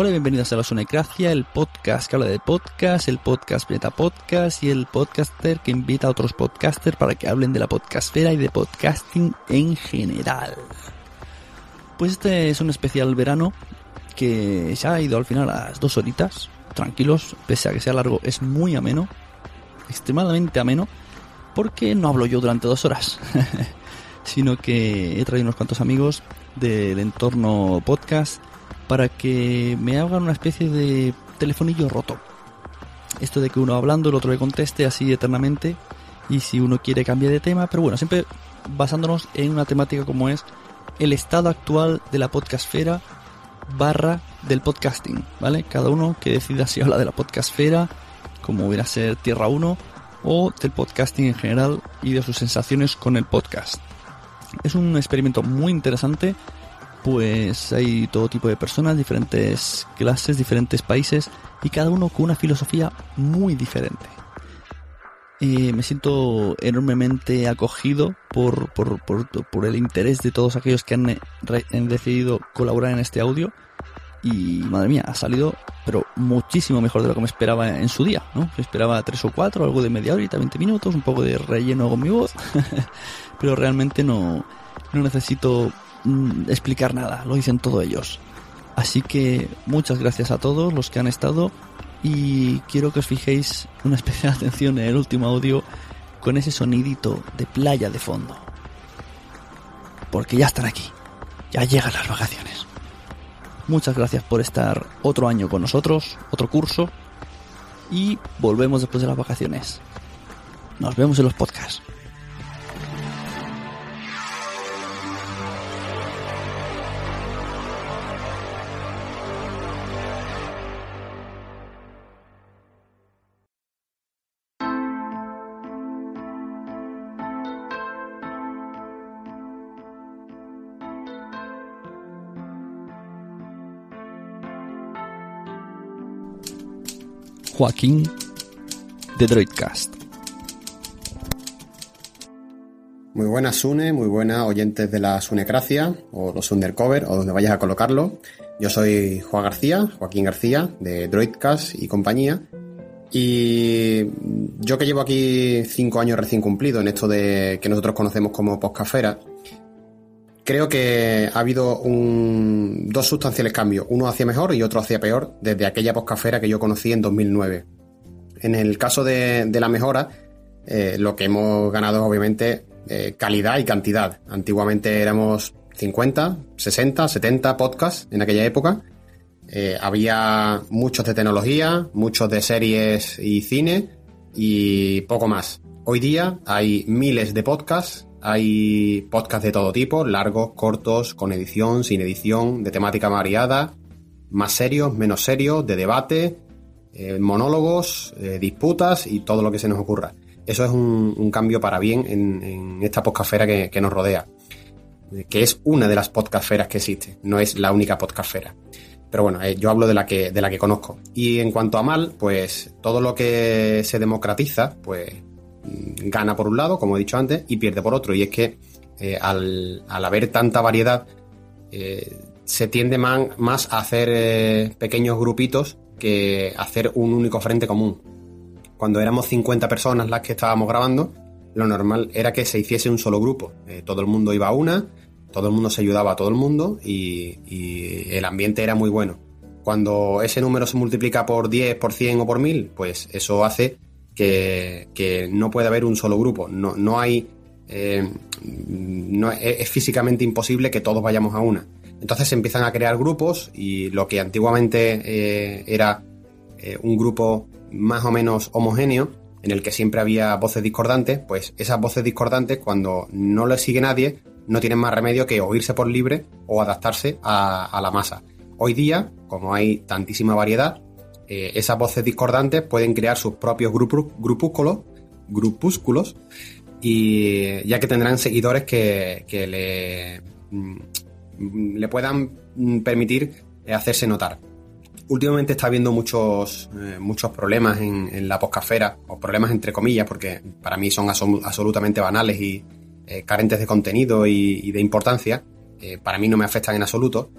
Hola, bienvenidos a la Sonecracia, el podcast que habla de podcast, el podcast Meta Podcast y el podcaster que invita a otros podcasters para que hablen de la podcastfera y de podcasting en general. Pues este es un especial verano que se ha ido al final a las dos horitas, tranquilos, pese a que sea largo, es muy ameno, extremadamente ameno, porque no hablo yo durante dos horas, sino que he traído unos cuantos amigos del entorno podcast para que me hagan una especie de telefonillo roto. Esto de que uno hablando, el otro le conteste así eternamente. Y si uno quiere cambiar de tema, pero bueno, siempre basándonos en una temática como es el estado actual de la podcastfera barra del podcasting, ¿vale? Cada uno que decida si habla de la podcastfera, como hubiera ser Tierra 1, o del podcasting en general y de sus sensaciones con el podcast. Es un experimento muy interesante pues hay todo tipo de personas, diferentes clases, diferentes países y cada uno con una filosofía muy diferente. Eh, me siento enormemente acogido por, por, por, el interés de todos aquellos que han, han, decidido colaborar en este audio. Y madre mía, ha salido, pero muchísimo mejor de lo que me esperaba en su día, ¿no? esperaba tres o cuatro, algo de media horita, 20 minutos, un poco de relleno con mi voz, pero realmente no, no necesito Mm, explicar nada, lo dicen todos ellos. Así que muchas gracias a todos los que han estado y quiero que os fijéis una especial atención en el último audio con ese sonidito de playa de fondo. Porque ya están aquí, ya llegan las vacaciones. Muchas gracias por estar otro año con nosotros, otro curso, y volvemos después de las vacaciones. Nos vemos en los podcasts. Joaquín de Droidcast. Muy buenas Sune, muy buenas oyentes de la Sunecracia o los Undercover o donde vayas a colocarlo. Yo soy Juan García, Joaquín García de Droidcast y compañía. Y yo que llevo aquí cinco años recién cumplido en esto de que nosotros conocemos como Podcafera, creo que ha habido dos sustanciales cambios, uno hacia mejor y otro hacia peor desde aquella Podcafera que yo conocí en 2009. En el caso de, la mejora, eh, lo que hemos ganado es obviamente eh, calidad y cantidad. Antiguamente éramos 50, 60, 70 podcasts en aquella época. Eh, había muchos de tecnología, muchos de series y cine y poco más. Hoy día hay miles de podcasts, hay podcasts de todo tipo, largos, cortos, con edición, sin edición, de temática variada, más serios, menos serios, de debate, eh, monólogos, eh, disputas y todo lo que se nos ocurra. Eso es un, cambio para bien en, esta podcastfera que, nos rodea, que es una de las podcastferas que existe, no es la única podcastfera. Pero bueno, eh, yo hablo de la, que, de la que conozco. Y en cuanto a mal, pues todo lo que se democratiza, pues gana por un lado, como he dicho antes, y pierde por otro. Y es que al, haber tanta variedad, se tiende más, a hacer pequeños grupitos que hacer un único frente común. Cuando éramos 50 personas las que estábamos grabando, lo normal era que se hiciese un solo grupo. Eh, todo el mundo iba a una, todo el mundo se ayudaba a todo el mundo y, el ambiente era muy bueno. Cuando ese número se multiplica por 10, por 100 o por 1000, pues eso hace que, no pueda haber un solo grupo. No, no hay. Eh, no, es físicamente imposible que todos vayamos a una. Entonces se empiezan a crear grupos y lo que antiguamente eh, era eh, un grupo más o menos homogéneo, en el que siempre había voces discordantes, pues esas voces discordantes cuando no le sigue nadie, no tienen más remedio que oírse por libre o adaptarse a, la masa. Hoy día, como hay tantísima variedad, eh, esas voces discordantes pueden crear sus propios grupúsculos, grupúsculos y ya que tendrán seguidores que, que le mm, le puedan mm, permitir hacerse notar. Últimamente está habiendo muchos, eh, muchos problemas en, la poscafera, o problemas entre comillas, porque para mí son absolutamente banales y eh, carentes de contenido y, de importancia. para mí no me afectan en absoluto.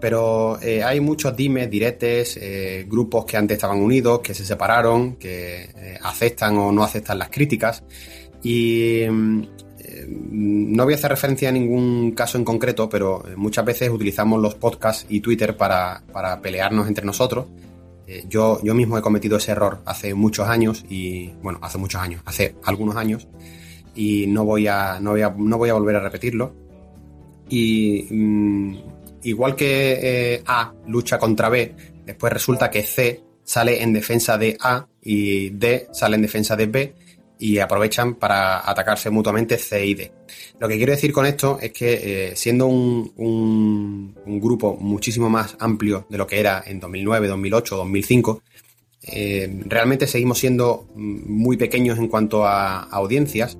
Pero hay muchos dimes, diretes, grupos que antes estaban unidos, que se separaron, que aceptan o no aceptan las críticas. Y mm, no voy a hacer referencia a ningún caso en concreto, pero eh, muchas veces utilizamos los podcasts y Twitter para, pelearnos entre nosotros. Eh, yo, yo mismo he cometido ese error hace muchos años y, bueno, hace muchos años, hace algunos años, y no voy a, no voy a, no voy a volver a repetirlo. Y mm, igual que eh, A lucha contra B, después resulta que C sale en defensa de A y D sale en defensa de B y aprovechan para atacarse mutuamente C y D. Lo que quiero decir con esto es que eh, siendo un, un, grupo muchísimo más amplio de lo que era en 2009, 2008, 2005, realmente seguimos siendo muy pequeños en cuanto a, audiencias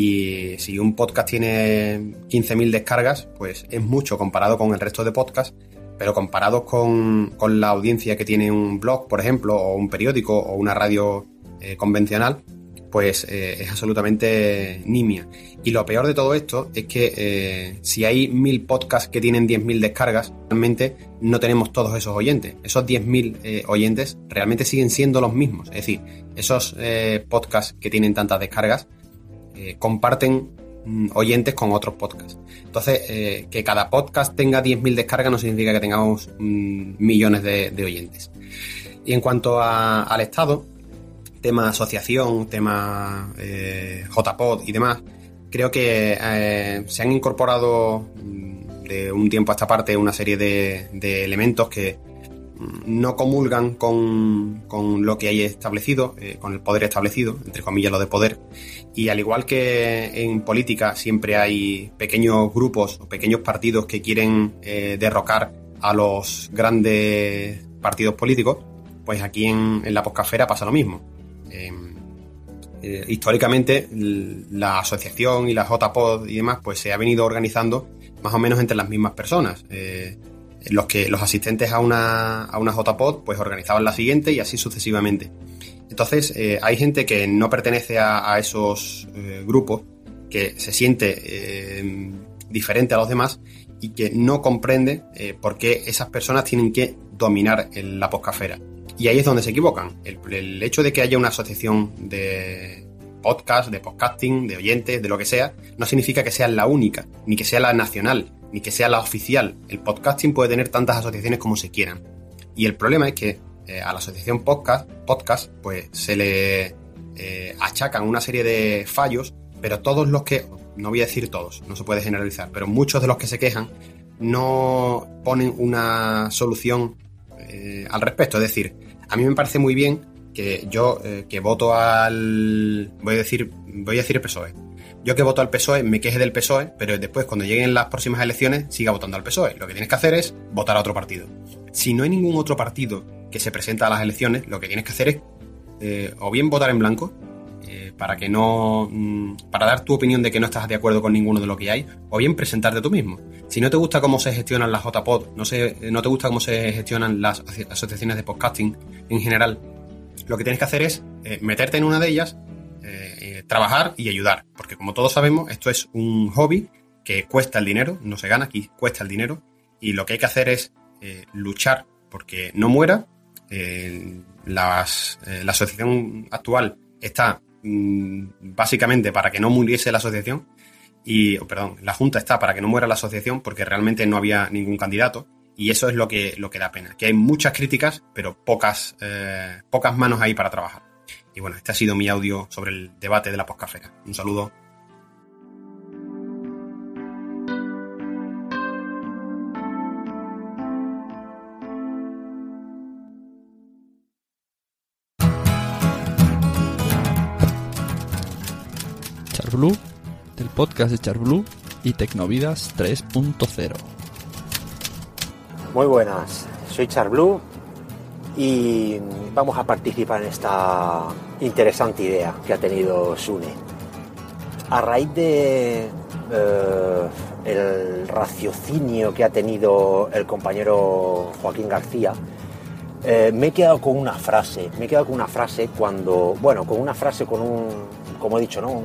y si un podcast tiene 15.000 descargas, pues es mucho comparado con el resto de podcasts, pero comparado con, con la audiencia que tiene un blog, por ejemplo, o un periódico o una radio eh, convencional, pues eh, es absolutamente nimia. Y lo peor de todo esto es que eh, si hay mil podcasts que tienen 10.000 descargas, realmente no tenemos todos esos oyentes. Esos 10.000 eh, oyentes realmente siguen siendo los mismos. Es decir, esos podcasts que tienen tantas descargas comparten mm, oyentes con otros podcasts. Entonces, que cada podcast tenga 10.000 descargas no significa que tengamos mm, millones de, oyentes. Y en cuanto al Estado, tema asociación, tema eh, JPod y demás, creo que eh, se han incorporado mm, de un tiempo a esta parte una serie de, elementos que no comulgan con, lo que hay establecido, eh, con el poder establecido, entre comillas lo de poder. Y al igual que en política siempre hay pequeños grupos o pequeños partidos que quieren derrocar a los grandes partidos políticos, pues aquí en, la poscafera pasa lo mismo Em, eh, históricamente la asociación y la JPod y demás pues se ha venido organizando más o menos entre las mismas personas. Eh, los que los asistentes a una, a una JPod pues organizaban la siguiente y así sucesivamente. Entonces, eh, hay gente que no pertenece a, esos eh, grupos, que se siente eh, diferente a los demás y que no comprende por qué esas personas tienen que dominar la poscafera. Y ahí es donde se equivocan. El, hecho de que haya una asociación de podcast, de podcasting, de oyentes, de lo que sea, no significa que sea la única, ni que sea la nacional, ni que sea la oficial. El podcasting puede tener tantas asociaciones como se quieran. Y el problema es que eh, a la asociación podcast, podcast pues se le eh, achacan una serie de fallos, pero todos los que, no voy a decir todos, no se puede generalizar, pero muchos de los que se quejan no ponen una solución eh, al respecto. Es decir, a mí me parece muy bien que yo eh, que voto al voy a decir voy a decir PSOE. Yo que voto al PSOE me queje del PSOE, pero después cuando lleguen las próximas elecciones siga votando al PSOE. Lo que tienes que hacer es votar a otro partido. Si no hay ningún otro partido que se presenta a las elecciones, lo que tienes que hacer es eh, o bien votar en blanco eh, para que no mm, para dar tu opinión de que no estás de acuerdo con ninguno de lo que hay, o bien presentarte tú mismo. Si no te gusta cómo se gestionan las JPod, no, no te gusta cómo se gestionan las asociaciones de podcasting en general, lo que tienes que hacer es eh, meterte en una de ellas, eh, eh, trabajar y ayudar. Porque como todos sabemos, esto es un hobby que cuesta el dinero, no se gana, aquí cuesta el dinero. Y lo que hay que hacer es luchar porque no muera. la asociación actual está mm, básicamente para que no muriese la asociación y, perdón, la Junta está para que no muera la asociación porque realmente no había ningún candidato y eso es lo que, lo que da pena, que hay muchas críticas, pero pocas, eh, pocas manos ahí para trabajar. Y bueno, este ha sido mi audio sobre el debate de la poscafera. Un saludo. Charblue del podcast de Charblue y Tecnovidas 3.0. Muy buenas, soy Charblue y vamos a participar en esta interesante idea que ha tenido Sune. A raíz de eh, el raciocinio que ha tenido el compañero Joaquín García, eh, me he quedado con una frase, me he quedado con una frase cuando, bueno, con una frase con un, como he dicho, ¿no?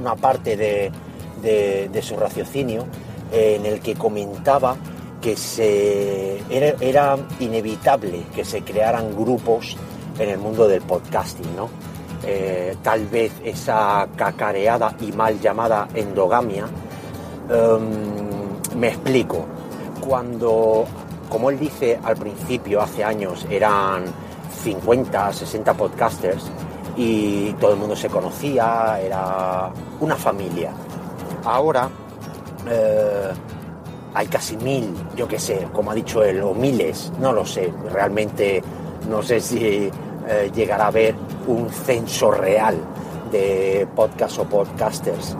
una parte de, su raciocinio eh, en el que comentaba que se, era, inevitable que se crearan grupos en el mundo del podcasting, ¿no? Eh, tal vez esa cacareada y mal llamada endogamia. Em, me explico. Cuando, como él dice al principio, hace años, eran 50, 60 podcasters, y todo el mundo se conocía, era una familia. Ahora eh, hay casi mil, yo qué sé, como ha dicho él, o miles, no lo sé, realmente no sé si eh, llegará a haber un censo real de podcast o podcasters,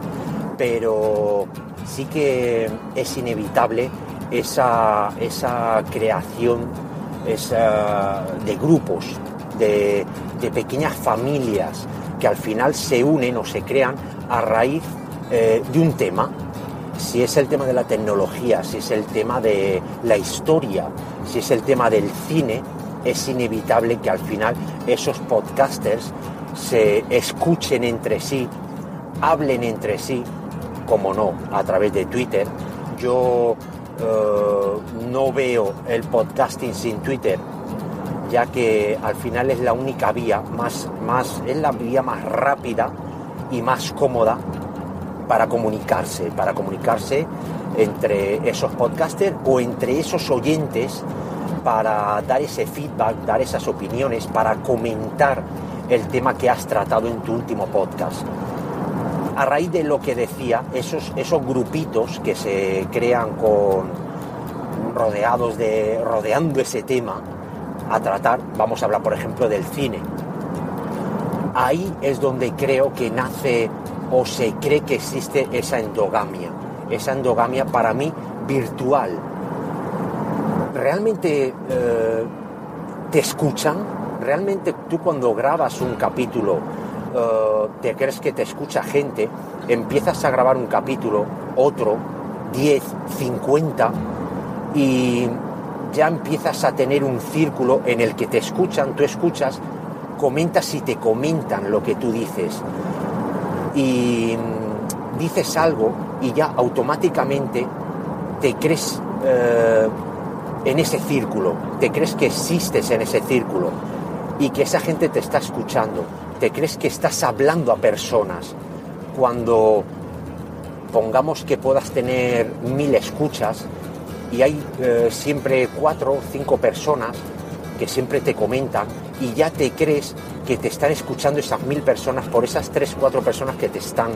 pero sí que es inevitable esa, esa creación de grupos de, pequeñas familias que al final se unen o se crean a raíz eh, de un tema. Si es el tema de la tecnología, si es el tema de la historia, si es el tema del cine, es inevitable que al final esos podcasters se escuchen entre sí, hablen entre sí, como no, a través de Twitter. Yo eh, no veo el podcasting sin Twitter ya que al final es la única vía, más, más, es la vía más rápida y más cómoda para comunicarse, para comunicarse entre esos podcasters o entre esos oyentes para dar ese feedback, dar esas opiniones, para comentar el tema que has tratado en tu último podcast. A raíz de lo que decía, esos, esos grupitos que se crean con rodeados de rodeando ese tema, a tratar, vamos a hablar por ejemplo del cine. Ahí es donde creo que nace o se cree que existe esa endogamia, esa endogamia para mí virtual. ¿Realmente eh, te escuchan? ¿Realmente tú cuando grabas un capítulo eh, te crees que te escucha gente? Empiezas a grabar un capítulo, otro, 10, 50 y ya empiezas a tener un círculo en el que te escuchan, tú escuchas, comentas y te comentan lo que tú dices. Y dices algo y ya automáticamente te crees eh, en ese círculo, te crees que existes en ese círculo y que esa gente te está escuchando, te crees que estás hablando a personas. Cuando pongamos que puedas tener mil escuchas y hay eh, siempre cuatro o cinco personas que siempre te comentan y ya te crees que te están escuchando esas mil personas por esas tres, cuatro personas que te están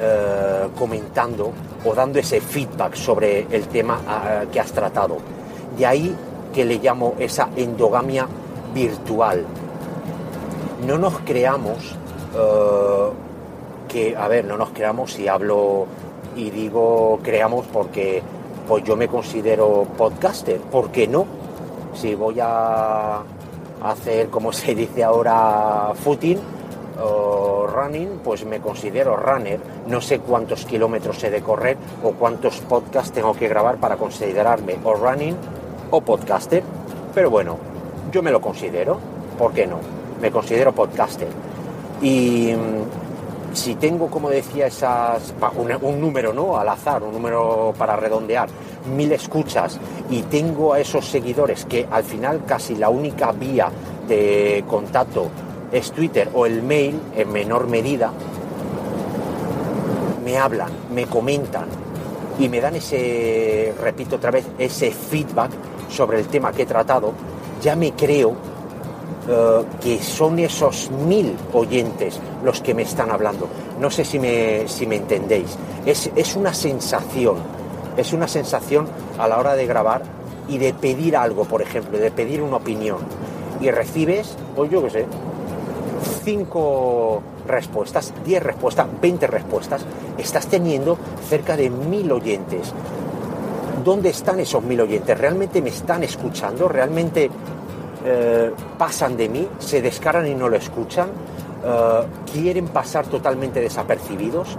eh, comentando o dando ese feedback sobre el tema ah, que has tratado. De ahí que le llamo esa endogamia virtual. No nos creamos eh, que, a ver, no nos creamos si hablo y digo creamos porque pues yo me considero podcaster, ¿por qué no? Si voy a hacer, como se dice ahora, footing o running, pues me considero runner. No sé cuántos kilómetros he de correr o cuántos podcasts tengo que grabar para considerarme o running o podcaster. Pero bueno, yo me lo considero, ¿por qué no? Me considero podcaster. Y mm, si tengo, como decía, esas, un, número, ¿no? Al azar, un número para redondear, mil escuchas y tengo a esos seguidores que al final casi la única vía de contacto es Twitter o el mail en menor medida, me hablan, me comentan y me dan ese, repito otra vez, ese feedback sobre el tema que he tratado, ya me creo eh, que son esos mil oyentes los que me están hablando. No sé si me, si me entendéis. Es, es una sensación, es una sensación a la hora de grabar y de pedir algo, por ejemplo, de pedir una opinión. Y recibes, pues yo qué sé, cinco respuestas, diez respuestas, veinte respuestas. Estás teniendo cerca de mil oyentes. ¿Dónde están esos mil oyentes? ¿Realmente me están escuchando? ¿Realmente eh, pasan de mí? ¿Se descaran y no lo escuchan? Eh, ¿Quieren pasar totalmente desapercibidos?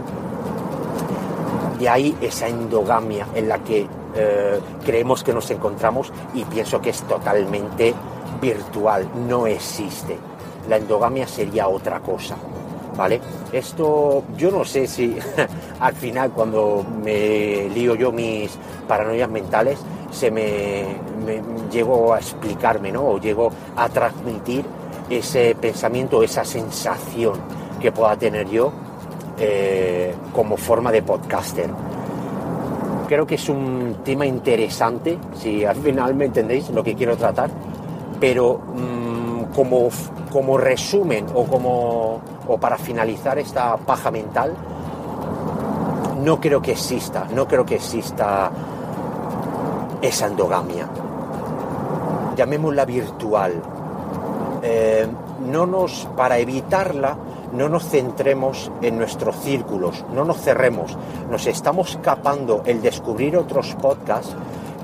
De ahí esa endogamia en la que eh, creemos que nos encontramos y pienso que es totalmente virtual, no existe. La endogamia sería otra cosa. ¿Vale? Esto yo no sé si al final cuando me lío yo mis paranoias mentales se me, llego a explicarme, ¿no? O llego a transmitir ese pensamiento, esa sensación que pueda tener yo eh, como forma de podcaster. Creo que es un tema interesante, si al final me entendéis lo que quiero tratar, pero mm, como, como resumen o como o para finalizar esta paja mental, no creo que exista, no creo que exista esa endogamia. Llamémosla virtual. Eh, no nos, para evitarla, no nos centremos en nuestros círculos, no nos cerremos. Nos estamos escapando el descubrir otros podcasts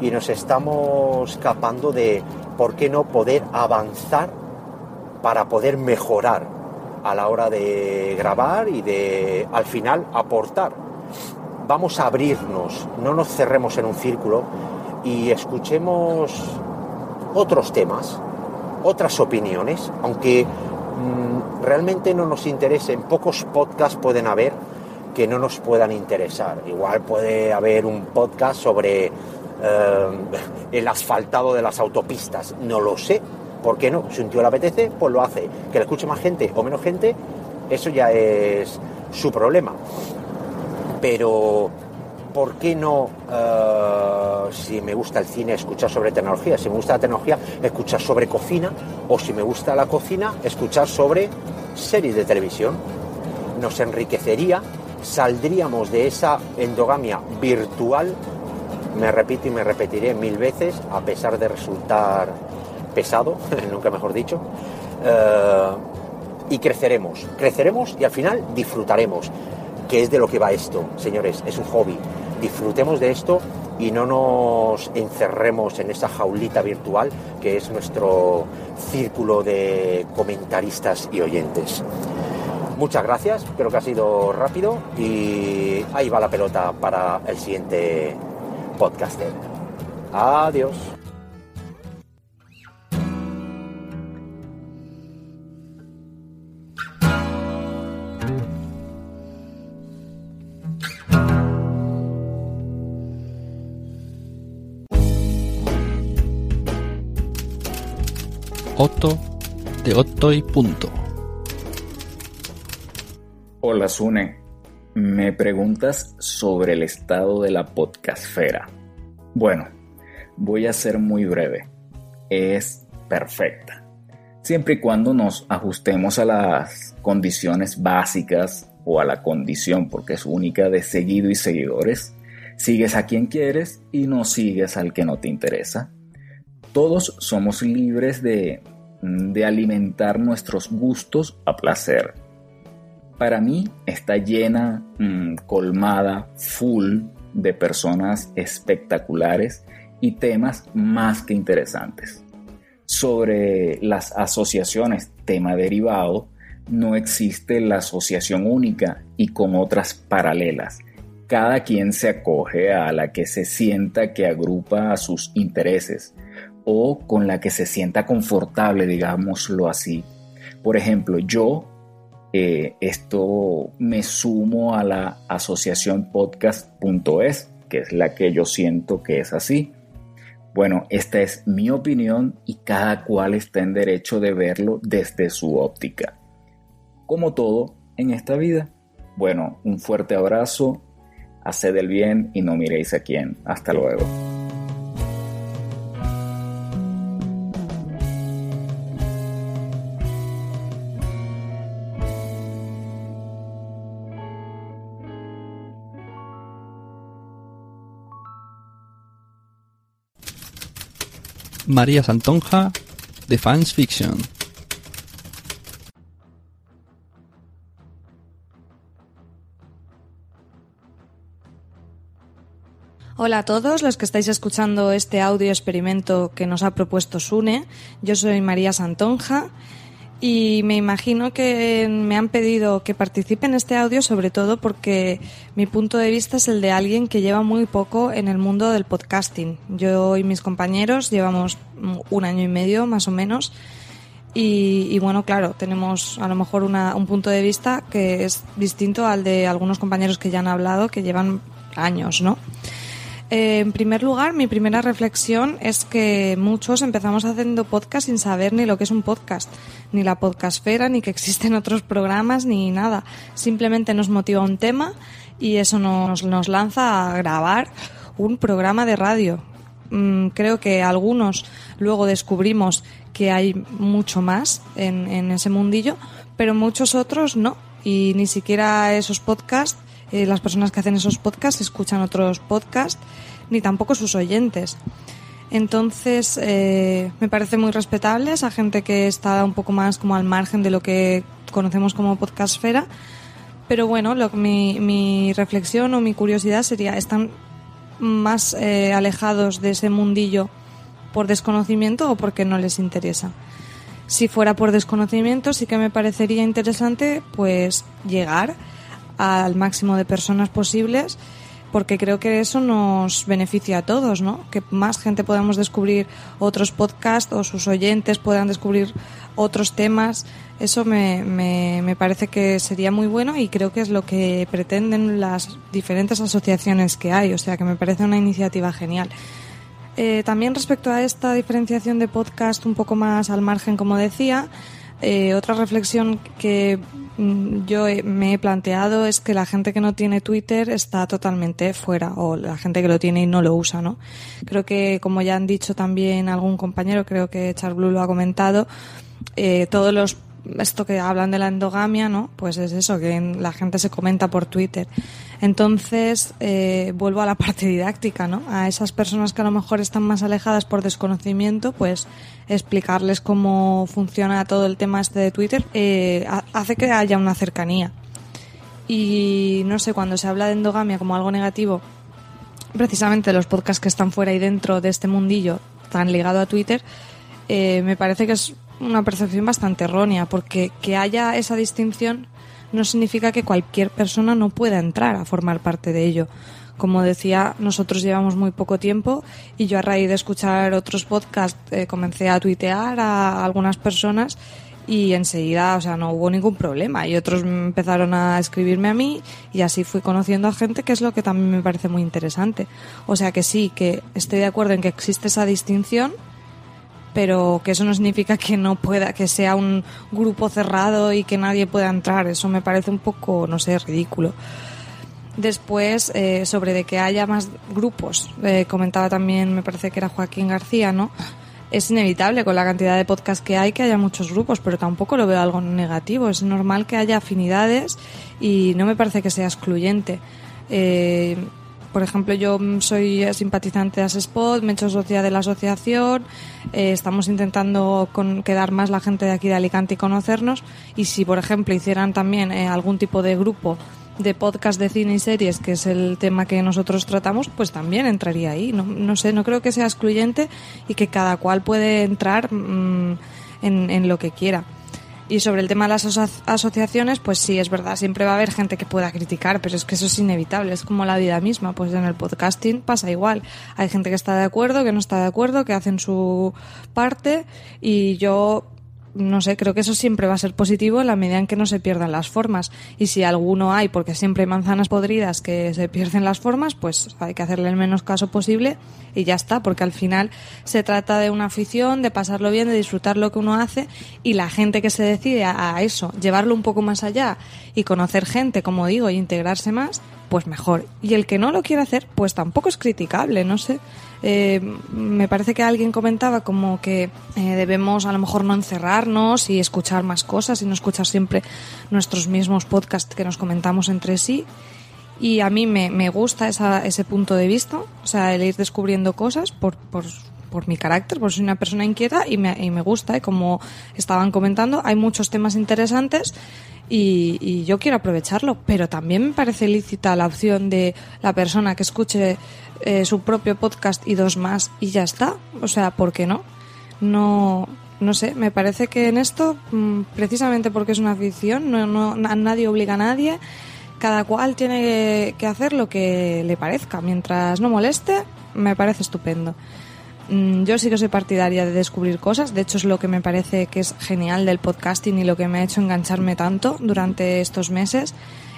y nos estamos escapando de, ¿por qué no poder avanzar para poder mejorar? a la hora de grabar y de al final aportar. Vamos a abrirnos, no nos cerremos en un círculo y escuchemos otros temas, otras opiniones, aunque mm, realmente no nos interesen, pocos podcasts pueden haber que no nos puedan interesar. Igual puede haber un podcast sobre eh, el asfaltado de las autopistas, no lo sé, ¿Por qué no? Si un tío le apetece, pues lo hace. Que le escuche más gente o menos gente, eso ya es su problema. Pero, ¿por qué no, eh, si me gusta el cine, escuchar sobre tecnología? Si me gusta la tecnología, escuchar sobre cocina. O si me gusta la cocina, escuchar sobre series de televisión. Nos enriquecería, saldríamos de esa endogamia virtual, me repito y me repetiré mil veces, a pesar de resultar pesado, nunca mejor dicho, eh, y creceremos, creceremos y al final disfrutaremos, que es de lo que va esto, señores, es un hobby, disfrutemos de esto y no nos encerremos en esa jaulita virtual que es nuestro círculo de comentaristas y oyentes. Muchas gracias, creo que ha sido rápido y ahí va la pelota para el siguiente podcaster. Adiós. Otto de Otto y punto. Hola Sune, me preguntas sobre el estado de la podcastfera. Bueno, voy a ser muy breve. Es perfecta. Siempre y cuando nos ajustemos a las condiciones básicas o a la condición, porque es única, de seguido y seguidores, sigues a quien quieres y no sigues al que no te interesa todos somos libres de, alimentar nuestros gustos a placer. Para mí está llena, mm, colmada, full de personas espectaculares y temas más que interesantes. Sobre las asociaciones tema derivado, no existe la asociación única y con otras paralelas. Cada quien se acoge a la que se sienta que agrupa a sus intereses, o con la que se sienta confortable, digámoslo así. Por ejemplo, yo eh, esto me sumo a la asociación podcast.es, que es la que yo siento que es así. Bueno, esta es mi opinión y cada cual está en derecho de verlo desde su óptica. Como todo en esta vida. Bueno, un fuerte abrazo, haced el bien y no miréis a quién. Hasta luego. María Santonja de Fans Fiction. Hola a todos los que estáis escuchando este audio experimento que nos ha propuesto Sune. Yo soy María Santonja y me imagino que me han pedido que participe en este audio sobre todo porque mi punto de vista es el de alguien que lleva muy poco en el mundo del podcasting. Yo y mis compañeros llevamos un año y medio más o menos y, bueno, claro, tenemos a lo mejor un punto de vista que es distinto al de algunos compañeros que ya han hablado que llevan años, ¿no? Eh, en primer lugar, mi primera reflexión es que muchos empezamos haciendo podcast sin saber ni lo que es un podcast, ni la podcastfera, ni que existen otros programas, ni nada. Simplemente nos motiva un tema y eso nos, nos lanza a grabar un programa de radio. Mm, creo que algunos luego descubrimos que hay mucho más en, en ese mundillo, pero muchos otros no. Y ni siquiera esos podcasts eh, las personas que hacen esos podcasts escuchan otros podcasts, ni tampoco sus oyentes. Entonces, eh, me parece muy respetable esa gente que está un poco más como al margen de lo que conocemos como podcastfera. Pero bueno, mi reflexión o mi curiosidad sería, ¿están más eh, alejados de ese mundillo por desconocimiento o porque no les interesa? Si fuera por desconocimiento, sí que me parecería interesante pues llegar al máximo de personas posibles porque creo que eso nos beneficia a todos, ¿no? Que más gente podamos descubrir otros podcasts o sus oyentes puedan descubrir otros temas. Eso me, me, parece que sería muy bueno y creo que es lo que pretenden las diferentes asociaciones que hay. O sea, que me parece una iniciativa genial. Eh, también respecto a esta diferenciación de podcast un poco más al margen, como decía, eh, otra reflexión que mm, yo me he planteado es que la gente que no tiene Twitter está totalmente fuera o la gente que lo tiene y no lo usa, ¿no? Creo que, como ya han dicho también algún compañero, creo que Charblue lo ha comentado, eh, todos los esto que hablan de la endogamia, ¿no? Pues es eso, que la gente se comenta por Twitter. Entonces, eh, vuelvo a la parte didáctica, ¿no? A esas personas que a lo mejor están más alejadas por desconocimiento, pues explicarles cómo funciona todo el tema este de Twitter eh, hace que haya una cercanía. Y no sé, cuando se habla de endogamia como algo negativo, precisamente los podcasts que están fuera y dentro de este mundillo tan ligado a Twitter, eh, me parece que es una percepción bastante errónea, porque que haya esa distinción no significa que cualquier persona no pueda entrar a formar parte de ello. como decía, nosotros llevamos muy poco tiempo y yo a raíz de escuchar otros podcasts eh, comencé a tuitear a algunas personas y enseguida, o sea, no hubo ningún problema y otros empezaron a escribirme a mí y así fui conociendo a gente que es lo que también me parece muy interesante. O sea que sí, que estoy de acuerdo en que existe esa distinción, pero que eso no significa que no pueda, que sea un grupo cerrado y que nadie pueda entrar. Eso me parece un poco, no sé, ridículo. Después, eh, sobre de que haya más grupos, eh, comentaba también, me parece que era Joaquín García, ¿no? Es inevitable con la cantidad de podcasts que hay que haya muchos grupos, pero tampoco lo veo algo negativo. Es normal que haya afinidades y no me parece que sea excluyente. Eh, por ejemplo, yo soy simpatizante de Asespot, me he hecho socia de la asociación, eh, estamos intentando con, quedar más la gente de aquí de Alicante y conocernos. Y si, por ejemplo, hicieran también eh, algún tipo de grupo de podcast de cine y series, que es el tema que nosotros tratamos, pues también entraría ahí. No, no sé, no creo que sea excluyente y que cada cual puede entrar mm, en, en lo que quiera. Y sobre el tema de las aso- asociaciones, pues sí, es verdad, siempre va a haber gente que pueda criticar, pero es que eso es inevitable, es como la vida misma, pues en el podcasting pasa igual. Hay gente que está de acuerdo, que no está de acuerdo, que hacen su parte y yo no sé, creo que eso siempre va a ser positivo en la medida en que no se pierdan las formas. Y si alguno hay, porque siempre hay manzanas podridas que se pierden las formas, pues hay que hacerle el menos caso posible y ya está, porque al final se trata de una afición, de pasarlo bien, de disfrutar lo que uno hace y la gente que se decide a, eso, llevarlo un poco más allá y conocer gente, como digo, y integrarse más, pues mejor. Y el que no lo quiere hacer, pues tampoco es criticable, no sé. Eh, me parece que alguien comentaba como que eh, debemos a lo mejor no encerrarnos y escuchar más cosas y no escuchar siempre nuestros mismos podcasts que nos comentamos entre sí. Y a mí me, me gusta esa, ese punto de vista, o sea, el ir descubriendo cosas por, por, por mi carácter, porque soy una persona inquieta y me, y me gusta, y como estaban comentando, hay muchos temas interesantes y, y yo quiero aprovecharlo, pero también me parece lícita la opción de la persona que escuche eh, su propio podcast y dos más y ya está. O sea, ¿por qué no? No, no sé, me parece que en esto, mm, precisamente porque es una afición, no, no, na- nadie obliga a nadie, cada cual tiene que hacer lo que le parezca. Mientras no moleste, me parece estupendo. Mm, Yo sí que soy partidaria de descubrir cosas, de hecho es lo que me parece que es genial del podcasting y lo que me ha hecho engancharme tanto durante estos meses,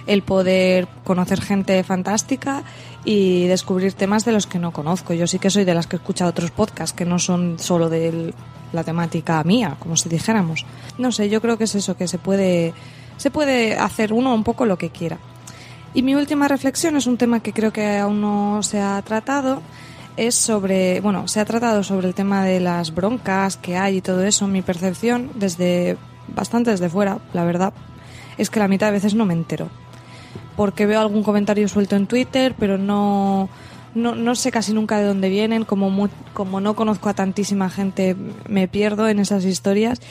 el poder conocer gente fantástica y descubrir temas de los que no conozco. Yo sí que soy de las que escucha otros podcasts que no son solo de la temática mía, como si dijéramos. No sé, yo creo que es eso, que se puede, se puede hacer uno un poco lo que quiera. Y mi última reflexión es un tema que creo que aún no se ha tratado, es sobre, bueno, se ha tratado sobre el tema de las broncas que hay y todo eso. Mi percepción, desde bastante desde fuera, la verdad, es que la mitad de veces no me entero. Porque veo algún comentario suelto en Twitter, pero no, no, no sé casi nunca de dónde vienen. Como, mu- como no conozco a tantísima gente, me pierdo en esas historias.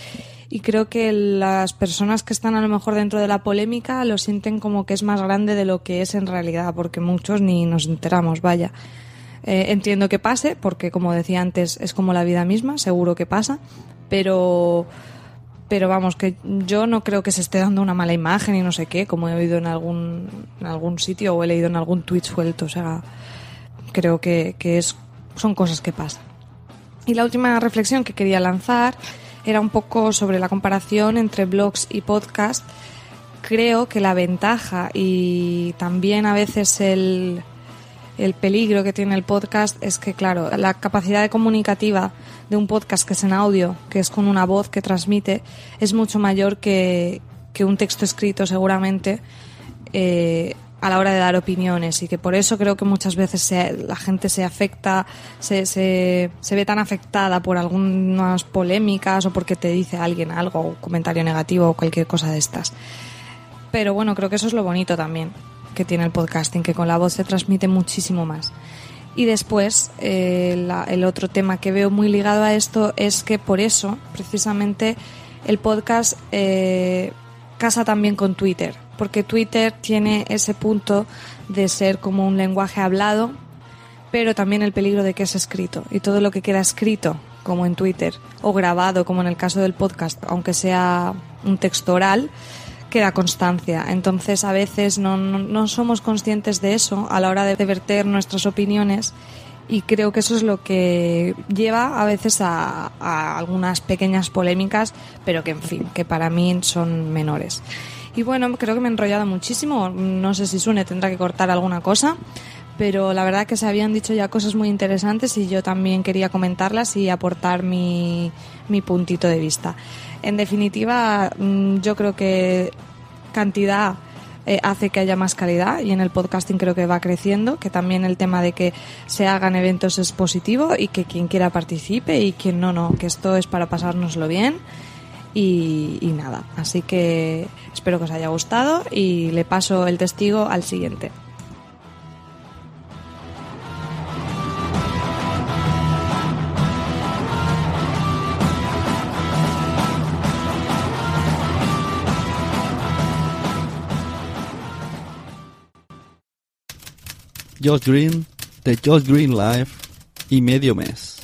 Y creo que las personas que están a lo mejor dentro de la polémica lo sienten como que es más grande de lo que es en realidad, porque muchos ni nos enteramos, vaya. Eh, entiendo que pase, porque como decía antes, es como la vida misma, seguro que pasa, pero, pero vamos, que yo no creo que se esté dando una mala imagen y no sé qué, como he oído en algún, algún sitio o he leído en algún tweet suelto, o sea, creo que, que es, son cosas que pasan. Y la última reflexión que quería lanzar era un poco sobre la comparación entre blogs y podcast. Creo que la ventaja y también a veces el, el peligro que tiene el podcast es que, claro, la capacidad de comunicativa de un podcast que es en audio, que es con una voz que transmite, es mucho mayor que, que un texto escrito seguramente eh, a la hora de dar opiniones y que por eso creo que muchas veces se- la gente se afecta, se, se, se ve tan afectada por algunas polémicas o porque te dice alguien algo, un comentario negativo o cualquier cosa de estas. Pero bueno, creo que eso es lo bonito también que tiene el podcasting, que con la voz se transmite muchísimo más. Y después, eh, el otro tema que veo muy ligado a esto es que por eso, precisamente, el podcast eh, casa también con Twitter, porque Twitter tiene ese punto de ser como un lenguaje hablado, pero también el peligro de que es escrito. Y todo lo que queda escrito, como en Twitter, o grabado, como en el caso del podcast, aunque sea un texto oral, queda constancia. Entonces a veces no, no, somos conscientes de eso a la hora de verter nuestras opiniones y creo que eso es lo que lleva a veces a, a, algunas pequeñas polémicas, pero que en fin, que para mí son menores. Y bueno, creo que me he enrollado muchísimo, no sé si Sune tendrá que cortar alguna cosa, pero la verdad que se habían dicho ya cosas muy interesantes y yo también quería comentarlas y aportar mi, mi puntito de vista. En definitiva, mm, yo creo que cantidad eh, hace que haya más calidad y en el podcasting creo que va creciendo, que también el tema de que se hagan eventos es positivo y que quien quiera participe y quien no, no, que esto es para pasárnoslo bien. Y, y nada, así que espero que os haya gustado y le paso el testigo al siguiente. Josh Green, de Josh Green Live y medio mes.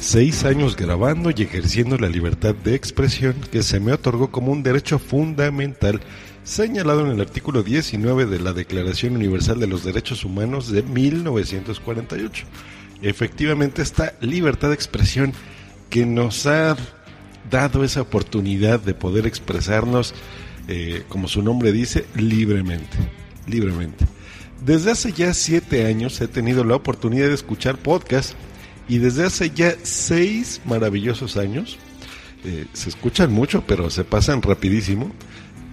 Seis años grabando y ejerciendo la libertad de expresión que se me otorgó como un derecho fundamental señalado en el artículo 19 de la Declaración Universal de los Derechos Humanos de 1948. Efectivamente, esta libertad de expresión que nos ha dado esa oportunidad de poder expresarnos eh, como su nombre dice, libremente, libremente. Desde hace ya siete años he tenido la oportunidad de escuchar podcast y desde hace ya seis maravillosos años, eh, se escuchan mucho, pero se pasan rapidísimo,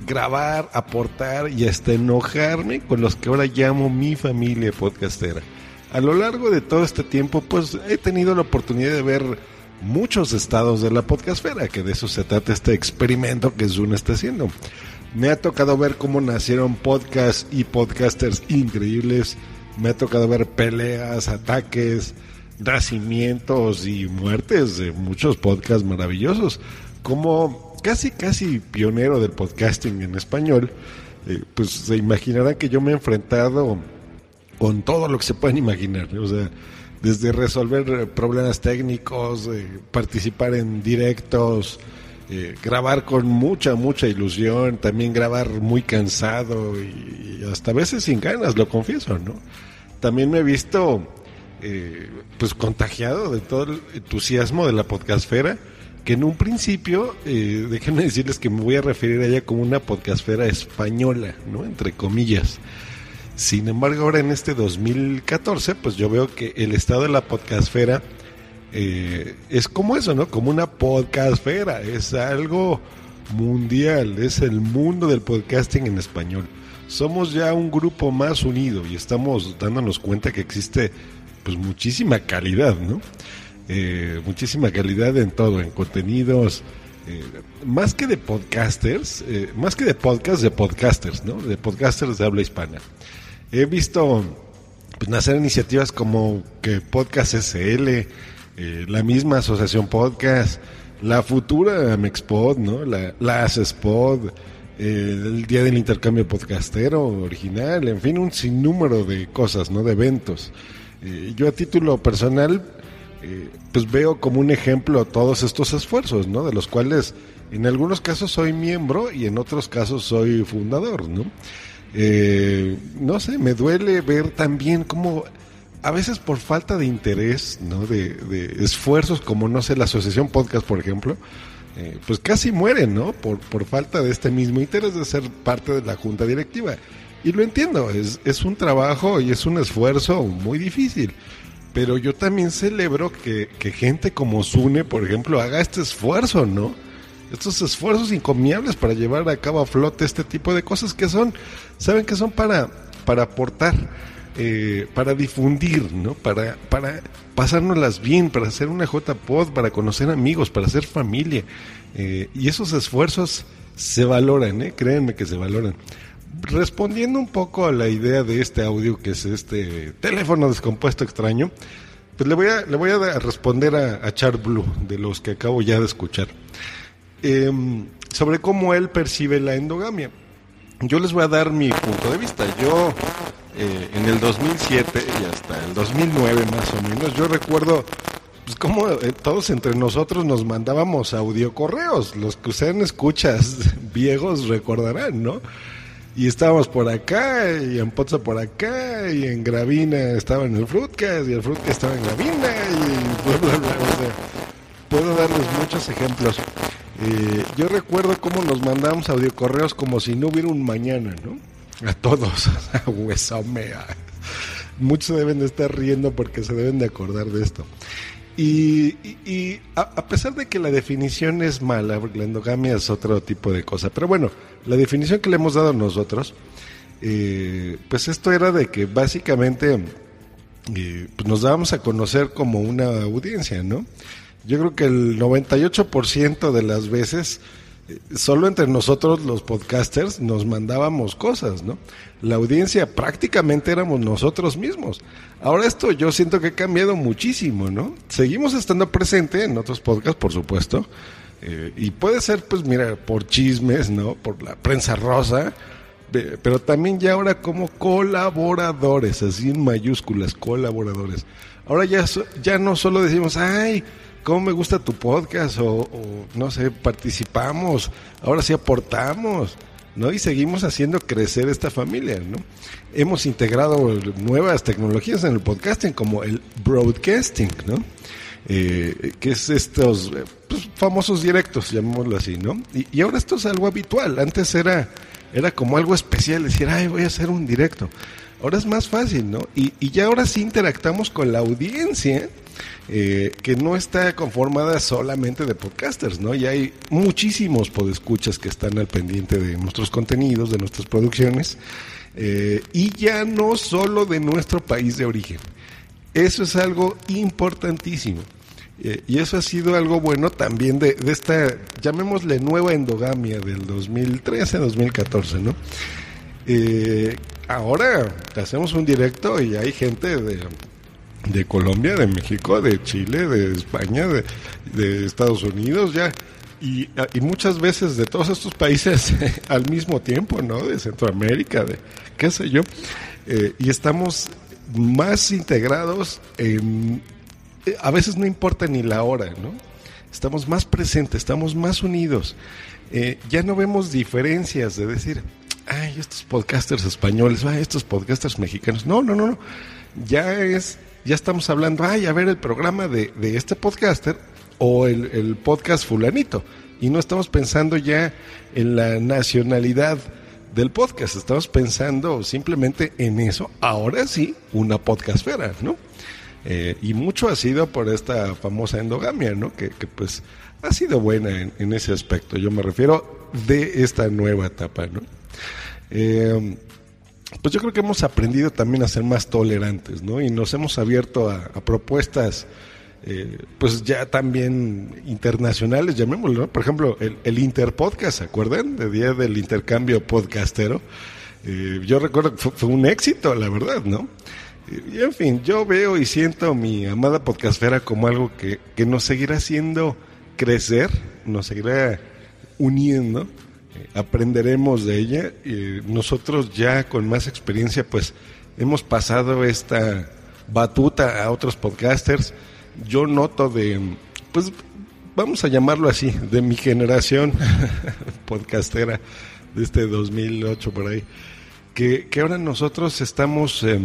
grabar, aportar y hasta enojarme con los que ahora llamo mi familia podcastera. A lo largo de todo este tiempo, pues he tenido la oportunidad de ver muchos estados de la podcastfera, que de eso se trata este experimento que Zoom está haciendo. Me ha tocado ver cómo nacieron podcasts y podcasters increíbles. Me ha tocado ver peleas, ataques, nacimientos y muertes de muchos podcasts maravillosos. Como casi, casi pionero del podcasting en español, eh, pues se imaginarán que yo me he enfrentado con todo lo que se pueden imaginar. O sea, desde resolver problemas técnicos, eh, participar en directos, eh, grabar con mucha, mucha ilusión, también grabar muy cansado y, hasta a veces sin ganas, lo confieso, ¿no? También me he visto eh, pues contagiado de todo el entusiasmo de la podcastfera, que en un principio, eh, déjenme decirles que me voy a referir a ella como una podcastfera española, ¿no? Entre comillas. Sin embargo, ahora en este 2014, pues yo veo que el estado de la podcastfera eh, es como eso, ¿no? Como una podcastfera, es algo mundial, es el mundo del podcasting en español. Somos ya un grupo más unido y estamos dándonos cuenta que existe pues muchísima calidad, ¿no? Eh, muchísima calidad en todo, en contenidos, eh, más que de podcasters, más que de podcast, de podcasters, ¿no? De podcasters de habla hispana. He visto pues, nacer iniciativas como que Podcast SL, eh, la misma asociación podcast, la futura Mexpod, ¿no? La, la ASESPod, eh, el Día del Intercambio Podcastero original, en fin, un sinnúmero de cosas, ¿no? De eventos. Eh, yo a título personal, pues veo como un ejemplo todos estos esfuerzos, ¿no? De los cuales en algunos casos soy miembro y en otros casos soy fundador, ¿no? No sé, me duele ver también cómo a veces por falta de interés, ¿no? De, esfuerzos como, no sé, la Asociación Podcast, por ejemplo, eh, pues casi mueren, ¿no? Por, por falta de este mismo interés de ser parte de la junta directiva. Y lo entiendo, es, es un trabajo y es un esfuerzo muy difícil. Pero yo también celebro que, que gente como Sune, por ejemplo, haga este esfuerzo, ¿no? Estos esfuerzos encomiables para llevar a cabo a flote este tipo de cosas que son, saben que son para, para aportar eh, para difundir, ¿no? Para, para pasárnoslas bien, para hacer una JPod, para conocer amigos, para hacer familia. Eh, y esos esfuerzos se valoran, ¿eh? Créanme que se valoran. Respondiendo un poco a la idea de este audio, que es este teléfono descompuesto extraño, pues le voy a, le voy a responder a, a Char Blue, de los que acabo ya de escuchar, em, sobre cómo él percibe la endogamia. Yo les voy a dar mi punto de vista. Yo eh, en el 2007 y hasta el 2009 más o menos, yo recuerdo pues como eh, todos entre nosotros nos mandábamos audio correos. Los que ustedes escuchas viejos recordarán, ¿no? Y estábamos por acá, y en Poza por acá, y en Gravina estaba en el Fruitcast, y el Fruitcast estaba en Gravina, y bla, bla, bla. O sea, puedo darles muchos ejemplos. Eh, yo recuerdo cómo nos mandábamos audio correos como si no hubiera un mañana, ¿no? A todos, a huesomea. Muchos deben de estar riendo porque se deben de acordar de esto. Y, y- y a, a pesar de que la definición es mala, porque la endogamia es otro tipo de cosa, pero bueno, la definición que le hemos dado nosotros, eh, pues esto era de que básicamente eh, pues nos dábamos a conocer como una audiencia, ¿no? Yo creo que el 98% de las veces, eh, solo entre nosotros los podcasters nos mandábamos cosas, ¿no? La audiencia prácticamente éramos nosotros mismos. Ahora esto yo siento que ha cambiado muchísimo, ¿no? Seguimos estando presente en otros podcasts, por supuesto, eh, y puede ser, pues mira, por chismes, ¿no? Por la prensa rosa, Pe- pero también ya ahora como colaboradores, así en mayúsculas, colaboradores. Ahora ya, ya no solo decimos, ay, cómo me gusta tu podcast, o, no sé, participamos, ahora sí aportamos, ¿no? Y seguimos haciendo crecer esta familia, ¿no? Hemos integrado nuevas tecnologías en el podcasting, como el broadcasting, ¿no? eh, que es estos eh, pues, famosos directos, llamémoslo así, ¿no? Y, y ahora esto es algo habitual. Antes era, era como algo especial, decir, ay, voy a hacer un directo. Ahora es más fácil, ¿no? Y, y ya ahora sí interactamos con la audiencia, eh, que no está conformada solamente de podcasters, ¿no? Ya hay muchísimos podescuchas que están al pendiente de nuestros contenidos, de nuestras producciones, eh, y ya no solo de nuestro país de origen. Eso es algo importantísimo. Eh, y eso ha sido algo bueno también de, de esta, llamémosle nueva endogamia del 2013-2014, ¿no? Eh, ahora hacemos un directo y hay gente de, de Colombia, de México, de Chile, de España, de, Estados Unidos, ya. Y, muchas veces de todos estos países al mismo tiempo, ¿no? De Centroamérica, de qué sé yo. Eh, y estamos más integrados A veces no importa ni la hora, ¿no? Estamos más presentes, estamos más unidos. Eh, ya no vemos diferencias de decir, ay, estos podcasters españoles, ay, estos podcasters mexicanos. No, no, no, no. Ya es, ya estamos hablando, ay, a ver el programa de, de este podcaster o el, el podcast fulanito. Y no estamos pensando ya en la nacionalidad del podcast, estamos pensando simplemente en eso. Ahora sí, una podcastfera, ¿no? Eh, y mucho ha sido por esta famosa endogamia, ¿no? Que, que pues ha sido buena en, en, ese aspecto. Yo me refiero de esta nueva etapa, ¿no? Eh, pues yo creo que hemos aprendido también a ser más tolerantes, ¿no? Y nos hemos abierto a, propuestas, eh, pues ya también internacionales, llamémoslo, ¿no? Por ejemplo, el, Interpodcast, ¿se acuerdan? De Día del Intercambio Podcastero. Eh, yo recuerdo que fue, fue, un éxito, la verdad, ¿no? Y en fin, yo veo y siento mi amada podcastfera como algo que, que nos seguirá haciendo crecer, nos seguirá uniendo, eh, aprenderemos de ella. y nosotros ya con más experiencia, pues hemos pasado esta batuta a otros podcasters. Yo noto de, pues vamos a llamarlo así, de mi generación podcastera de este 2008 por ahí, que, que ahora nosotros estamos... Eh,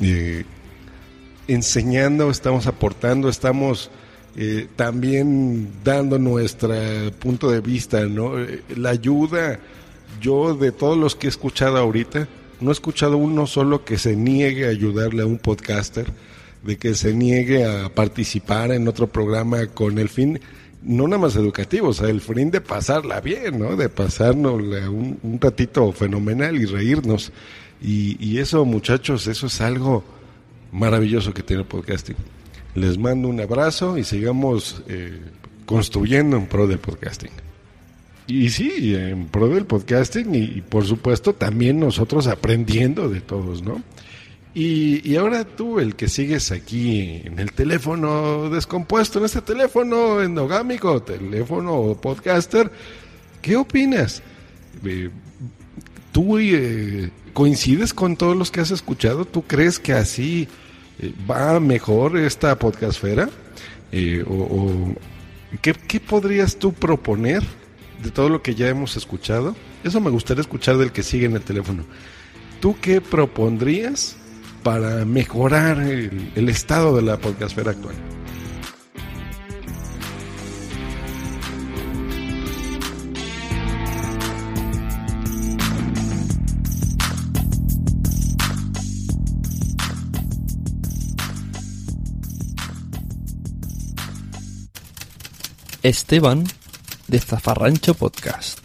eh, enseñando, estamos aportando, estamos eh, también dando nuestro punto de vista, ¿no? Eh, La ayuda, yo de todos los que he escuchado ahorita, no he escuchado uno solo que se niegue a ayudarle a un podcaster, de que se niegue a participar en otro programa con el fin, no nada más educativo, o sea, el fin de pasarla bien, ¿no? De pasarnos un, ratito fenomenal y reírnos. Y, eso, muchachos, eso es algo maravilloso que tiene el podcasting. Les mando un abrazo y sigamos eh, construyendo en pro del podcasting. Y sí, en pro del podcasting y, por supuesto también nosotros aprendiendo de todos, ¿no? Y, y, ahora tú, el que sigues aquí en el teléfono descompuesto, en este teléfono endogámico, teléfono podcaster, ¿qué opinas? Eh, ¿Tú eh, coincides con todos los que has escuchado? ¿Tú crees que así ¿va mejor esta podcastfera? Eh, o, ¿qué, ¿Qué podrías tú proponer de todo lo que ya hemos escuchado? Eso me gustaría escuchar del que sigue en el teléfono. ¿Tú qué propondrías para mejorar el, el estado de la podcastfera actual? Esteban de Zafarrancho Podcast.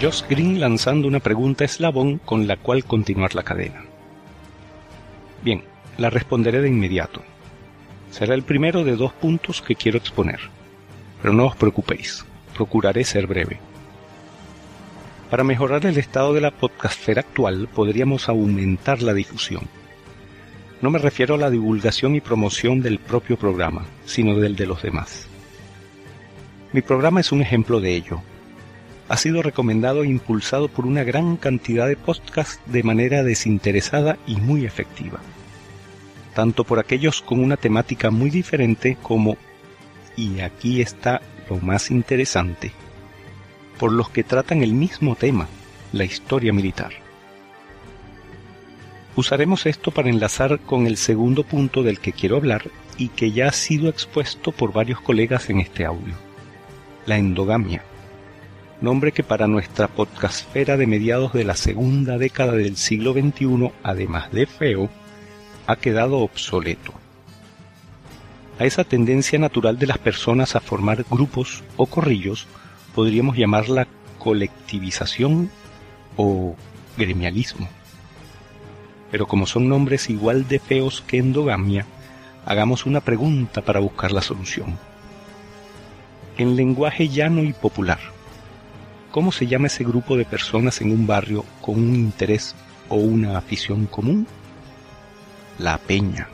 Josh Green lanzando una pregunta eslabón con la cual continuar la cadena. Bien, la responderé de inmediato. Será el primero de dos puntos que quiero exponer. Pero no os preocupéis, procuraré ser breve. Para mejorar el estado de la podcastfera actual podríamos aumentar la difusión. No me refiero a la divulgación y promoción del propio programa, sino del de los demás. Mi programa es un ejemplo de ello. Ha sido recomendado e impulsado por una gran cantidad de podcasts de manera desinteresada y muy efectiva. Tanto por aquellos con una temática muy diferente como, y aquí está lo más interesante, por los que tratan el mismo tema, la historia militar. Usaremos esto para enlazar con el segundo punto del que quiero hablar y que ya ha sido expuesto por varios colegas en este audio. La endogamia. Nombre que para nuestra podcastfera de mediados de la segunda década del siglo XXI, además de feo, ha quedado obsoleto. A esa tendencia natural de las personas a formar grupos o corrillos podríamos llamarla colectivización o gremialismo pero como son nombres igual de feos que endogamia, hagamos una pregunta para buscar la solución. En lenguaje llano y popular, ¿cómo se llama ese grupo de personas en un barrio con un interés o una afición común? La peña.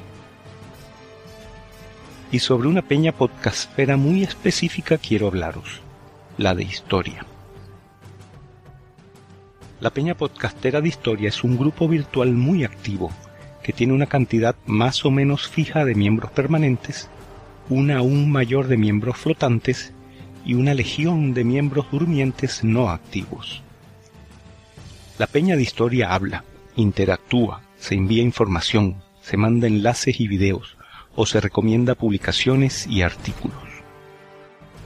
Y sobre una peña podcastfera muy específica quiero hablaros, la de historia. La Peña Podcastera de Historia es un grupo virtual muy activo, que tiene una cantidad más o menos fija de miembros permanentes, una aún mayor de miembros flotantes y una legión de miembros durmientes no activos. La Peña de Historia habla, interactúa, se envía información, se manda enlaces y videos, o se recomienda publicaciones y artículos.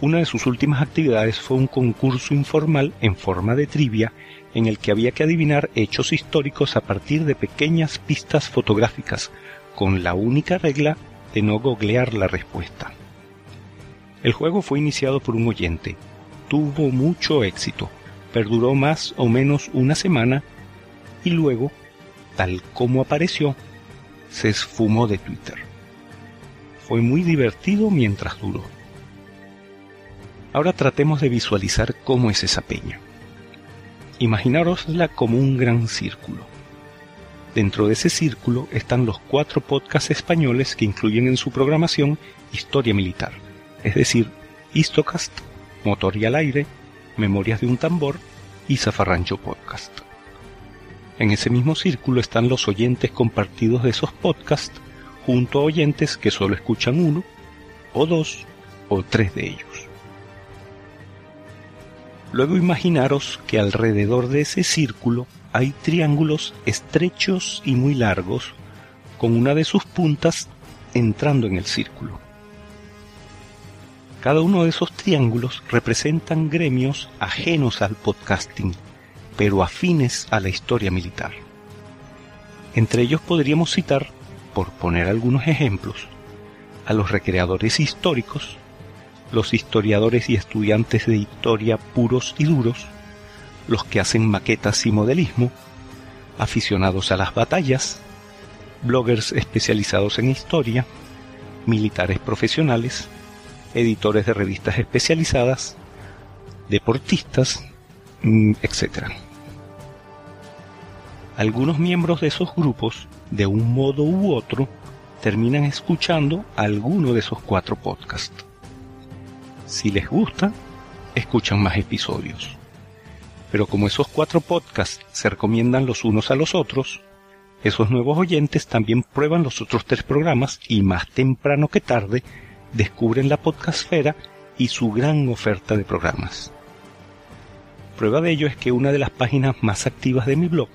Una de sus últimas actividades fue un concurso informal en forma de trivia en el que había que adivinar hechos históricos a partir de pequeñas pistas fotográficas, con la única regla de no googlear la respuesta. El juego fue iniciado por un oyente, tuvo mucho éxito, perduró más o menos una semana y luego, tal como apareció, se esfumó de Twitter. Fue muy divertido mientras duró. Ahora tratemos de visualizar cómo es esa peña. Imaginarosla como un gran círculo. Dentro de ese círculo están los cuatro podcasts españoles que incluyen en su programación historia militar, es decir, Histocast, Motor y al Aire, Memorias de un Tambor y Zafarrancho Podcast. En ese mismo círculo están los oyentes compartidos de esos podcasts junto a oyentes que solo escuchan uno, o dos, o tres de ellos. Luego imaginaros que alrededor de ese círculo hay triángulos estrechos y muy largos, con una de sus puntas entrando en el círculo. Cada uno de esos triángulos representan gremios ajenos al podcasting, pero afines a la historia militar. Entre ellos podríamos citar, por poner algunos ejemplos, a los recreadores históricos, los historiadores y estudiantes de historia puros y duros, los que hacen maquetas y modelismo, aficionados a las batallas, bloggers especializados en historia, militares profesionales, editores de revistas especializadas, deportistas, mm, etc. Algunos miembros de esos grupos, de un modo u otro, terminan escuchando alguno de esos cuatro podcasts. Si les gusta, escuchan más episodios. Pero como esos cuatro podcasts se recomiendan los unos a los otros, esos nuevos oyentes también prueban los otros tres programas y más temprano que tarde descubren la podcastfera y su gran oferta de programas. Prueba de ello es que una de las páginas más activas de mi blog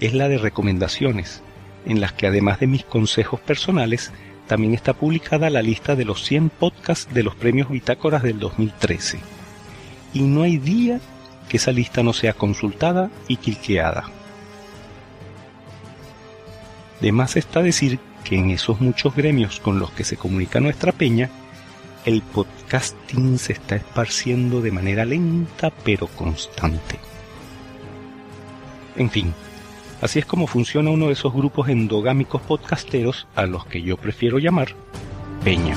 es la de recomendaciones, en las que además de mis consejos personales, también está publicada la lista de los 100 podcasts de los premios Bitácoras del 2013. Y no hay día que esa lista no sea consultada y cliqueada. De más está decir que en esos muchos gremios con los que se comunica nuestra peña, el podcasting se está esparciendo de manera lenta pero constante. En fin, así es como funciona uno de esos grupos endogámicos podcasteros a los que yo prefiero llamar peña.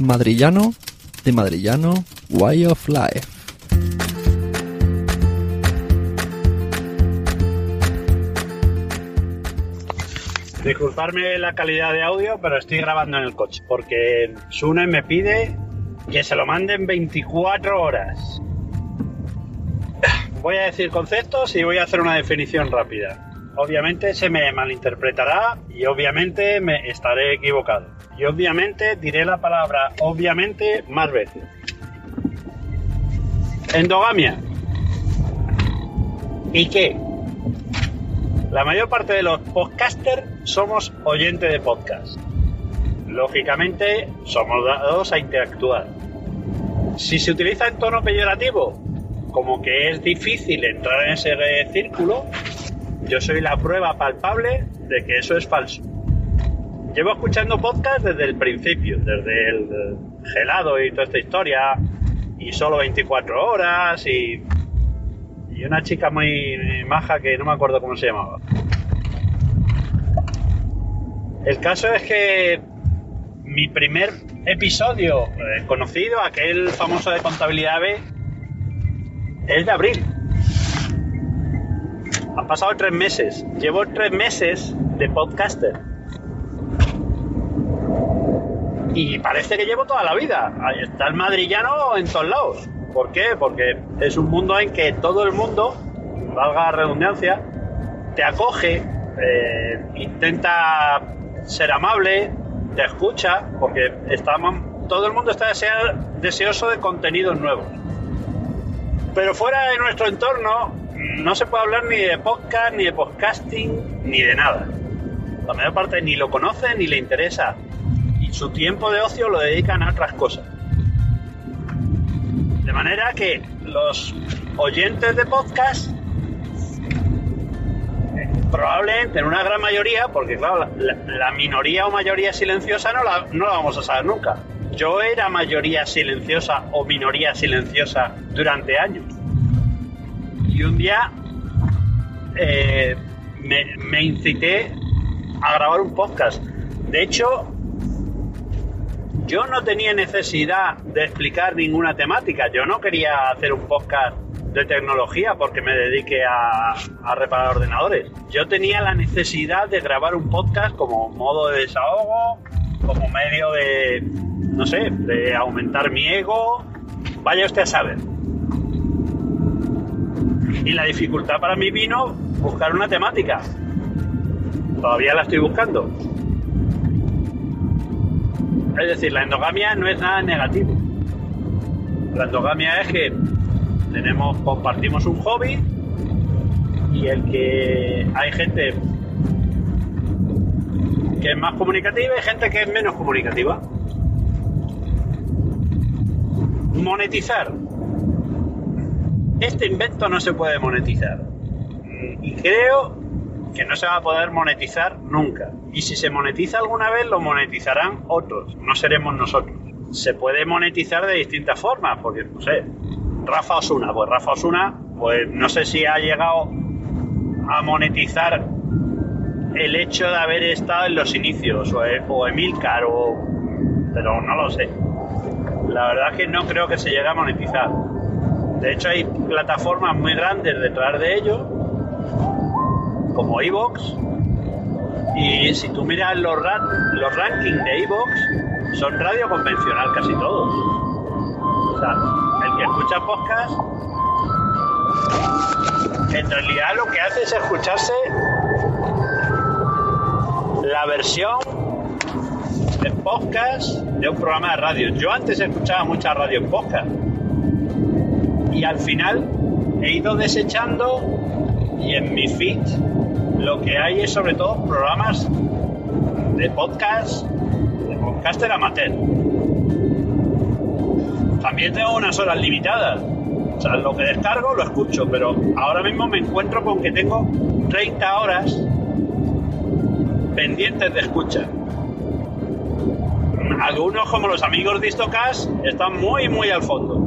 Madrillano de Madrillano Way of Life. Disculparme la calidad de audio, pero estoy grabando en el coche porque Sune me pide que se lo manden 24 horas. Voy a decir conceptos y voy a hacer una definición rápida. Obviamente se me malinterpretará y obviamente me estaré equivocado. Y obviamente diré la palabra obviamente más veces. Endogamia. ¿Y qué? La mayor parte de los podcasters somos oyentes de podcast. Lógicamente somos dados a interactuar. Si se utiliza en tono peyorativo, como que es difícil entrar en ese círculo, yo soy la prueba palpable de que eso es falso. Llevo escuchando podcast desde el principio, desde el gelado y toda esta historia, y solo 24 horas, y, y una chica muy maja que no me acuerdo cómo se llamaba. El caso es que mi primer episodio eh, conocido, aquel famoso de contabilidad B, es de abril. Han pasado tres meses. Llevo tres meses de podcaster. Y parece que llevo toda la vida. Ahí está el madrillano en todos lados. ¿Por qué? Porque es un mundo en que todo el mundo, valga redundancia, te acoge, eh, intenta ser amable, te escucha, porque todo el mundo está deseoso de contenidos nuevos. Pero fuera de nuestro entorno, no se puede hablar ni de podcast, ni de podcasting, ni de nada. La mayor parte ni lo conoce ni le interesa. Su tiempo de ocio lo dedican a otras cosas. De manera que los oyentes de podcast, probablemente en una gran mayoría, porque claro, la, minoría o mayoría silenciosa no la, no la vamos a saber nunca. Yo era mayoría silenciosa o minoría silenciosa durante años y un día eh, me, incité a grabar un podcast. De hecho, yo no tenía necesidad de explicar ninguna temática. Yo no quería hacer un podcast de tecnología porque me dedique a, a, reparar ordenadores. Yo tenía la necesidad de grabar un podcast como modo de desahogo, como medio de, no sé, de aumentar mi ego. Vaya usted a saber. Y la dificultad para mí vino buscar una temática. Todavía la estoy buscando. Es decir, la endogamia no es nada negativo. La endogamia es que tenemos, compartimos un hobby y el que hay gente que es más comunicativa y gente que es menos comunicativa. Monetizar este invento no se puede monetizar. Y creo que no se va a poder monetizar nunca. Y si se monetiza alguna vez, lo monetizarán otros, no seremos nosotros. Se puede monetizar de distintas formas, porque, no sé, Rafa Osuna, pues Rafa Osuna, pues no sé si ha llegado a monetizar el hecho de haber estado en los inicios, o, e- o Emilcar, o, pero no lo sé. La verdad es que no creo que se llegue a monetizar. De hecho, hay plataformas muy grandes detrás de ello, como Evox, y si tú miras los, los rankings de Evox, son radio convencional casi todos. O sea, el que escucha podcast, en realidad lo que hace es escucharse la versión de podcast de un programa de radio. Yo antes escuchaba mucha radio en podcast. Y al final he ido desechando y en mi feed lo que hay es sobre todo programas de podcast, de podcaster amateur. También tengo unas horas limitadas. O sea, lo que descargo lo escucho, pero ahora mismo me encuentro con que tengo 30 horas pendientes de escucha. Algunos, como los amigos de Histocast, están muy, muy al fondo.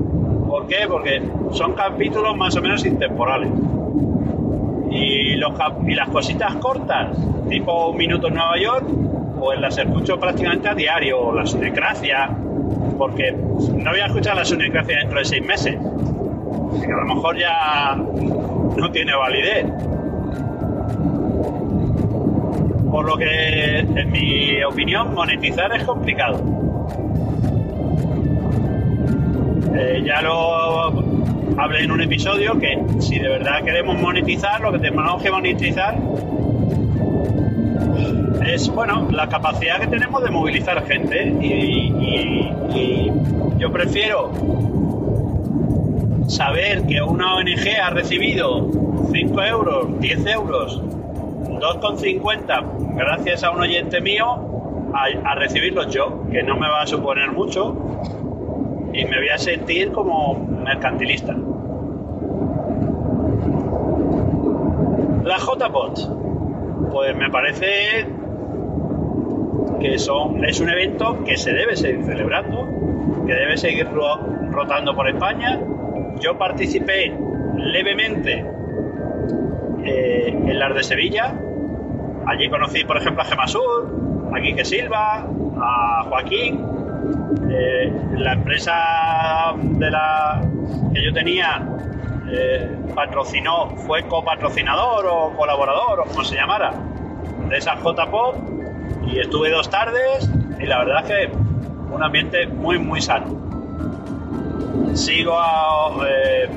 ¿Por qué? Porque son capítulos más o menos intemporales. Y, los, y las cositas cortas, tipo un minuto en Nueva York, pues las escucho prácticamente a diario, la sunecracia, porque no voy a escuchar la sunecracia dentro de seis meses, que a lo mejor ya no tiene validez. Por lo que, en mi opinión, monetizar es complicado. Eh, ya lo hablé en un episodio que si de verdad queremos monetizar, lo que tenemos que monetizar es, bueno, la capacidad que tenemos de movilizar gente. Y, yo prefiero saber que una ONG ha recibido 5 euros, 10 euros, 2,50 gracias a un oyente mío a recibirlos yo, que no me va a suponer mucho y me voy a sentir como mercantilista. La JPOT, pues me parece que son, es un evento que se debe seguir celebrando, que debe seguir ro- rotando por España. Yo participé levemente eh, en las de Sevilla. Allí conocí, por ejemplo, a Gemasur, a Quique Silva, a Joaquín. Eh, la empresa de la que yo tenía eh, patrocinó, fue copatrocinador o colaborador o como se llamara de esa JPOP y estuve dos tardes y la verdad es que un ambiente muy muy sano. Sigo eh,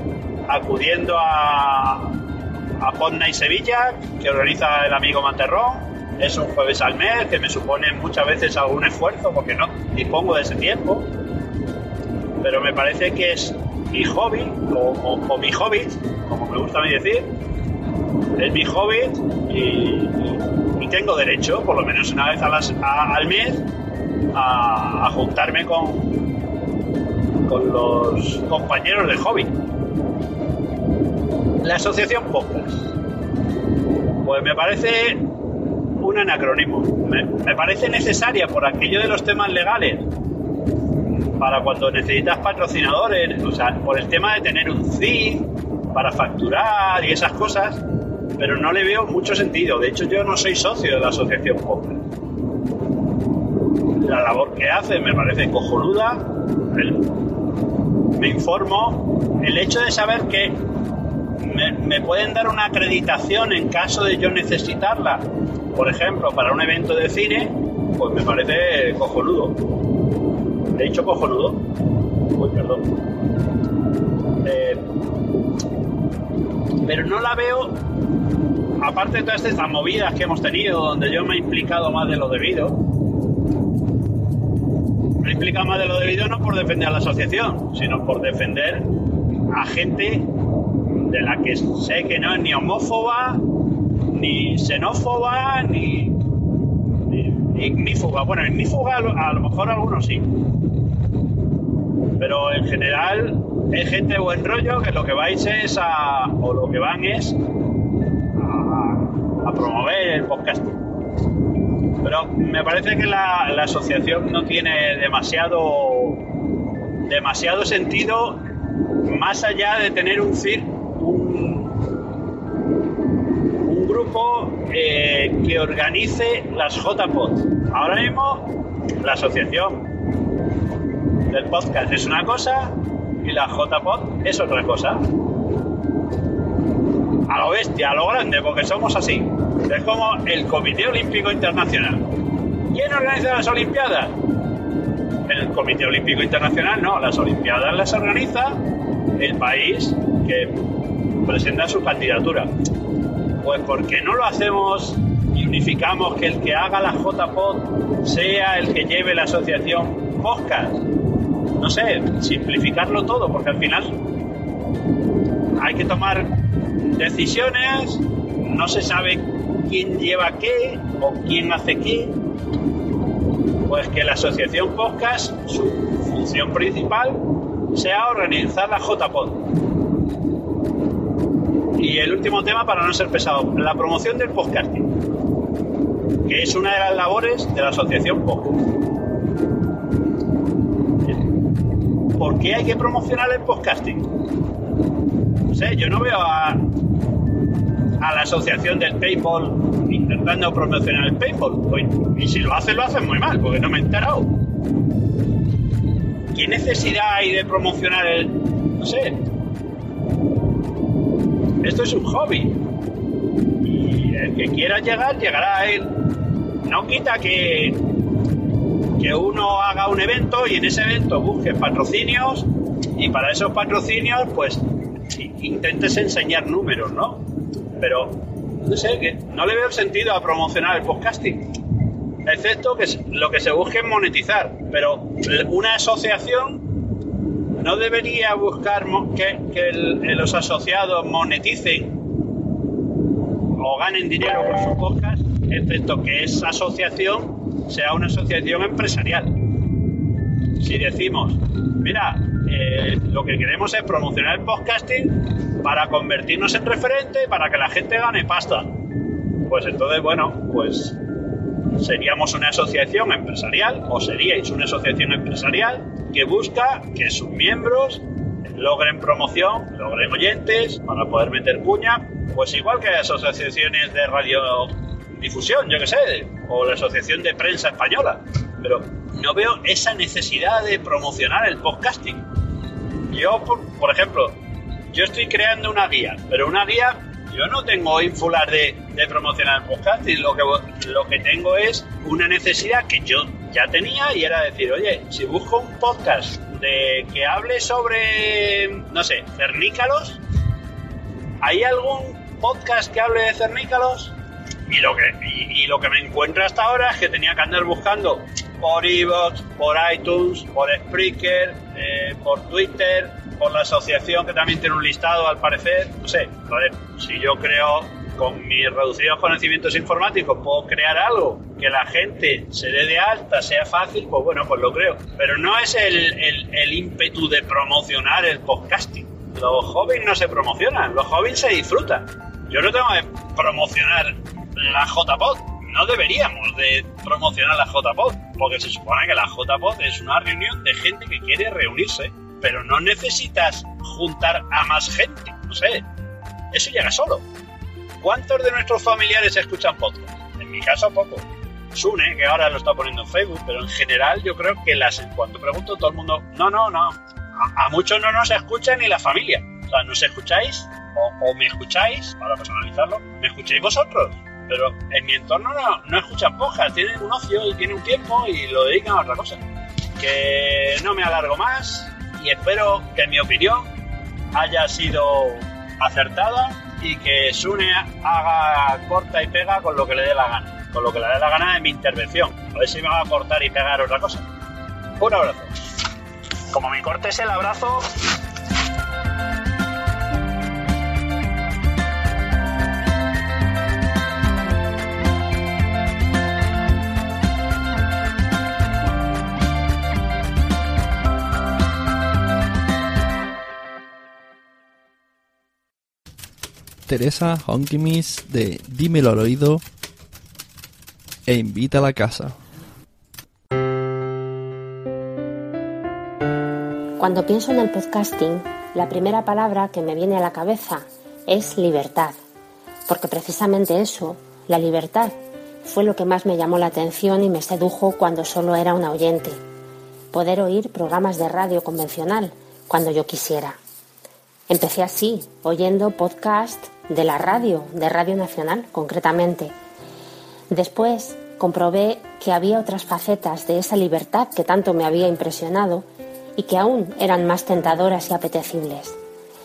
acudiendo a, a Pod Night Sevilla que organiza el amigo Manterrón. Es un jueves al mes que me supone muchas veces algún esfuerzo porque no dispongo de ese tiempo. Pero me parece que es mi hobby o, mi hobbit, como me gusta a mí decir, es mi hobbit y, tengo derecho, por lo menos una vez al mes, a, a juntarme con, con los compañeros de hobby. La asociación Podcast. Pues me parece un anacronismo. Me, parece necesaria por aquello de los temas legales para cuando necesitas patrocinadores, o sea, por el tema de tener un CID para facturar y esas cosas, pero no le veo mucho sentido. De hecho, yo no soy socio de la asociación Podcast. La labor que hace me parece cojonuda. Me informo. El hecho de saber que me, me pueden dar una acreditación en caso de yo necesitarla, por ejemplo, para un evento de cine, pues me parece cojonudo. He dicho cojonudo. Uy, perdón. Eh, pero no la veo, aparte de todas estas movidas que hemos tenido, donde yo me he implicado más de lo debido, me he implicado más de lo debido no por defender a la asociación, sino por defender a gente de la que sé que no es ni homófoba, ni xenófoba, ni, ni, ignífuga. Bueno, ignífuga a lo, a lo mejor algunos sí. Pero en general es gente de buen rollo que lo que vais es a. o lo que van es a, promover el podcasting. Pero me parece que la, asociación no tiene demasiado demasiado sentido más allá de tener un CIR, un eh, que organice las JPod. Ahora mismo, la asociación del podcast es una cosa y la JPod es otra cosa. A lo bestia, a lo grande, porque somos así. Es como el Comité Olímpico Internacional. ¿Quién organiza las Olimpiadas? El Comité Olímpico Internacional no, las Olimpiadas las organiza el país que presenta su candidatura. Pues porque no lo hacemos y unificamos que el que haga la JPOD sea el que lleve la asociación podcast. No sé, simplificarlo todo, porque al final hay que tomar decisiones, no se sabe quién lleva qué o quién hace qué. Pues que la asociación podcast, su función principal sea organizar la JPod. Y el último tema, para no ser pesado, la promoción del podcasting, que es una de las labores de la asociación podcast. ¿Por qué hay que promocionar el podcasting? No sé, yo no veo a, la asociación del PayPal intentando promocionar el PayPal. Y si lo hacen, lo hacen muy mal, porque no me he enterado. ¿Qué necesidad hay de promocionar el.? No sé. Esto es un hobby. Y el que quiera llegar, llegará a él. No quita que. que uno haga un evento y en ese evento busque patrocinios y para esos patrocinios, pues intentes enseñar números, ¿no? Pero, no sé, que no le veo sentido a promocionar el podcasting excepto que lo que se busque es monetizar. Pero una asociación no debería buscar que, los asociados moneticen o ganen dinero por su podcast, excepto que esa asociación sea una asociación empresarial. Si decimos, mira, eh, lo que queremos es promocionar el podcasting para convertirnos en referente, para que la gente gane pasta. Pues entonces, bueno, pues seríamos una asociación empresarial o seríais una asociación empresarial que busca que sus miembros logren promoción, logren oyentes para poder meter puña, pues igual que asociaciones de radiodifusión, yo que sé, o la Asociación de Prensa Española, pero no veo esa necesidad de promocionar el podcasting. Yo, por, por ejemplo, yo estoy creando una guía, pero una guía yo no tengo ínfulas de, de promocionar el podcast y lo que, lo que tengo es una necesidad que yo ya tenía y era decir, oye, si busco un podcast de que hable sobre, no sé, cernícalos, ¿hay algún podcast que hable de cernícalos? Y lo que, y, lo que me encuentro hasta ahora es que tenía que andar buscando por Evox, por iTunes, por Spreaker, eh, por Twitter, por la asociación que también tiene un listado al parecer. No sé, joder, si yo creo con mis reducidos conocimientos informáticos puedo crear algo que la gente se dé de alta, sea fácil, pues bueno, pues lo creo. Pero no es el, el, ímpetu de promocionar el podcasting. Los hobbies no se promocionan, los hobbies se disfrutan. Yo no tengo que promocionar la JPod. No deberíamos de promocionar la JPod, porque se supone que la JPod es una reunión de gente que quiere reunirse pero no necesitas juntar a más gente. No sé, eso llega solo. ¿Cuántos de nuestros familiares escuchan podcast? En mi caso, poco. Sune, que ahora lo está poniendo en Facebook, pero en general yo creo que las, cuando pregunto todo el mundo, no, no, no, a, muchos no nos escucha ni la familia. O sea, ¿nos escucháis? O, me escucháis, para personalizarlo, ¿me escucháis vosotros? Pero en mi entorno no, no escuchan podcast, tienen un ocio y tienen un tiempo y lo dedican a otra cosa. Que no me alargo más, y espero que mi opinión haya sido acertada y que Sune haga corta y pega con lo que le dé la gana, con lo que le dé la gana de mi intervención. A ver si me va a cortar y pegar otra cosa. Un abrazo. Como mi corte es el abrazo, Teresa Honkimis de Dímelo al oído e invita a la casa. Cuando pienso en el podcasting, la primera palabra que me viene a la cabeza es libertad. porque precisamente eso, la libertad, fue lo que más me llamó la atención y me sedujo cuando solo era un oyente. Poder oír programas de radio convencional cuando yo quisiera. Empecé así, oyendo podcast de la radio, de Radio Nacional concretamente. Después comprobé que había otras facetas de esa libertad que tanto me había impresionado y que aún eran más tentadoras y apetecibles.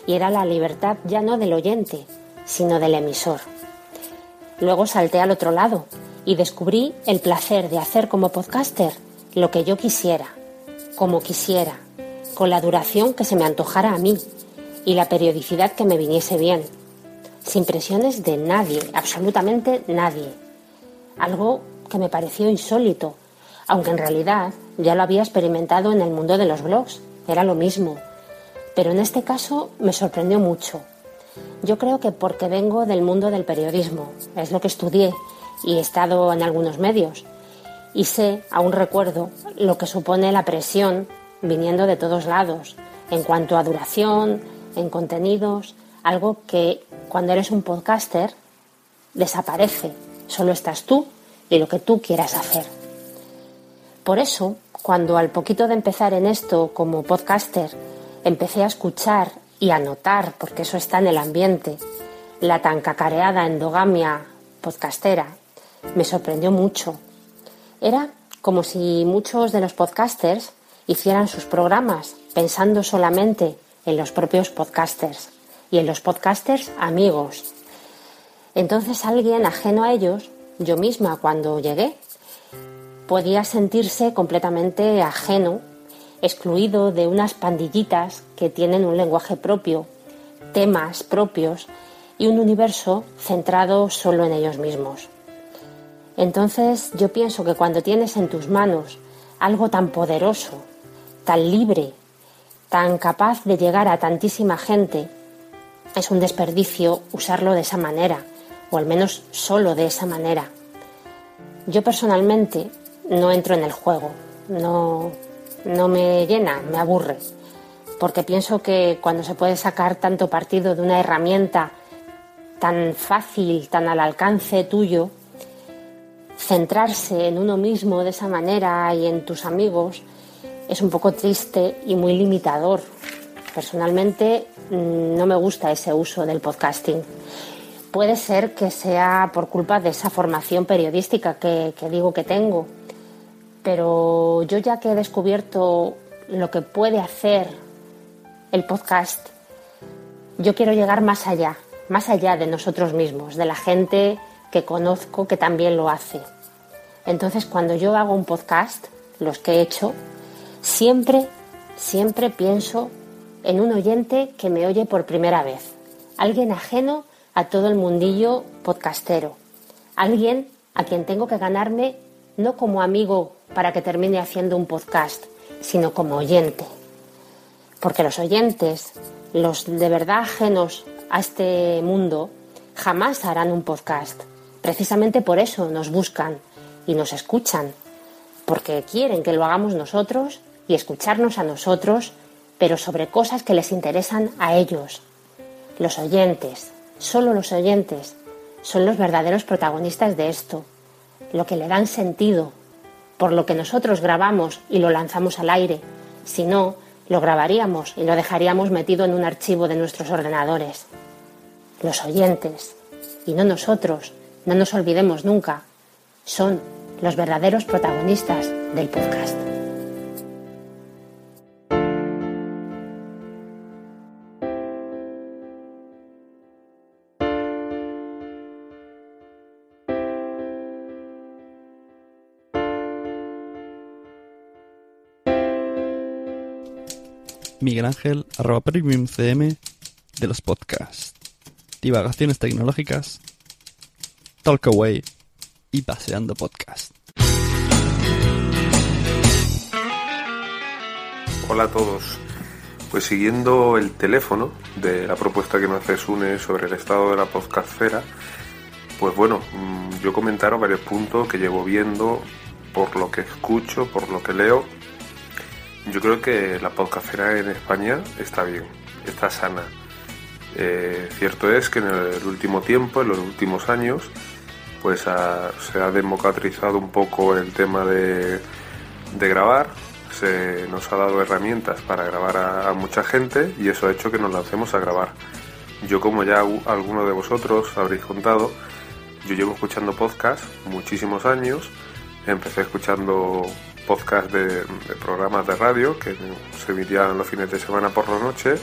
Y era la libertad ya no del oyente, sino del emisor. Luego salté al otro lado y descubrí el placer de hacer como podcaster lo que yo quisiera, como quisiera, con la duración que se me antojara a mí y la periodicidad que me viniese bien, sin presiones de nadie, absolutamente nadie. Algo que me pareció insólito, aunque en realidad ya lo había experimentado en el mundo de los blogs, era lo mismo. Pero en este caso me sorprendió mucho. Yo creo que porque vengo del mundo del periodismo, es lo que estudié y he estado en algunos medios. Y sé, aún recuerdo, lo que supone la presión viniendo de todos lados, en cuanto a duración, en contenidos, algo que cuando eres un podcaster desaparece, solo estás tú y lo que tú quieras hacer. Por eso, cuando al poquito de empezar en esto como podcaster, empecé a escuchar y a notar, porque eso está en el ambiente, la tan cacareada endogamia podcastera, me sorprendió mucho. Era como si muchos de los podcasters hicieran sus programas pensando solamente en los propios podcasters y en los podcasters amigos. Entonces alguien ajeno a ellos, yo misma cuando llegué, podía sentirse completamente ajeno, excluido de unas pandillitas que tienen un lenguaje propio, temas propios y un universo centrado solo en ellos mismos. Entonces yo pienso que cuando tienes en tus manos algo tan poderoso, tan libre, tan capaz de llegar a tantísima gente, es un desperdicio usarlo de esa manera, o al menos solo de esa manera. Yo personalmente no entro en el juego, no, no me llena, me aburre, porque pienso que cuando se puede sacar tanto partido de una herramienta tan fácil, tan al alcance tuyo, centrarse en uno mismo de esa manera y en tus amigos es un poco triste y muy limitador. Personalmente mm, no me gusta ese uso del podcasting. Puede ser que sea por culpa de esa formación periodística que, digo que tengo, pero yo ya que he descubierto lo que puede hacer el podcast, yo quiero llegar más allá, más allá de nosotros mismos, de la gente que conozco que también lo hace. Entonces, cuando yo hago un podcast, los que he hecho, siempre, siempre pienso en un oyente que me oye por primera vez, alguien ajeno a todo el mundillo podcastero, alguien a quien tengo que ganarme no como amigo para que termine haciendo un podcast, sino como oyente. Porque los oyentes, los de verdad ajenos a este mundo, jamás harán un podcast. Precisamente por eso nos buscan y nos escuchan, porque quieren que lo hagamos nosotros y escucharnos a nosotros, pero sobre cosas que les interesan a ellos. Los oyentes, solo los oyentes, son los verdaderos protagonistas de esto, lo que le dan sentido, por lo que nosotros grabamos y lo lanzamos al aire. Si no, lo grabaríamos y lo dejaríamos metido en un archivo de nuestros ordenadores. Los oyentes, y no nosotros, no nos olvidemos nunca, son los verdaderos protagonistas del podcast. Miguel Ángel, arroba premium cm de los podcasts. Divagaciones tecnológicas, Talkaway y Paseando Podcast. Hola a todos. Pues siguiendo el teléfono de la propuesta que me hace Sune sobre el estado de la podcastfera, pues bueno, mm, yo comentaron varios puntos que llevo viendo por lo que escucho, por lo que leo. Yo creo que la podcastfera en España está bien, está sana. Eh, cierto es que en el último tiempo, en los últimos años, pues se ha democratizado un poco el tema de, grabar, se nos ha dado herramientas para grabar a, mucha gente y eso ha hecho que nos lancemos a grabar. Yo como ya alguno de vosotros habréis contado, yo llevo escuchando podcast muchísimos años, empecé escuchando podcast de, programas de radio que se emitían los fines de semana por la noche.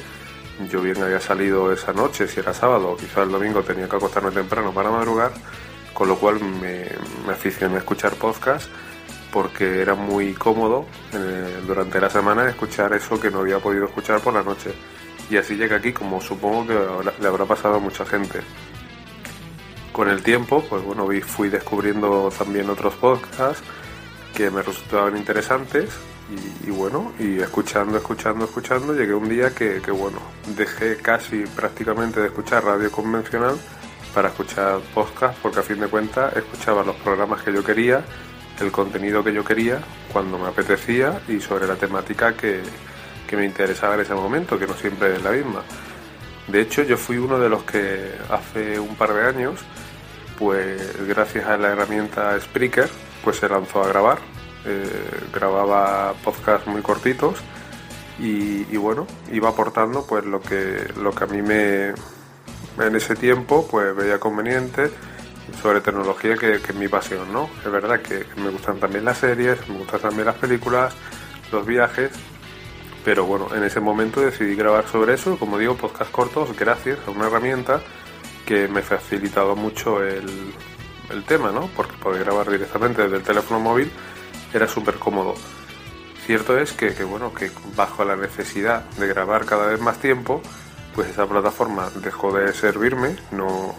Yo bien había salido esa noche, si era sábado o quizá el domingo tenía que acostarme temprano para madrugar con lo cual me, aficioné a escuchar podcast porque era muy cómodo eh, durante la semana escuchar eso que no había podido escuchar por la noche. Y así llega aquí, como supongo que le habrá pasado a mucha gente. Con el tiempo, pues bueno, fui descubriendo también otros podcasts que me resultaban interesantes y, bueno, y escuchando, escuchando, escuchando, llegué un día que, que bueno, dejé casi prácticamente de escuchar radio convencional para escuchar podcast porque a fin de cuentas escuchaba los programas que yo quería, el contenido que yo quería, cuando me apetecía y sobre la temática que, me interesaba en ese momento, que no siempre es la misma. De hecho, yo fui uno de los que hace un par de años, pues gracias a la herramienta Spreaker, pues se lanzó a grabar. Eh, grababa podcasts muy cortitos y, bueno, iba aportando pues lo que, lo que a mí me, en ese tiempo pues veía conveniente sobre tecnología que, es mi pasión, ¿no? Es verdad que me gustan también las series, me gustan también las películas, los viajes, pero bueno, en ese momento decidí grabar sobre eso, como digo, podcast cortos gracias a una herramienta que me ha facilitado mucho el, el tema, ¿no? Porque poder grabar directamente desde el teléfono móvil era súper cómodo. Cierto es que, bueno, que bajo la necesidad de grabar cada vez más tiempo, pues esa plataforma dejó de servirme, no,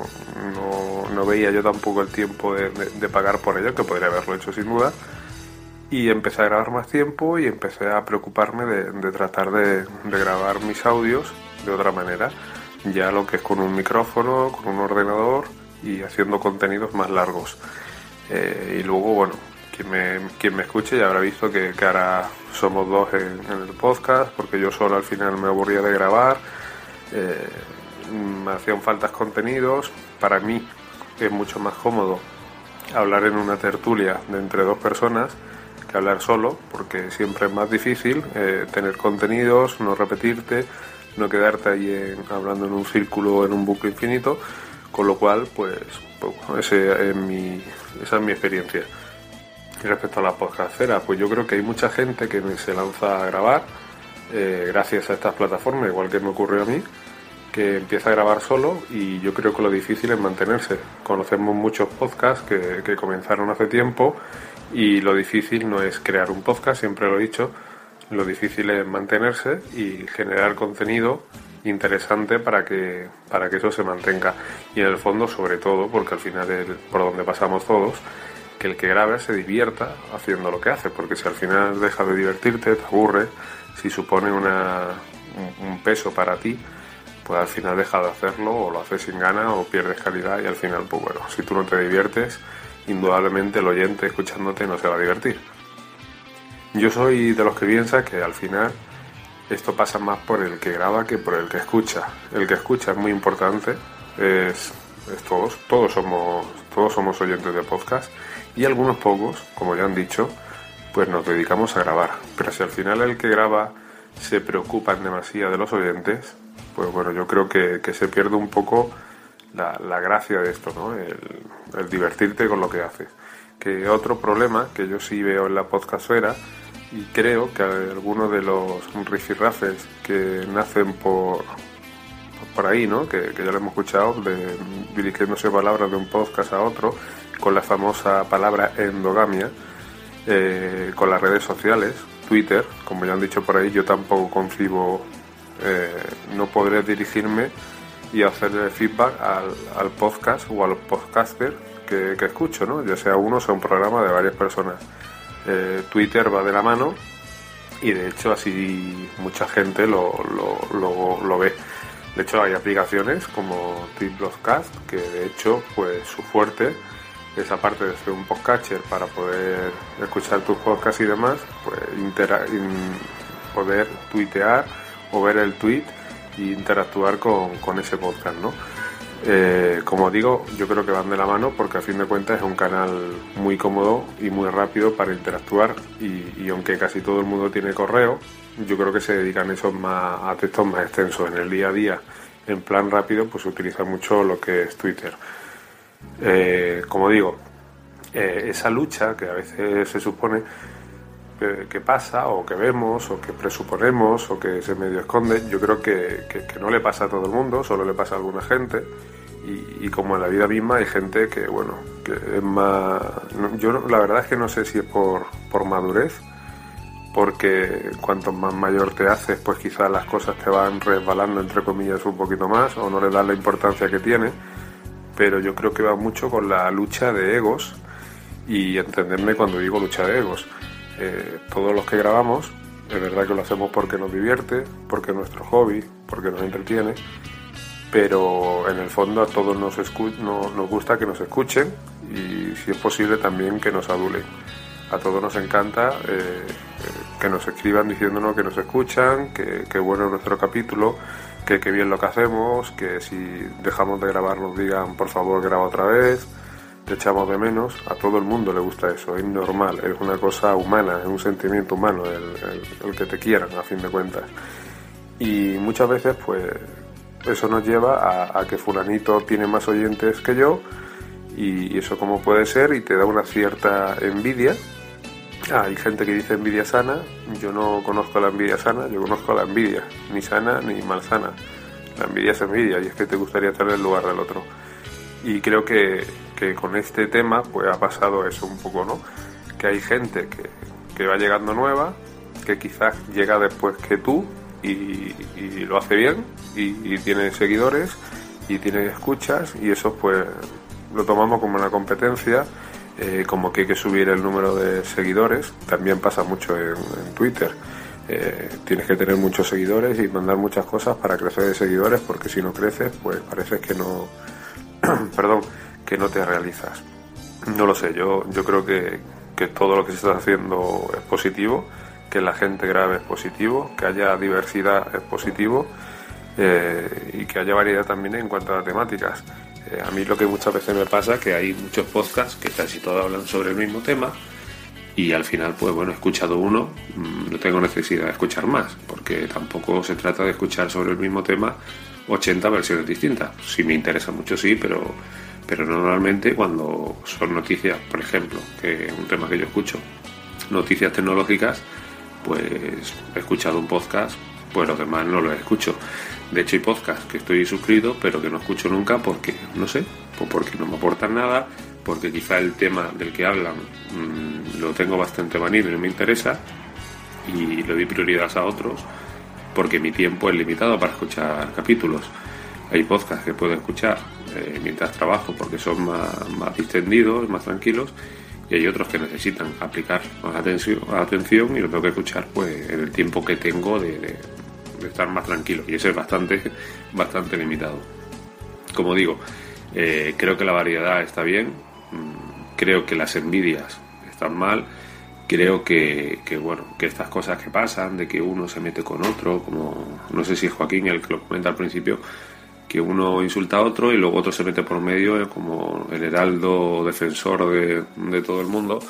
no, veía yo tampoco el tiempo de, pagar por ella, que podría haberlo hecho sin duda, y empecé a grabar más tiempo y empecé a preocuparme de, tratar de, grabar mis audios de otra manera, ya lo que es con un micrófono, con un ordenador y haciendo contenidos más largos. Eh, y luego, bueno, quien me, escuche ya habrá visto que, ahora somos dos en, el podcast, porque yo solo al final me aburría de grabar eh, me hacían faltas contenidos. Para mí es mucho más cómodo hablar en una tertulia de entre dos personas que hablar solo, porque siempre es más difícil eh, tener contenidos, no repetirte, no quedarte ahí hablando en un círculo en un bucle infinito, con lo cual, pues, pues ese es mi, esa es mi experiencia. Y respecto a la podcastera, pues yo creo que hay mucha gente que se lanza a grabar eh, gracias a estas plataformas, igual que me ocurrió a mí, que empieza a grabar solo y yo creo que lo difícil es mantenerse. Conocemos muchos podcasts que, comenzaron hace tiempo y lo difícil no es crear un podcast, siempre lo he dicho, lo difícil es mantenerse y generar contenido interesante para que, para que eso se mantenga. Y en el fondo, sobre todo, porque al final es por donde pasamos todos, que el que grabe se divierta haciendo lo que hace, porque si al final deja de divertirte, te aburre, si supone una, un peso para ti, pues al final deja de hacerlo o lo haces sin gana o pierdes calidad y al final, pues bueno, si tú no te diviertes, indudablemente el oyente escuchándote no se va a divertir. Yo soy de los que piensa que al final esto pasa más por el que graba que por el que escucha. El que escucha es muy importante, es, todos, todos somos, todos somos oyentes de podcast y algunos pocos, como ya han dicho, pues nos dedicamos a grabar. Pero si al final el que graba se preocupa en demasía de los oyentes, pues bueno, yo creo que, se pierde un poco la, gracia de esto, ¿no? El, divertirte con lo que haces. Que otro problema que yo sí veo en la podcastera y creo que algunos de los rifirrafes que nacen por, por ahí, ¿no? Que, ya lo hemos escuchado, de, dirigiéndose palabras de un podcast a otro, con la famosa palabra endogamia, eh, con las redes sociales, Twitter, como ya han dicho por ahí, yo tampoco concibo eh, no podré dirigirme y hacerle feedback al, podcast o al podcaster que, escucho, ¿no? ya sea uno o sea un programa de varias personas. Eh, Twitter va de la mano y de hecho así mucha gente lo, lo, ve. De hecho hay aplicaciones como Tweetbroadcast que de hecho pues su fuerte es aparte de ser un podcatcher para poder escuchar tus podcasts y demás, pues poder tuitear o ver el tweet y interactuar con, con ese podcast, ¿no? Eh, como digo, yo creo que van de la mano porque a fin de cuentas es un canal muy cómodo y muy rápido para interactuar y, aunque casi todo el mundo tiene correo, yo creo que se dedican esos más, a textos más extensos. En el día a día, en plan rápido, pues se utiliza mucho lo que es Twitter. Eh, como digo, eh, esa lucha que a veces se supone que, pasa o que vemos o que presuponemos o que se medio esconde, yo creo que, que, no le pasa a todo el mundo, solo le pasa a alguna gente y, como en la vida misma hay gente que, bueno, que es más... Yo la verdad es que no sé si es por, por madurez, porque cuanto más mayor te haces, pues quizás las cosas te van resbalando, entre comillas, un poquito más, o no le das la importancia que tiene, pero yo creo que va mucho con la lucha de egos, y entenderme cuando digo lucha de egos. Eh, todos los que grabamos, es verdad que lo hacemos porque nos divierte, porque es nuestro hobby, porque nos entretiene, pero en el fondo a todos nos, nos gusta que nos escuchen y si es posible también que nos adulen. A todos nos encanta eh, eh, que nos escriban diciéndonos que nos escuchan, que, bueno es nuestro capítulo, que, qué bien lo que hacemos, que si dejamos de grabar nos digan por favor graba otra vez, te echamos de menos, a todo el mundo le gusta eso, es normal, es una cosa humana, es un sentimiento humano el que te quieran a fin de cuentas. Y muchas veces pues eso nos lleva a, que fulanito tiene más oyentes que yo y, eso como puede ser y te da una cierta envidia. hay gente que dice envidia sana, yo no conozco la envidia sana, yo conozco la envidia, ni sana ni mal sana. La envidia es envidia y es que te gustaría estar en el lugar del otro. Y creo que, que con este tema pues ha pasado eso un poco, ¿no? Que hay gente que, que va llegando nueva, que quizás llega después que tú y, lo hace bien y, tiene seguidores y tiene escuchas y eso pues lo tomamos como una competencia, eh, como que hay que subir el número de seguidores, también pasa mucho en, Twitter. Eh, tienes que tener muchos seguidores y mandar muchas cosas para crecer de seguidores porque si no creces pues parece que no perdón que no te realizas no lo sé yo yo creo que, que todo lo que se está haciendo es positivo que la gente grave es positivo, que haya diversidad es positivo eh, y que haya variedad también en cuanto a temáticas. Eh, a mí lo que muchas veces me pasa es que hay muchos podcasts que casi todos hablan sobre el mismo tema y al final, pues bueno, he escuchado uno, mm, no tengo necesidad de escuchar más, porque tampoco se trata de escuchar sobre el mismo tema 80 versiones distintas. Si me interesa mucho, sí, pero, pero normalmente cuando son noticias, por ejemplo, que es un tema que yo escucho, noticias tecnológicas, pues he escuchado un podcast, pues los demás no los escucho. De hecho hay podcasts que estoy suscrito pero que no escucho nunca porque, no sé, pues porque no me aportan nada, porque quizá el tema del que hablan mm, lo tengo bastante manido y no me interesa y le doy prioridad a otros porque mi tiempo es limitado para escuchar capítulos. Hay podcasts que puedo escuchar eh, mientras trabajo porque son más, más distendidos, más tranquilos y hay otros que necesitan aplicar más atención, atención y lo tengo que escuchar pues en el tiempo que tengo de, estar más tranquilo y ese es bastante, bastante limitado. Como digo, eh, creo que la variedad está bien, mm, creo que las envidias están mal, creo que, que, bueno, que estas cosas que pasan, de que uno se mete con otro, como no sé si Joaquín el que lo comenta al principio, que uno insulta a otro y luego otro se mete por medio eh, como el heraldo defensor de, todo el mundo.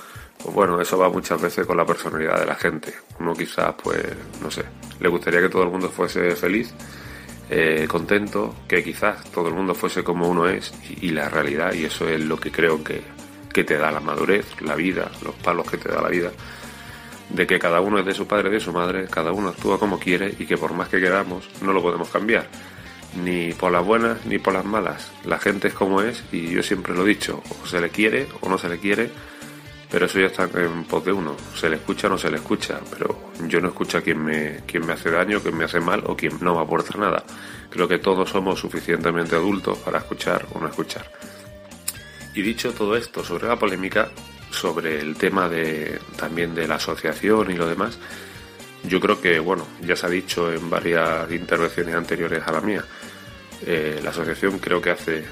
Pues bueno, eso va muchas veces con la personalidad de la gente. Uno quizás, pues, no sé, le gustaría que todo el mundo fuese feliz, eh, contento, que quizás todo el mundo fuese como uno es y, la realidad, y eso es lo que creo que, que te da la madurez, la vida, los palos que te da la vida de que cada uno es de su padre, de su madre, cada uno actúa como quiere y que por más que queramos no lo podemos cambiar ni por las buenas ni por las malas. La gente es como es y yo siempre lo he dicho, o se le quiere o no se le quiere, pero eso ya está en pos de uno. Se le escucha o no se le escucha, pero yo no escucho a quien me, quien me hace daño, quien me hace mal o quien no me aporta nada. Creo que todos somos suficientemente adultos para escuchar o no escuchar. Y dicho todo esto sobre la polémica, sobre el tema de también de la asociación y lo demás, yo creo que, bueno, ya se ha dicho en varias intervenciones anteriores a la mía, eh, la asociación creo que hace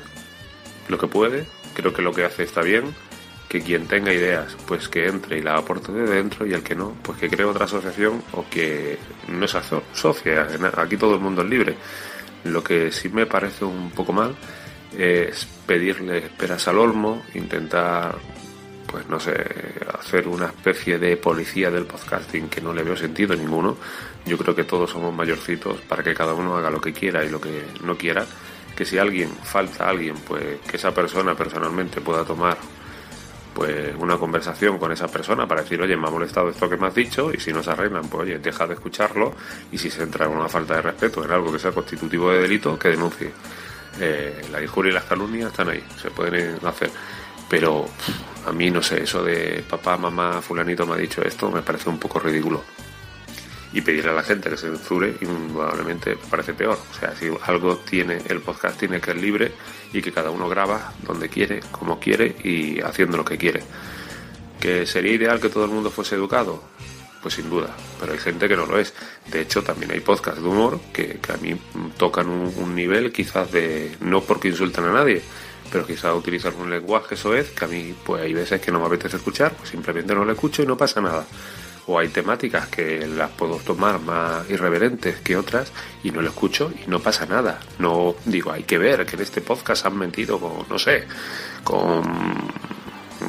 lo que puede, creo que lo que hace está bien, que quien tenga ideas, pues que entre y la aporte de dentro y el que no, pues que cree otra asociación o que no se asocia. Aquí todo el mundo es libre. Lo que sí me parece un poco mal es pedirle esperas al olmo, intentar, pues no sé, hacer una especie de policía del podcasting que no le veo sentido ninguno. Yo creo que todos somos mayorcitos para que cada uno haga lo que quiera y lo que no quiera. Que si alguien falta a alguien, pues que esa persona personalmente pueda tomar pues una conversación con esa persona para decir, oye, me ha molestado esto que me has dicho, y si no se arreglan, pues oye, deja de escucharlo, y si se entra en una falta de respeto en algo que sea constitutivo de delito, que denuncie. Eh, la injuria y las calumnias están ahí, se pueden hacer. Pero a mí, no sé, eso de papá, mamá, fulanito me ha dicho esto, me parece un poco ridículo. Y pedirle a la gente que se censure, indudablemente me parece peor. O sea, si algo tiene el podcast, tiene que ser libre y que cada uno graba donde quiere, como quiere y haciendo lo que quiere. ¿Que sería ideal que todo el mundo fuese educado? Pues sin duda, pero hay gente que no lo es. De hecho, también hay podcasts de humor que, a mí tocan un, nivel quizás de, no porque insultan a nadie, pero quizás utilizan un lenguaje eso es que a mí pues hay veces que no me apetece escuchar, pues simplemente no lo escucho y no pasa nada. O hay temáticas que las puedo tomar más irreverentes que otras y no lo escucho y no pasa nada. No digo, hay que ver que en este podcast han mentido con, no sé, con...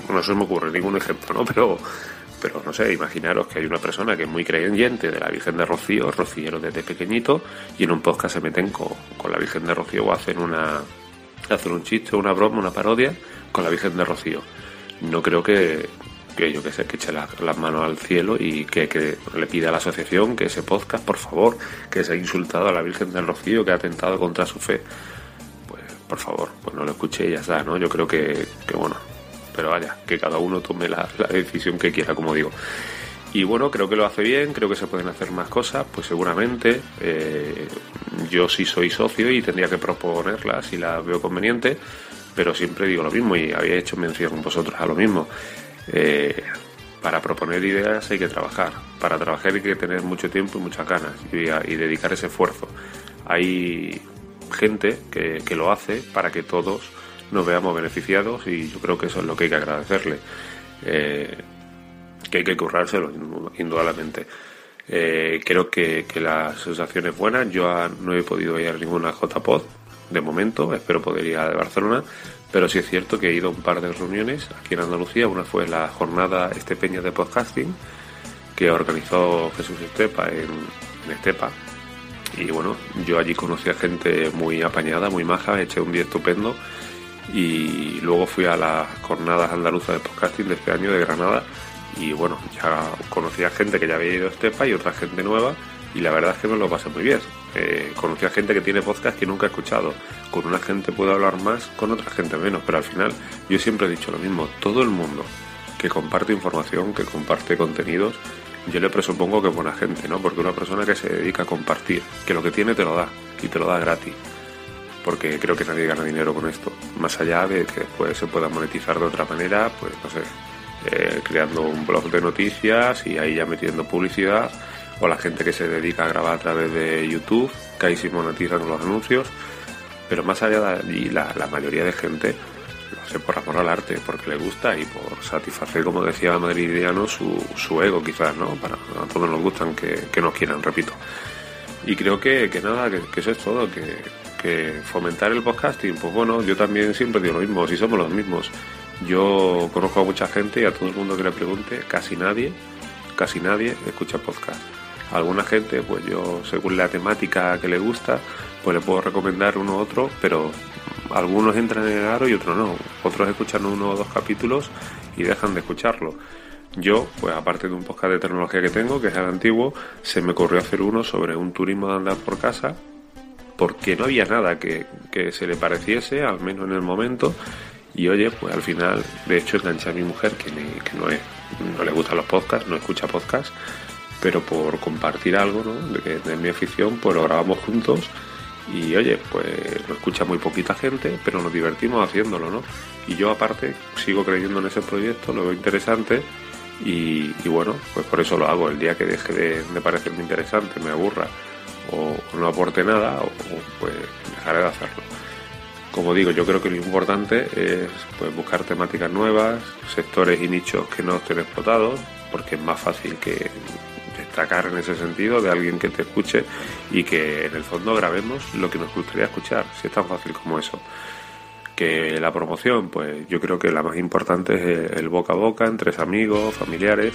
No se me ocurre ningún ejemplo, ¿no? Pero pero no sé, imaginaros que hay una persona que es muy creyente de la Virgen de Rocío, rociero desde pequeñito, y en un podcast se meten con, la Virgen de Rocío o hacen una hacen un chiste, una broma, una parodia con la Virgen de Rocío. No creo que, que yo que sé, que eche las, manos al cielo y que, que, le pida a la asociación que ese podcast, por favor, que se ha insultado a la Virgen de Rocío, que ha atentado contra su fe. Pues, por favor, pues no lo escuché y ya está, ¿no? Yo creo que, que bueno, pero vaya, que cada uno tome la, decisión que quiera, como digo. Y bueno, creo que lo hace bien, creo que se pueden hacer más cosas, pues seguramente eh, yo sí soy socio y tendría que proponerlas si las veo conveniente, pero siempre digo lo mismo y había hecho mención vosotros a lo mismo. Eh, para proponer ideas hay que trabajar, para trabajar hay que tener mucho tiempo y muchas ganas y, dedicar ese esfuerzo. Hay gente que, que lo hace para que todos nos veamos beneficiados y yo creo que eso es lo que hay que agradecerle. Eh, que hay que currárselo, indudablemente. Eh, creo que, la asociación es buena. Yo no he podido ir a ninguna JPod de momento, espero poder ir a de Barcelona, pero sí es cierto que he ido a un par de reuniones aquí en Andalucía. Una fue la jornada Estepeña de Podcasting, que organizó Jesús Estepa en, en Estepa. Y bueno, yo allí conocí a gente muy apañada, muy maja, eché un día estupendo y luego fui a las jornadas andaluzas de podcasting de este año de Granada y bueno, ya conocí a gente que ya había ido a Estepa y otra gente nueva y la verdad es que me lo pasé muy bien. Eh, conocí a gente que tiene podcast que nunca he escuchado. Con una gente puedo hablar más, con otra gente menos, pero al final yo siempre he dicho lo mismo, todo el mundo que comparte información, que comparte contenidos, yo le presupongo que es buena gente, ¿no? Porque una persona que se dedica a compartir, que lo que tiene te lo da y te lo da gratis porque creo que nadie gana dinero con esto. Más allá de que después se pueda monetizar de otra manera, pues no sé, eh, creando un blog de noticias y ahí ya metiendo publicidad, o la gente que se dedica a grabar a través de YouTube, que ahí sí monetizan los anuncios, pero más allá de y la, mayoría de gente lo hace por amor al arte, porque le gusta y por satisfacer, como decía Madridiano, su, su ego quizás, ¿no? Para, a todos nos gustan que, que nos quieran, repito. Y creo que, que nada, que, que eso es todo, que, que fomentar el podcasting, pues bueno, yo también siempre digo lo mismo, si somos los mismos. Yo conozco a mucha gente y a todo el mundo que le pregunte, casi nadie, casi nadie escucha podcast. alguna gente, pues yo, según la temática que le gusta, pues le puedo recomendar uno u otro, pero algunos entran en el aro y otros no. Otros escuchan uno o dos capítulos y dejan de escucharlo. Yo, pues aparte de un podcast de tecnología que tengo, que es el antiguo, se me ocurrió hacer uno sobre un turismo de andar por casa porque no había nada que, se le pareciese, al menos en el momento. Y oye, pues al final, de hecho, enganché a mi mujer, que, no, es, no le gustan los podcasts, no escucha podcasts, pero por compartir algo ¿no? de, de mi afición, pues lo grabamos juntos. Y oye, pues lo escucha muy poquita gente, pero nos divertimos haciéndolo, ¿no? Y yo aparte sigo creyendo en ese proyecto, lo veo interesante y, bueno, pues por eso lo hago. El día que deje de, parecerme interesante, me aburra o, no aporte nada, o, pues dejaré de hacerlo. Como digo, yo creo que lo importante es pues, buscar temáticas nuevas, sectores y nichos que no estén explotados, porque es más fácil que destacar en ese sentido de alguien que te escuche y que en el fondo grabemos lo que nos gustaría escuchar, si es tan fácil como eso. Que la promoción, pues yo creo que la más importante es el boca a boca entre amigos, familiares,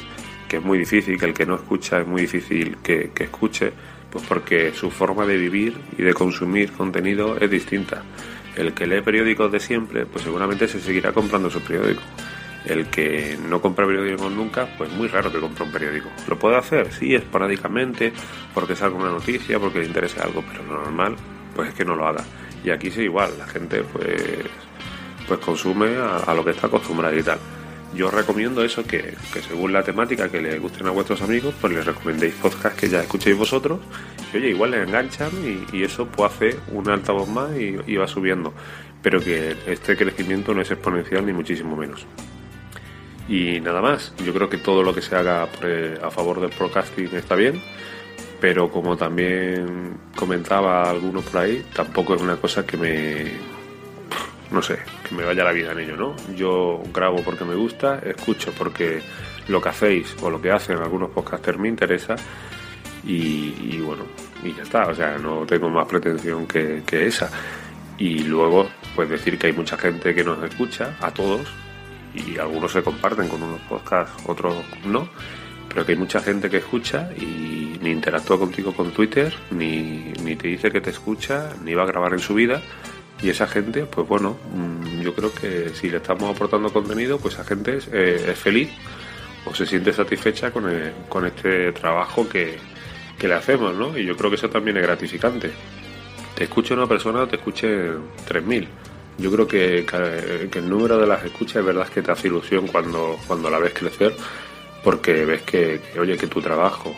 que es muy difícil, que el que no escucha es muy difícil que, que escuche, pues porque su forma de vivir y de consumir contenido es distinta. El que lee periódicos de siempre, pues seguramente se seguirá comprando su periódico. El que no compra periódicos nunca, pues muy raro que compre un periódico. ¿Lo puede hacer? Sí, esporádicamente, porque salga una noticia, porque le interese algo, pero lo normal, pues es que no lo haga. Y aquí sí igual, la gente pues, pues consume a, a lo que está acostumbrada y tal yo recomiendo eso, que, según la temática que les gusten a vuestros amigos, pues les recomendéis podcasts que ya escuchéis vosotros. Y oye, igual les enganchan y, eso pues hace un altavoz más y, va subiendo. Pero que este crecimiento no es exponencial ni muchísimo menos. Y nada más, yo creo que todo lo que se haga a favor del podcasting está bien, pero como también comentaba alguno por ahí, tampoco es una cosa que me, no sé, que me vaya la vida en ello, ¿no? Yo grabo porque me gusta, escucho porque lo que hacéis o lo que hacen algunos podcasters me interesa y, bueno, y ya está, o sea, no tengo más pretensión que, esa. Y luego, pues decir que hay mucha gente que nos escucha, a todos, y algunos se comparten con unos podcasts, otros no, pero que hay mucha gente que escucha y ni interactúa contigo con Twitter, ni, ni te dice que te escucha, ni va a grabar en su vida y esa gente, pues bueno, mm, yo creo que si le estamos aportando contenido, pues esa gente es, eh, feliz o se siente satisfecha con, con este trabajo que, le hacemos, ¿no? Y yo creo que eso también es gratificante. Te escuche una persona o te escuche 3.000. Yo creo que, que, el número de las escuchas es verdad que te hace ilusión cuando, cuando la ves crecer, porque ves que, oye, que tu trabajo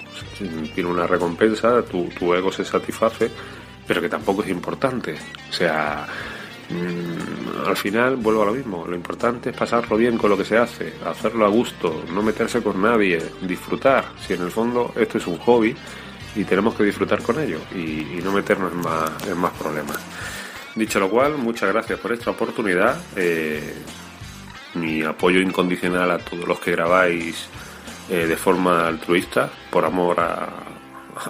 tiene una recompensa, tu, tu ego se satisface pero que tampoco es importante. O sea, mm, al final vuelvo a lo mismo. Lo importante es pasarlo bien con lo que se hace, hacerlo a gusto, no meterse con nadie, disfrutar. Si en el fondo esto es un hobby y tenemos que disfrutar con ello y, no meternos en más, problemas. Dicho lo cual, muchas gracias por esta oportunidad. Eh, mi apoyo incondicional a todos los que grabáis eh, de forma altruista, por amor a,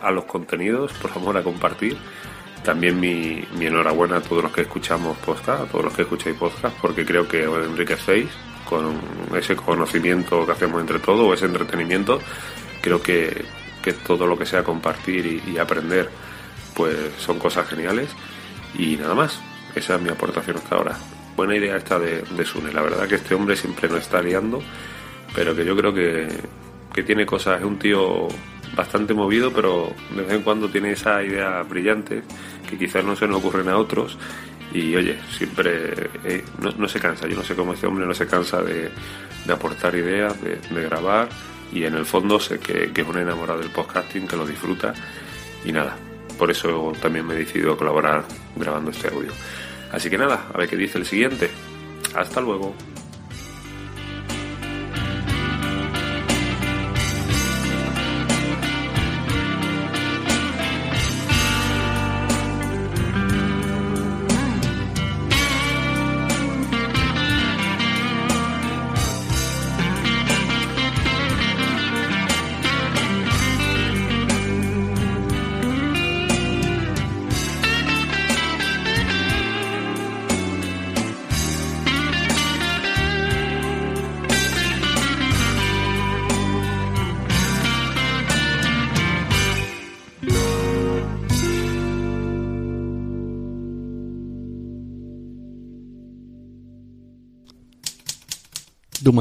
a los contenidos, por amor a compartir también mi, enhorabuena a todos los que escuchamos podcast, a todos los que escucháis podcast, porque creo que os enriquecéis con ese conocimiento que hacemos entre todos, o ese entretenimiento. Creo que, todo lo que sea compartir y, aprender, pues son cosas geniales. Y nada más, esa es mi aportación hasta ahora. Buena idea esta de, de Sune, la verdad que este hombre siempre nos está liando, pero que yo creo que, que tiene cosas, es un tío bastante movido, pero de vez en cuando tiene esa idea brillante que quizás no se nos ocurren a otros. Y oye, siempre eh, no, se cansa. Yo no sé cómo este hombre no se cansa de, aportar ideas, de, grabar. Y en el fondo sé que, que, es un enamorado del podcasting, que lo disfruta. Y nada, por eso también me he decidido colaborar grabando este audio. Así que nada, a ver qué dice el siguiente. Hasta luego.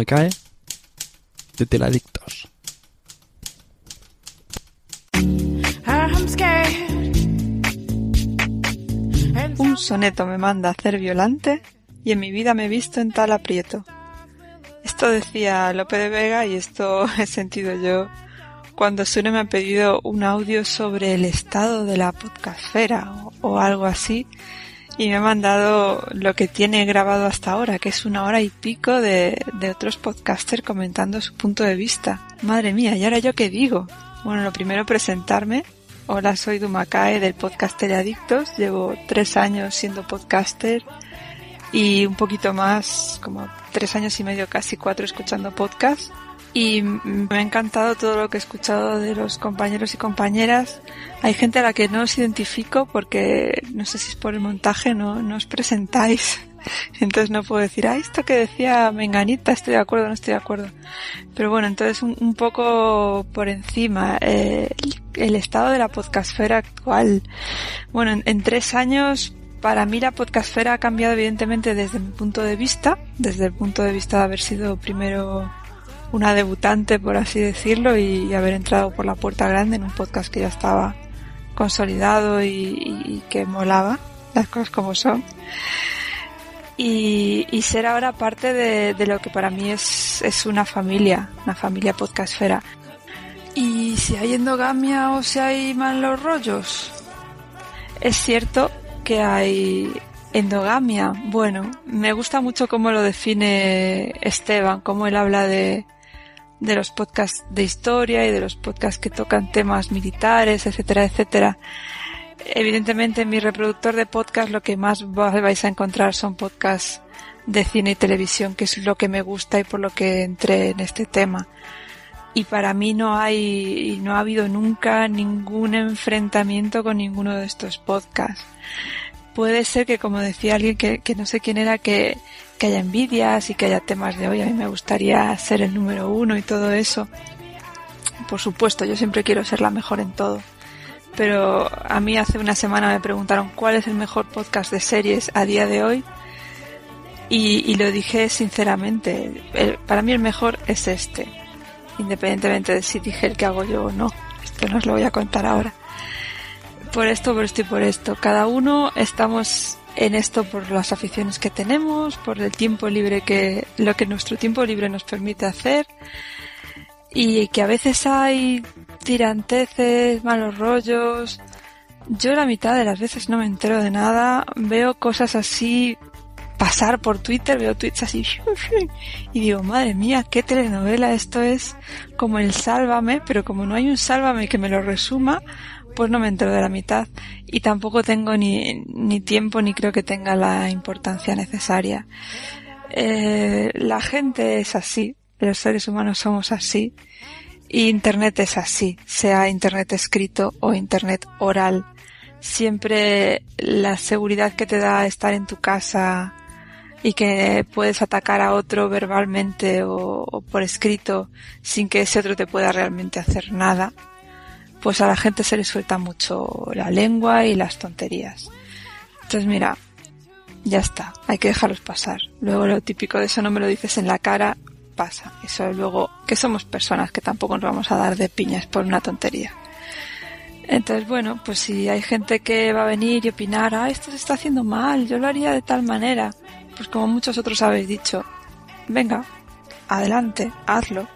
Cae de Teladictos. Un soneto me manda a hacer violante y en mi vida me he visto en tal aprieto. Esto decía Lope de Vega y esto he sentido yo cuando Sune me ha pedido un audio sobre el estado de la podcastfera o algo así y me ha mandado lo que tiene grabado hasta ahora, que es una hora y pico de, de otros podcasters comentando su punto de vista. Madre mía, ¿y ahora yo qué digo? Bueno, lo primero presentarme. Hola, soy Dumakae del podcast Adictos. Llevo tres años siendo podcaster y un poquito más, como tres años y medio, casi cuatro, escuchando podcast. Y me ha encantado todo lo que he escuchado de los compañeros y compañeras. Hay gente a la que no os identifico porque no sé si es por el montaje, no, os presentáis. Entonces no puedo decir, ah, esto que decía Menganita, estoy de acuerdo, no estoy de acuerdo. Pero bueno, entonces un, poco por encima, eh, el, estado de la podcastfera actual. Bueno, en, en, tres años para mí la podcastfera ha cambiado evidentemente desde mi punto de vista, desde el punto de vista de haber sido primero una debutante, por así decirlo, y, haber entrado por la puerta grande en un podcast que ya estaba consolidado y, que molaba, las cosas como son. Y, ser ahora parte de, lo que para mí es, es una familia, una familia podcastfera. Y si hay endogamia o si hay malos rollos, es cierto que hay endogamia. Bueno, me gusta mucho cómo lo define Esteban, cómo él habla de, de los podcasts de historia y de los podcasts que tocan temas militares, etcétera, etcétera. Evidentemente en mi reproductor de podcast lo que más vais a encontrar son podcasts de cine y televisión, que es lo que me gusta y por lo que entré en este tema. Y para mí no hay, no ha habido nunca ningún enfrentamiento con ninguno de estos podcasts puede ser que, como decía alguien que, no sé quién era, que, haya envidias y que haya temas de hoy, a mí me gustaría ser el número uno y todo eso. Por supuesto, yo siempre quiero ser la mejor en todo. Pero a mí hace una semana me preguntaron cuál es el mejor podcast de series a día de hoy. Y, lo dije sinceramente, para mí el mejor es este. Independientemente de si dije el que hago yo o no. Esto no os lo voy a contar ahora por esto, por esto y por esto. Cada uno estamos en esto por las aficiones que tenemos, por el tiempo libre que, lo que nuestro tiempo libre nos permite hacer. Y que a veces hay tiranteces, malos rollos. Yo la mitad de las veces no me entero de nada. Veo cosas así pasar por Twitter, veo tweets así y digo, madre mía, qué telenovela esto es como el sálvame, pero como no hay un sálvame que me lo resuma, pues no me entero de la mitad y tampoco tengo ni, ni tiempo ni creo que tenga la importancia necesaria. Eh, la gente es así, los seres humanos somos así y Internet es así, sea Internet escrito o Internet oral. Siempre la seguridad que te da estar en tu casa y que puedes atacar a otro verbalmente o por escrito sin que ese otro te pueda realmente hacer nada, pues a la gente se le suelta mucho la lengua y las tonterías. Entonces mira, ya está, hay que dejarlos pasar. Luego lo típico de eso no me lo dices en la cara, pasa. Eso luego, que somos personas que tampoco nos vamos a dar de piñas por una tontería. Entonces, bueno, pues si hay gente que va a venir y opinar, ah, esto se está haciendo mal, yo lo haría de tal manera, pues como muchos otros habéis dicho, venga, adelante, hazlo.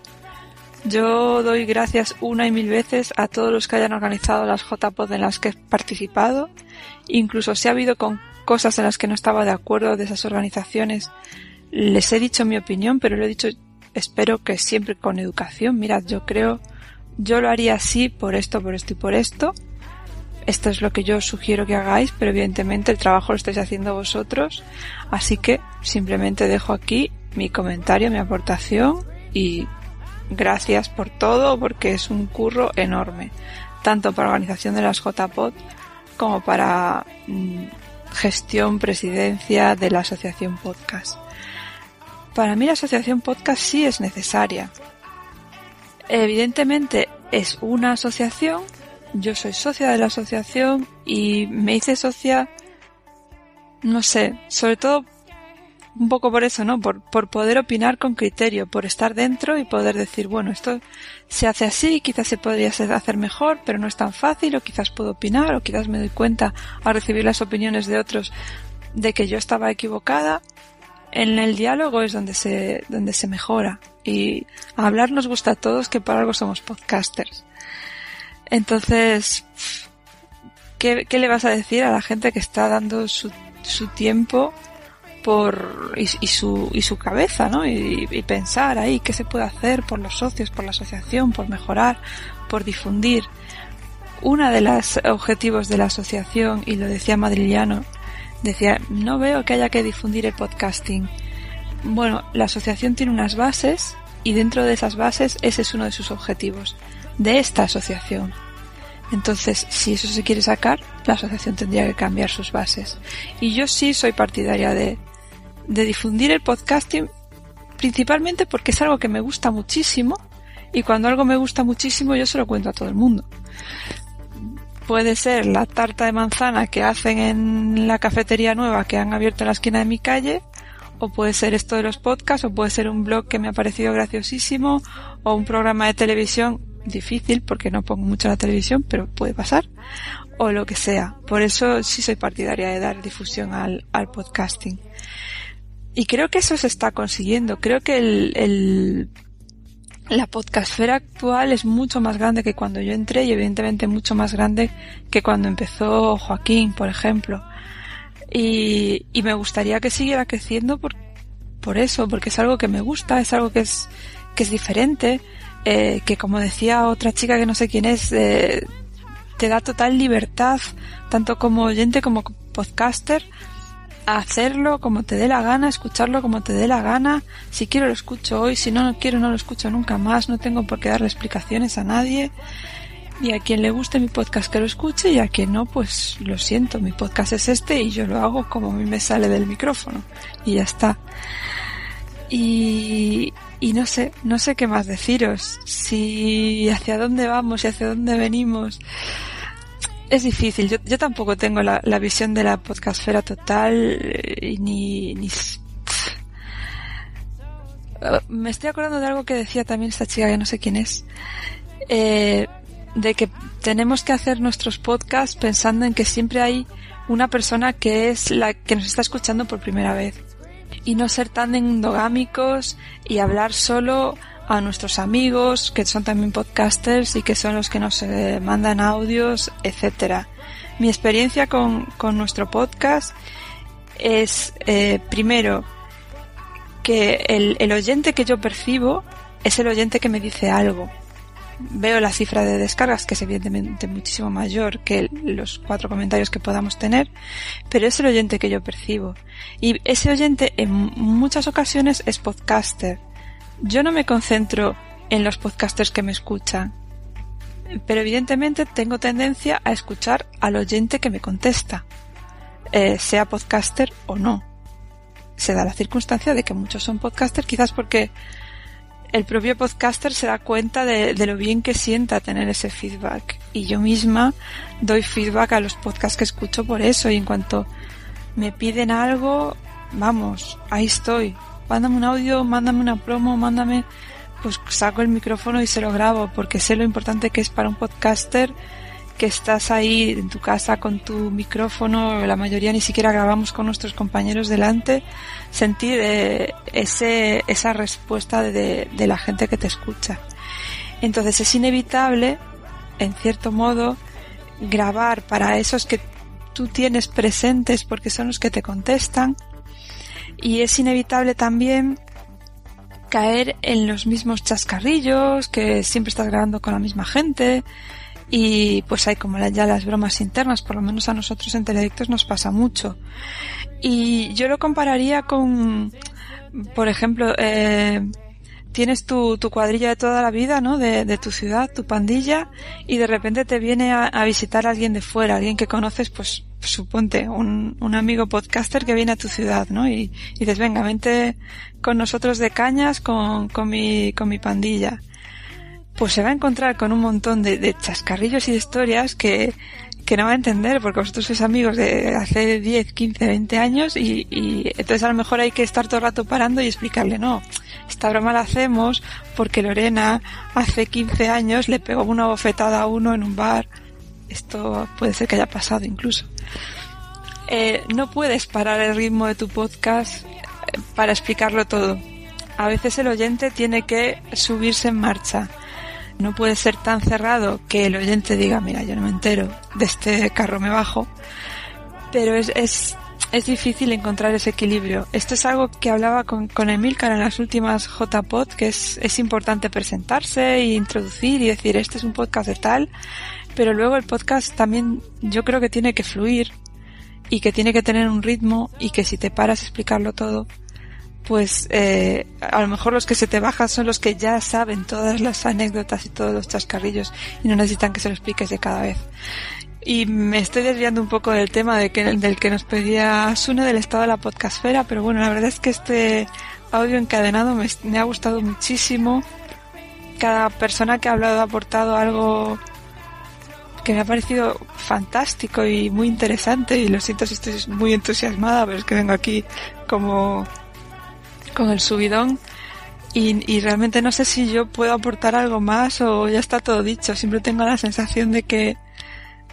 Yo doy gracias una y mil veces a todos los que hayan organizado las JPOD en las que he participado. Incluso si ha habido con cosas en las que no estaba de acuerdo de esas organizaciones, les he dicho mi opinión, pero lo he dicho, espero que siempre con educación. Mirad, yo creo, yo lo haría así por esto, por esto y por esto. Esto es lo que yo sugiero que hagáis, pero evidentemente el trabajo lo estáis haciendo vosotros. Así que simplemente dejo aquí mi comentario, mi aportación y gracias por todo porque es un curro enorme, tanto para la organización de las JPOD como para mm, gestión, presidencia de la asociación podcast. Para mí la asociación podcast sí es necesaria. Evidentemente es una asociación, yo soy socia de la asociación y me hice socia, no sé, sobre todo un poco por eso, ¿no? Por, por poder opinar con criterio, por estar dentro y poder decir, bueno, esto se hace así, quizás se podría hacer mejor, pero no es tan fácil, o quizás puedo opinar, o quizás me doy cuenta al recibir las opiniones de otros de que yo estaba equivocada. En el diálogo es donde se, donde se mejora. Y hablar nos gusta a todos, que para algo somos podcasters. Entonces, ¿qué, qué le vas a decir a la gente que está dando su, su tiempo por y, su y su cabeza, ¿no? Y, pensar ahí qué se puede hacer por los socios, por la asociación, por mejorar, por difundir. Una de los objetivos de la asociación, y lo decía Madriliano, decía, no veo que haya que difundir el podcasting. Bueno, la asociación tiene unas bases y dentro de esas bases ese es uno de sus objetivos, de esta asociación. Entonces, si eso se quiere sacar, la asociación tendría que cambiar sus bases. Y yo sí soy partidaria de, de difundir el podcasting principalmente porque es algo que me gusta muchísimo y cuando algo me gusta muchísimo yo se lo cuento a todo el mundo. Puede ser la tarta de manzana que hacen en la cafetería nueva que han abierto en la esquina de mi calle, o puede ser esto de los podcasts, o puede ser un blog que me ha parecido graciosísimo, o un programa de televisión difícil porque no pongo mucho la televisión, pero puede pasar, o lo que sea. Por eso sí soy partidaria de dar difusión al, al podcasting. Y creo que eso se está consiguiendo. Creo que el, el, la podcastfera actual es mucho más grande que cuando yo entré y evidentemente mucho más grande que cuando empezó Joaquín, por ejemplo. Y, y me gustaría que siguiera creciendo por, por eso, porque es algo que me gusta, es algo que es, que es diferente, eh, que como decía otra chica que no sé quién es, eh, te da total libertad, tanto como oyente como podcaster, hacerlo como te dé la gana, escucharlo como te dé la gana. Si quiero lo escucho hoy, si no, no quiero no lo escucho nunca más, no tengo por qué darle explicaciones a nadie. Y a quien le guste mi podcast que lo escuche y a quien no, pues lo siento, mi podcast es este y yo lo hago como a mí me sale del micrófono. Y ya está. Y, y no sé, no sé qué más deciros. Si hacia dónde vamos y hacia dónde venimos es difícil. Yo, tampoco tengo la, visión de la podcastfera total eh, ni, ni me estoy acordando de algo que decía también esta chica que no sé quién es eh, de que tenemos que hacer nuestros podcasts pensando en que siempre hay una persona que es la que nos está escuchando por primera vez y no ser tan endogámicos y hablar solo a nuestros amigos que son también podcasters y que son los que nos eh, mandan audios, etcétera. Mi experiencia con, con nuestro podcast es eh, primero que el, el oyente que yo percibo es el oyente que me dice algo. Veo la cifra de descargas, que es evidentemente muchísimo mayor que los cuatro comentarios que podamos tener, pero es el oyente que yo percibo. Y ese oyente en muchas ocasiones es podcaster yo no me concentro en los podcasters que me escuchan, pero evidentemente tengo tendencia a escuchar al oyente que me contesta, eh, sea podcaster o no. Se da la circunstancia de que muchos son podcasters, quizás porque el propio podcaster se da cuenta de, de, lo bien que sienta tener ese feedback. Y yo misma doy feedback a los podcasts que escucho por eso. Y en cuanto me piden algo, vamos, ahí estoy mándame un audio, mándame una promo, mándame, pues saco el micrófono y se lo grabo, porque sé lo importante que es para un podcaster que estás ahí en tu casa con tu micrófono, la mayoría ni siquiera grabamos con nuestros compañeros delante, sentir eh, ese, esa respuesta de, de la gente que te escucha. Entonces es inevitable, en cierto modo, grabar para esos que tú tienes presentes porque son los que te contestan, y es inevitable también caer en los mismos chascarrillos, que siempre estás grabando con la misma gente y pues hay como ya las bromas internas, por lo menos a nosotros en Teledictos nos pasa mucho. Y yo lo compararía con, por ejemplo, eh, tienes tu, tu cuadrilla de toda la vida, ¿no? De, de tu ciudad, tu pandilla, y de repente te viene a, a visitar alguien de fuera, alguien que conoces, pues, suponte, un, un amigo podcaster que viene a tu ciudad, ¿no? Y, dices, venga, vente con nosotros de cañas con, con mi, con mi pandilla. Pues se va a encontrar con un montón de, de chascarrillos y de historias que, que no va a entender porque vosotros sois amigos de hace 10, 15, 20 años y, y entonces a lo mejor hay que estar todo el rato parando y explicarle, no, esta broma la hacemos porque Lorena hace 15 años le pegó una bofetada a uno en un bar. Esto puede ser que haya pasado incluso. Eh, no puedes parar el ritmo de tu podcast eh, para explicarlo todo. A veces el oyente tiene que subirse en marcha. No puede ser tan cerrado que el oyente diga, mira, yo no me entero, de este carro me bajo. Pero es, es es difícil encontrar ese equilibrio. Esto es algo que hablaba con, con Emilcar en las últimas JPod, que es, es importante presentarse e introducir y decir, este es un podcast de tal, pero luego el podcast también yo creo que tiene que fluir y que tiene que tener un ritmo y que si te paras a explicarlo todo, pues eh, a lo mejor los que se te bajan son los que ya saben todas las anécdotas y todos los chascarrillos y no necesitan que se lo expliques de cada vez. Y me estoy desviando un poco del tema de que, del que nos pedía Sune del estado de la podcastfera, pero bueno, la verdad es que este audio encadenado me, me ha gustado muchísimo. Cada persona que ha hablado ha aportado algo que me ha parecido fantástico y muy interesante y lo siento si estoy muy entusiasmada, pero es que vengo aquí como con el subidón y, realmente no sé si yo puedo aportar algo más o ya está todo dicho. Siempre tengo la sensación de que,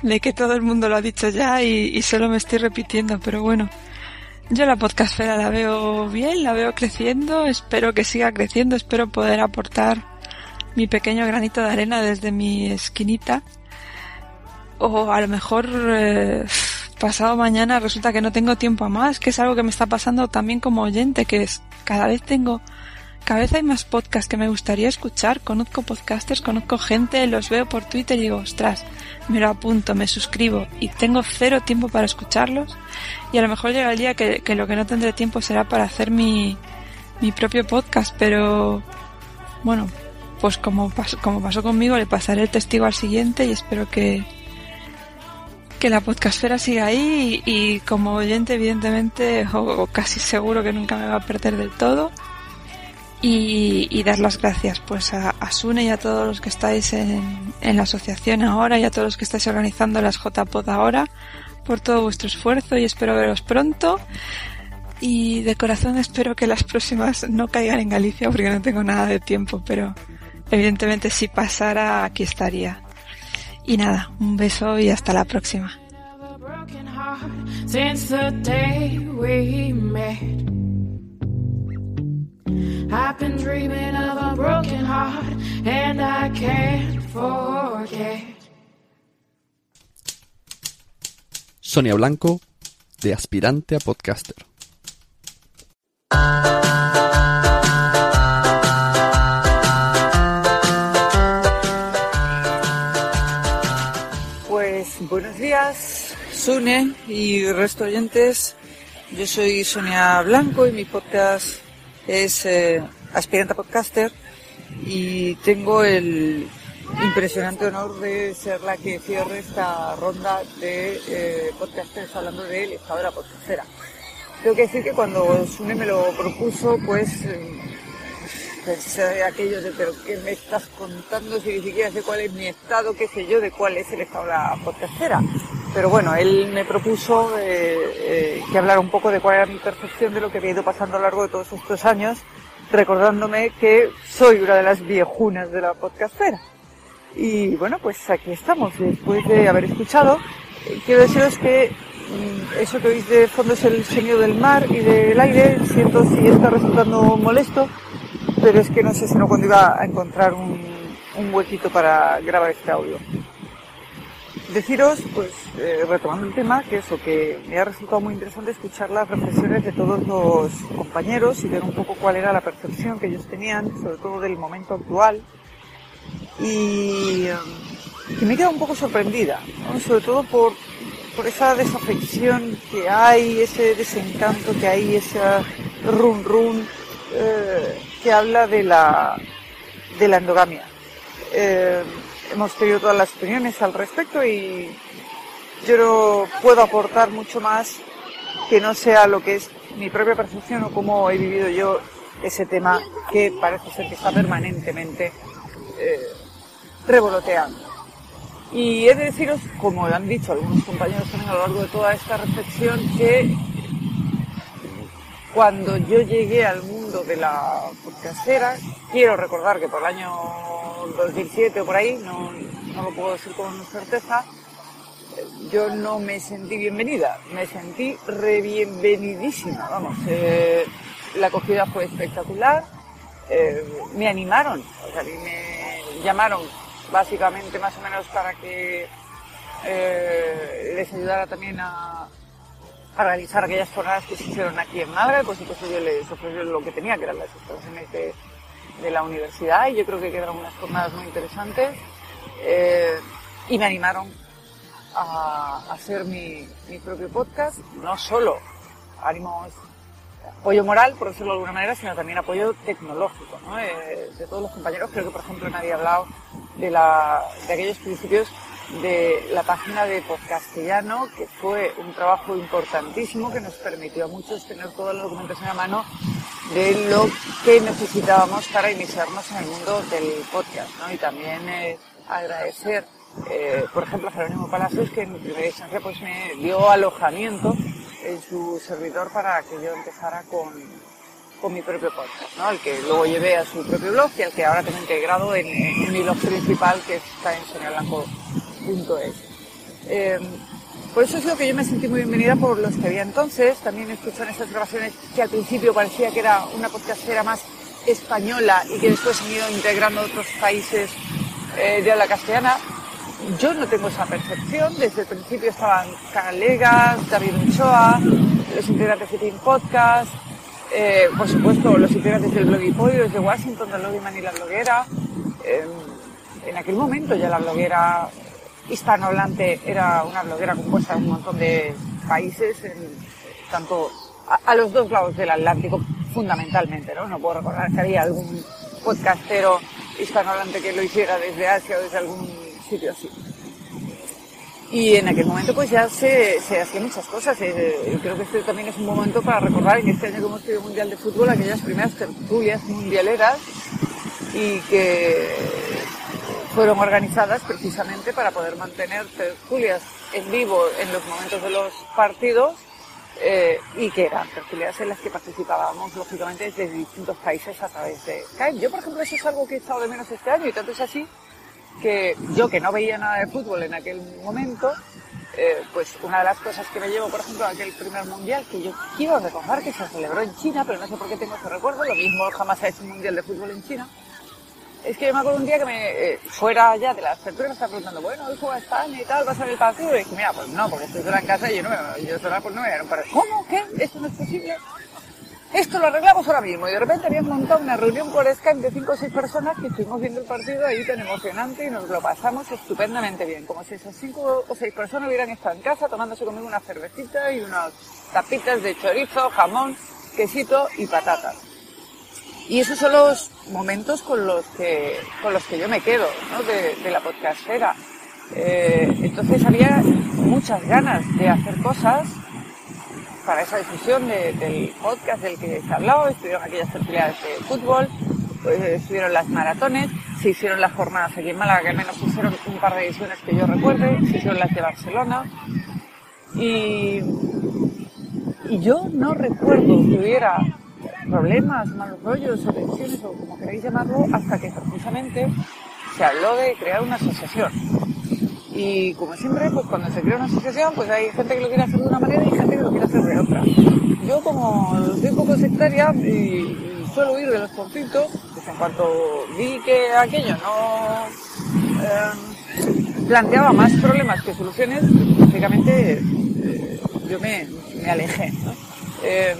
de que todo el mundo lo ha dicho ya y, y solo me estoy repitiendo, pero bueno. Yo la podcastfera la veo bien, la veo creciendo, espero que siga creciendo, espero poder aportar mi pequeño granito de arena desde mi esquinita. O a lo mejor eh, pasado mañana resulta que no tengo tiempo a más, que es algo que me está pasando también como oyente, que es cada vez tengo, cada vez hay más podcasts que me gustaría escuchar, conozco podcasters, conozco gente, los veo por Twitter y digo, ostras, me lo apunto, me suscribo y tengo cero tiempo para escucharlos y a lo mejor llega el día que, que lo que no tendré tiempo será para hacer mi, mi propio podcast, pero bueno, pues como, como pasó conmigo, le pasaré el testigo al siguiente y espero que, que la podcastfera siga ahí y, como oyente evidentemente o, casi seguro que nunca me va a perder del todo. Y, y dar las gracias pues a, a, Sune y a todos los que estáis en, en, la asociación ahora y a todos los que estáis organizando las JPod ahora por todo vuestro esfuerzo y espero veros pronto. Y de corazón espero que las próximas no caigan en Galicia porque no tengo nada de tiempo pero evidentemente si pasara aquí estaría y nada, un beso y hasta la próxima. Sonia Blanco, de aspirante a podcaster. Sune y resto oyentes. Yo soy Sonia Blanco y mi podcast es eh, Aspirante Podcaster y tengo el impresionante honor de ser la que cierre esta ronda de eh, podcasters hablando de la podcastera. Tengo que decir que cuando Sune me lo propuso, pues eh, pensé aquello de, pero ¿qué me estás contando si ni siquiera sé cuál es mi estado, qué sé yo, de cuál es el estado de la podcastera? Pero bueno, él me propuso eh, eh, que hablara un poco de cuál era mi percepción de lo que había ido pasando a lo largo de todos estos años, recordándome que soy una de las viejunas de la podcastera. Y bueno, pues aquí estamos, después de haber escuchado. Quiero deciros que mm, eso que oís de fondo es el sonido del mar y del aire. Siento si está resultando molesto, pero es que no sé si no cuando iba a encontrar un, un huequito para grabar este audio. Deciros, pues, eh, retomando el tema, que eso, que me ha resultado muy interesante escuchar las reflexiones de todos los compañeros y ver un poco cuál era la percepción que ellos tenían, sobre todo del momento actual. Y, y me he quedado un poco sorprendida, sobre todo por, por esa desafección que hay, ese desencanto que hay, ese run run eh, que habla de la, de la endogamia. Eh, hemos tenido todas las opiniones al respecto y yo no puedo aportar mucho más que no sea lo que es mi propia percepción o cómo he vivido yo ese tema que parece ser que está permanentemente eh, revoloteando. Y he de deciros, como han dicho algunos compañeros también a lo largo de toda esta reflexión, que cuando yo llegué al mundo de la podcastera, quiero recordar que por el año 2007 o por ahí, no, no lo puedo decir con certeza, yo no me sentí bienvenida, me sentí re bienvenidísima, vamos, eh, la acogida fue espectacular, eh, me animaron, o sea, me llamaron básicamente más o menos para que eh, les ayudara también a, a realizar aquellas jornadas que se hicieron aquí en Málaga, pues entonces yo les ofrecí lo que tenía, que eran las instalaciones de, la universidad, y yo creo que quedaron unas jornadas muy interesantes, eh, y me animaron a hacer mi, propio podcast, no solo ánimos apoyo moral, por decirlo de alguna manera, sino también apoyo tecnológico ¿no? Eh, de todos los compañeros. Creo que, por ejemplo, nadie ha hablado de, la, de aquellos principios de la página de Podcastellano, que fue un trabajo importantísimo que nos permitió a muchos tener toda la documentación a mano de lo que necesitábamos para iniciarnos en el mundo del podcast. ¿no? Y también eh, agradecer, eh, por ejemplo, a Jerónimo Palacios, que en primera instancia pues, me dio alojamiento en su servidor para que yo empezara con, con mi propio podcast, ¿no? Al que luego llevé a su propio blog y al que ahora tengo integrado en, en mi blog principal que está en soñablanco.es. Eh, por eso es lo que yo me sentí muy bienvenida por los que había entonces. También escuché en estas grabaciones que al principio parecía que era una podcastera más española y que después han ido integrando otros países eh, de habla castellana. Yo no tengo esa percepción. Desde el principio estaban Calegas, David Ochoa, los integrantes de Team Podcast, eh, por supuesto los integrantes del blog y Pollo desde Washington, del y la bloguera. Eh, en aquel momento ya la bloguera hispanohablante era una bloguera compuesta de un montón de países, tanto a, los dos lados del Atlántico fundamentalmente, ¿no? No puedo recordar que había algún podcastero hispanohablante que lo hiciera desde Asia o desde algún sitio así. Y en aquel momento pues ya se, se hacían muchas cosas. Eh, creo que este también es un momento para recordar en este año que hemos tenido Mundial de Fútbol aquellas primeras tertulias mundialeras y que fueron organizadas precisamente para poder mantener tertulias en vivo en los momentos de los partidos eh, y que eran tertulias en las que participábamos lógicamente desde distintos países a través de Skype. Yo, por ejemplo, eso es algo que he estado de menos este año y tanto es así que yo que no veía nada de fútbol en aquel momento, eh, pues una de las cosas que me llevo, por ejemplo, a aquel primer mundial, que yo quiero recordar que se celebró en China, pero no sé por qué tengo ese recuerdo, lo mismo jamás ha hecho un mundial de fútbol en China, es que yo me acuerdo un día que me, eh, fuera ya de la apertura me estaba preguntando, bueno, hoy juega España y tal, ¿vas a ver el partido? Y dije, mira, pues no, porque estoy sola en casa y yo no me, yo sola pues no me voy a un partido. ¿Cómo? ¿Qué? ¿Esto no es posible? Esto lo arreglamos ahora mismo. Y de repente habían montado una reunión por Skype de cinco o seis personas que estuvimos viendo el partido ahí tan emocionante y nos lo pasamos estupendamente bien. Como si esas cinco o seis personas hubieran estado en casa tomándose conmigo una cervecita y unas tapitas de chorizo, jamón, quesito y patatas. Y esos son los momentos con los que, con los que yo me quedo, ¿no? De, la podcastera. Eh, entonces había muchas ganas de hacer cosas para esa difusión de, del podcast del que se habló, estuvieron aquellas tertulias de fútbol, pues, estuvieron las maratones, se hicieron las jornadas aquí en Málaga, que al menos hicieron un par de ediciones que yo recuerde, se hicieron las de Barcelona, y, y yo no recuerdo que hubiera problemas, malos rollos o tensiones o como queráis llamarlo, hasta que precisamente se habló de crear una asociación. Y como siempre, pues cuando se crea una asociación, pues hay gente que lo quiere hacer de una manera y gente que lo quiere hacer de otra. Yo como soy un poco sectaria y, suelo huir de los conflictos, pues en cuanto vi que aquello no eh, planteaba más problemas que soluciones, básicamente eh, yo me, me alejé. Eh,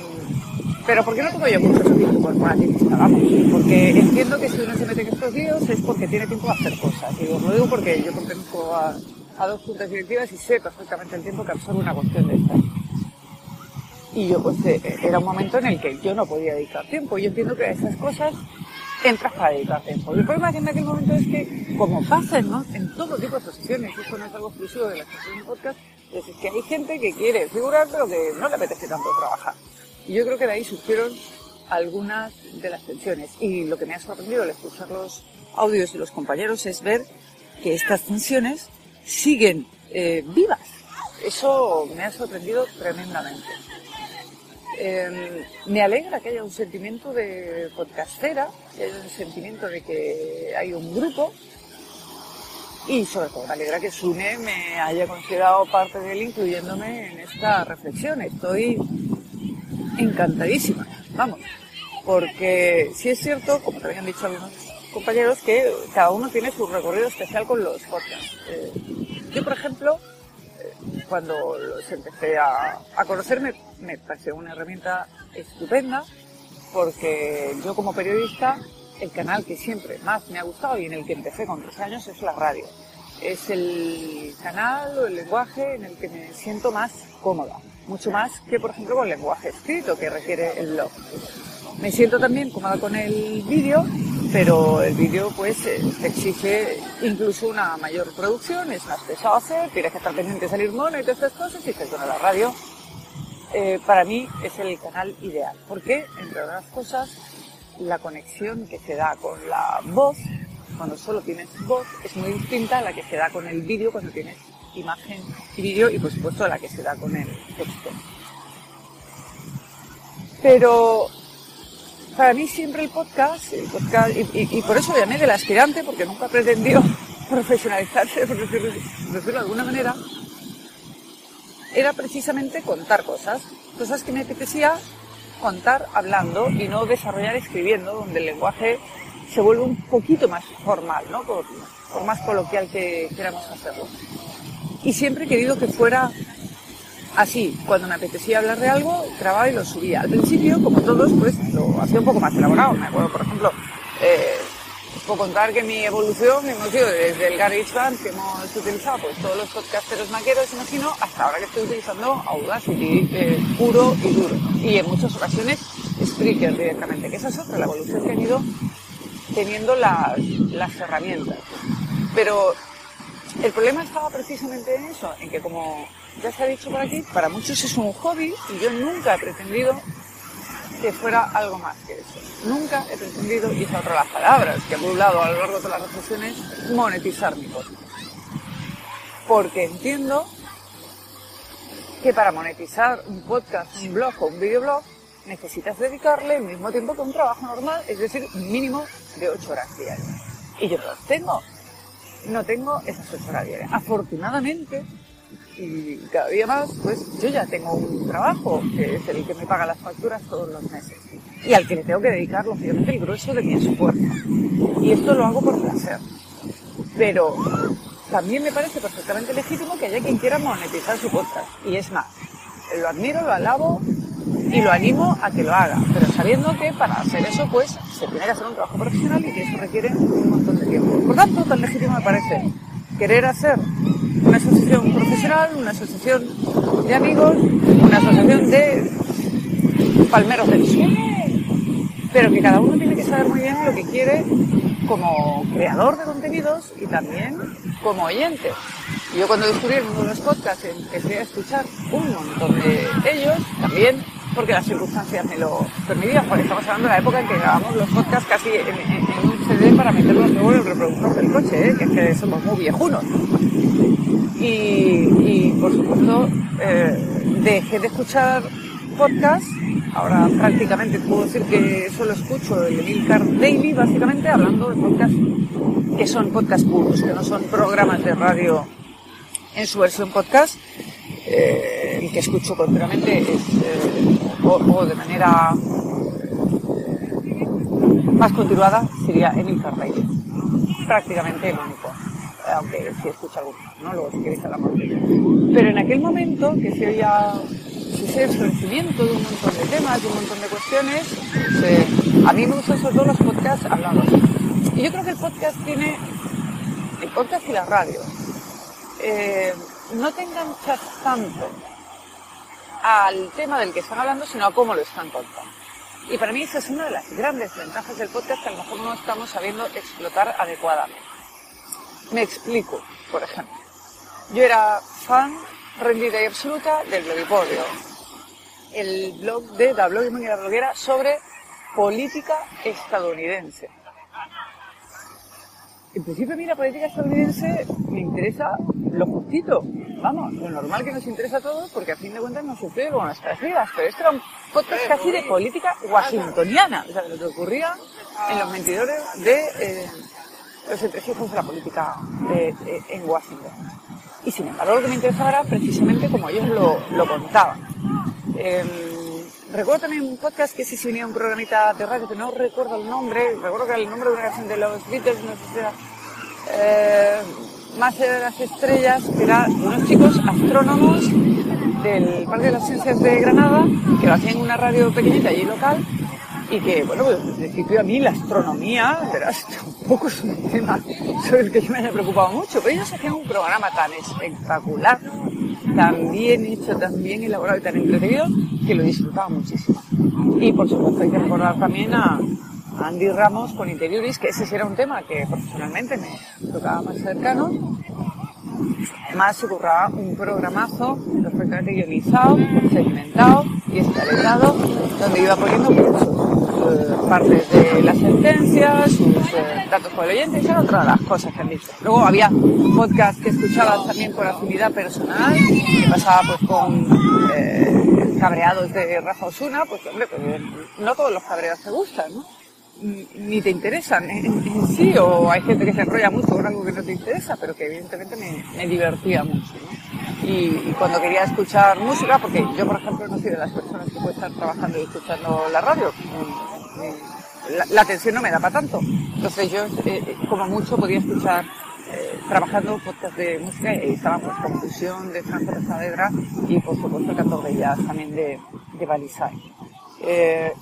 pero ¿por qué no tengo yo mucho tiempo corporativista? Vamos, porque entiendo que si uno se mete en estos líos es porque tiene tiempo de hacer cosas. Y os lo digo porque yo pertenezco a, a dos juntas directivas y sé perfectamente el tiempo que absorbe una cuestión de esta. Y yo pues eh, era un momento en el que yo no podía dedicar tiempo. Yo entiendo que a esas cosas entras para dedicar tiempo. El problema que en aquel momento es que, como pasa ¿no? en todo tipo de asociaciones, esto no es algo exclusivo de la asociación de podcast, es que hay gente que quiere figurar pero que no le apetece tanto trabajar. Y yo creo que de ahí surgieron algunas de las tensiones. Y lo que me ha sorprendido al escuchar los audios de los compañeros es ver que estas tensiones siguen eh, vivas. Eso me ha sorprendido tremendamente. Eh, me alegra que haya un sentimiento de podcastera, que haya un sentimiento de que hay un grupo y sobre todo me alegra que Sune me haya considerado parte de él incluyéndome en esta reflexión. Estoy encantadísima, vamos, porque sí es cierto, como te habían dicho algunos compañeros, que cada uno tiene su recorrido especial con los podcasts. Eh, yo, por ejemplo, eh, cuando los empecé a, a conocerme, me pareció una herramienta estupenda, porque yo como periodista, el canal que siempre más me ha gustado y en el que empecé con tres años es la radio. es el canal o el lenguaje en el que me siento más cómoda, mucho más que por ejemplo con lenguaje escrito que requiere el blog. Me siento también cómoda con el vídeo, pero el vídeo pues eh, exige incluso una mayor producción, es más pesado hacer, tienes que estar pendiente de salir mono y todas estas cosas, y dices, bueno, la radio eh, para mí es el canal ideal, porque entre otras cosas la conexión que se da con la voz, cuando solo tienes voz, es muy distinta a la que se da con el vídeo cuando tienes imagen y vídeo y por supuesto la que se da con el texto. Pero para mí siempre el podcast, el podcast y, por eso llamé del aspirante, porque nunca pretendió profesionalizarse, por decirlo, de alguna manera, era precisamente contar cosas, cosas que me apetecía contar hablando y no desarrollar escribiendo, donde el lenguaje se vuelve un poquito más formal, ¿no? Por más coloquial que queramos hacerlo. Y siempre he querido que fuera así, cuando me apetecía hablar de algo, grababa y lo subía. Al principio, como todos, pues lo hacía un poco más elaborado. Me acuerdo, por ejemplo, eh, puedo contar que mi evolución hemos ido desde el GarageBand que hemos utilizado pues todos los podcasteros maqueros, imagino, hasta ahora que estoy utilizando Audacity eh, puro y duro. Y en muchas ocasiones Spreaker directamente, que esa es otra, la evolución que han ido teniendo las, las herramientas. Pero el problema estaba precisamente en eso, en que como ya se ha dicho por aquí, para muchos es un hobby y yo nunca he pretendido que fuera algo más que eso. Nunca he pretendido, y esa otra las palabras que he hablado a lo largo de las reflexiones, monetizar mi podcast. Porque entiendo que para monetizar un podcast, un blog o un videoblog, necesitas dedicarle el mismo tiempo que un trabajo normal, es decir, mínimo de 8 horas diarias. Y yo no las tengo. No tengo esas 8 horas diarias. Afortunadamente, y cada día más, pues yo ya tengo un trabajo que es el que me paga las facturas todos los meses y al que le tengo que dedicar, lógicamente, el grueso de mi esfuerzo. Y esto lo hago por placer. Pero también me parece perfectamente legítimo que haya quien quiera monetizar su podcast. Y es más, lo admiro, lo alabo y lo animo a que lo haga, pero sabiendo que para hacer eso, pues, se tiene que hacer un trabajo profesional y que eso requiere un montón de Por tanto, tan legítimo me parece querer hacer una asociación profesional, una asociación de amigos, una asociación de palmeros del sur, pero que cada uno tiene que saber muy bien lo que quiere como creador de contenidos y también como oyente. Yo cuando descubrí el mundo de los podcasts empecé a escuchar un montón de ellos, también porque las circunstancias me lo permitían, porque estamos hablando de la época en que grabamos los podcasts casi en, un CD para meterlos luego en el reproductor del coche, ¿eh? que es que somos muy viejunos. Y, por supuesto, eh, dejé de escuchar podcasts. Ahora prácticamente puedo decir que solo escucho el Emilcar Daily, básicamente hablando de podcasts que son podcasts puros, que no son programas de radio en su versión podcast. Eh, el que escucho continuamente es, eh, o, de manera más continuada, sería Emilcar Daily. Prácticamente el único aunque sí escucha alguno, ¿no? Luego si queréis hablamos de. Pero en aquel momento que se oía ese florecimiento de un montón de temas, de un montón de cuestiones, a mí me gustan sobre todo los podcasts hablados. Y yo creo que el podcast tiene, el podcast y la radio, eh, no te enganchas tanto al tema del que están hablando, sino a cómo lo están contando. Y para mí esa es una de las grandes ventajas del podcast que a lo mejor no estamos sabiendo explotar adecuadamente. Me explico, por ejemplo. Yo era fan rendida y absoluta del Blogipodio, el blog de la la bloguera sobre política estadounidense. En principio a mí la política estadounidense me interesa lo justito, vamos, lo normal que nos interesa a todos porque a fin de cuentas nos sucede con nuestras vidas, pero esto era un podcast casi de política washingtoniana, o sea, de lo que ocurría en los mentidores de eh, los entresijos de la política en Washington. Y sin embargo lo que me interesaba era precisamente como ellos lo, lo contaban. Em, recuerdo también un podcast que sí se venía un programita de radio que no recuerdo el nombre, recuerdo que el nombre de una canción de los Beatles, no sé si era eh, Más de las estrellas, que era unos chicos astrónomos del Parque de las Ciencias de Granada, que lo hacían en una radio pequeñita allí local, y que, bueno, pues en principio a mí la astronomía, verás, tampoco es un tema sobre el que yo me haya preocupado mucho, pero ellos hacían un programa tan espectacular, tan bien hecho, tan bien elaborado y tan entretenido, que lo disfrutaba muchísimo. Y por supuesto hay que recordar también a, Andy Ramos con Interioris, que ese sí era un tema que profesionalmente me tocaba más cercano. Además se curraba un programazo perfectamente guionizado, segmentado y escaletado, donde iba poniendo partes de las sentencias, sus eh, datos por el oyente, son otras las cosas que han dicho. Luego había podcast que escuchabas también por afinidad personal, que pasaba pues con eh, cabreados de Rafa Osuna, pues hombre, pues, no todos los cabreados te gustan, ¿no? ni te interesan en, sí, o hay gente que se enrolla mucho con algo que no te interesa, pero que evidentemente me, divertía mucho. Y, cuando quería escuchar música, porque yo, por ejemplo, no soy de las personas que puede estar trabajando y escuchando la radio, la, atención no me da para tanto. Entonces yo, eh, como mucho, podía escuchar eh, trabajando podcast de música y estábamos con fusión de Francia Saavedra y por supuesto Canto Bellas también de, de Balisay. Eh,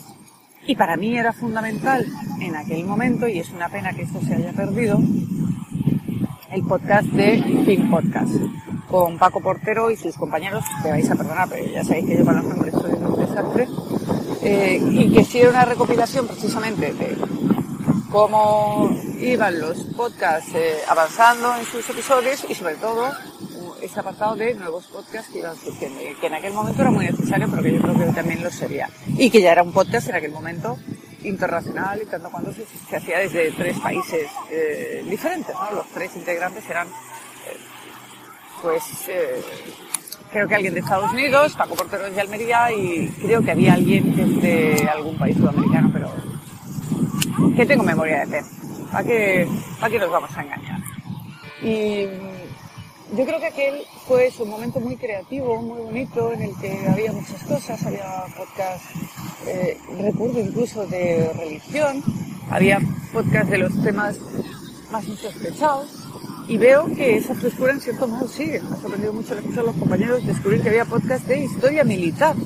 y para mí era fundamental en aquel momento, y es una pena que esto se haya perdido, el podcast de Pink Podcast, con Paco Portero y sus compañeros, que vais a perdonar, pero ya sabéis que yo para los nombres soy un desastre, eh, y que hicieron una recopilación precisamente de cómo iban los podcasts eh, avanzando en sus episodios y sobre todo ese apartado de nuevos podcasts que iban surgiendo que en aquel momento era muy necesario, pero que yo creo que también lo sería. Y que ya era un podcast en aquel momento internacional y tanto cuando se, hacía desde tres países eh, diferentes, ¿no? Los tres integrantes eran, eh, pues, eh, creo que alguien de Estados Unidos, Paco Portero de Almería y creo que había alguien de algún país sudamericano, pero que tengo memoria de pez. ¿Para qué, ¿Para qué nos vamos a engañar? Y yo creo que aquel fue un momento muy creativo, muy bonito, en el que había muchas cosas, había podcast, eh, recuerdo incluso de religión, había podcast de los temas más insospechados, y veo que esa frescura en cierto modo sigue. Me ha sorprendido mucho escuchar a los compañeros descubrir que había podcast de historia militar,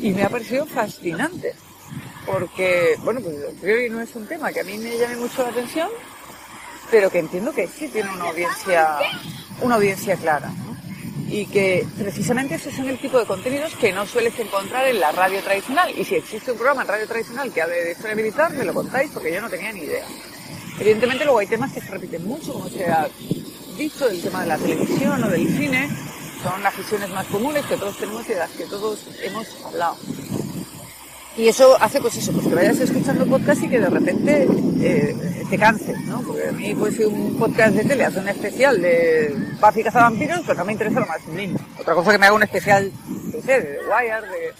y me ha parecido fascinante, porque, bueno, pues creo que no es un tema que a mí me llame mucho la atención, pero que entiendo que sí tiene una audiencia una audiencia clara. Y que precisamente esos son el tipo de contenidos que no sueles encontrar en la radio tradicional. Y si existe un programa en radio tradicional que hable de historia me lo contáis porque yo no tenía ni idea. Evidentemente luego hay temas que se repiten mucho, como se ha dicho, el tema de la televisión o del cine, son las visiones más comunes que todos tenemos y de las que todos hemos hablado. Y eso hace pues eso, pues que vayas escuchando podcast y que de repente eh, te canses, ¿no? Porque a mí pues un podcast de tele hace un especial de Buffy vampiros, pues no me interesa lo más mínimo. Otra cosa que me haga un especial, no sé, de Wire, de,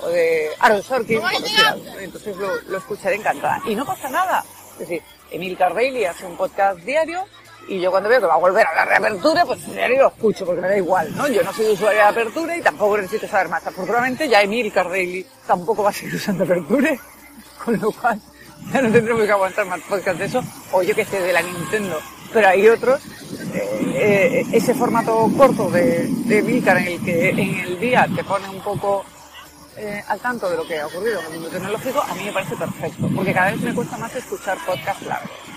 o de Aaron Sorkin, entonces lo, lo escucharé encantada. Y no pasa nada. Es decir, Emil Cardelli hace un podcast diario, y yo cuando veo que va a volver a la reapertura, pues diario lo escucho porque me da igual, ¿no? Yo no soy usuario de apertura y tampoco necesito saber más. Afortunadamente ya Emil Cardelli tampoco va a seguir usando apertura, con lo cual ya no tendremos que aguantar más podcast de eso, o yo que sé, de la Nintendo. Pero hay otros, eh, eh, ese formato corto de, de en el que en el día te pone un poco eh, al tanto de lo que ha ocurrido en el mundo tecnológico, a mí me parece perfecto, porque cada vez me cuesta más escuchar podcasts largos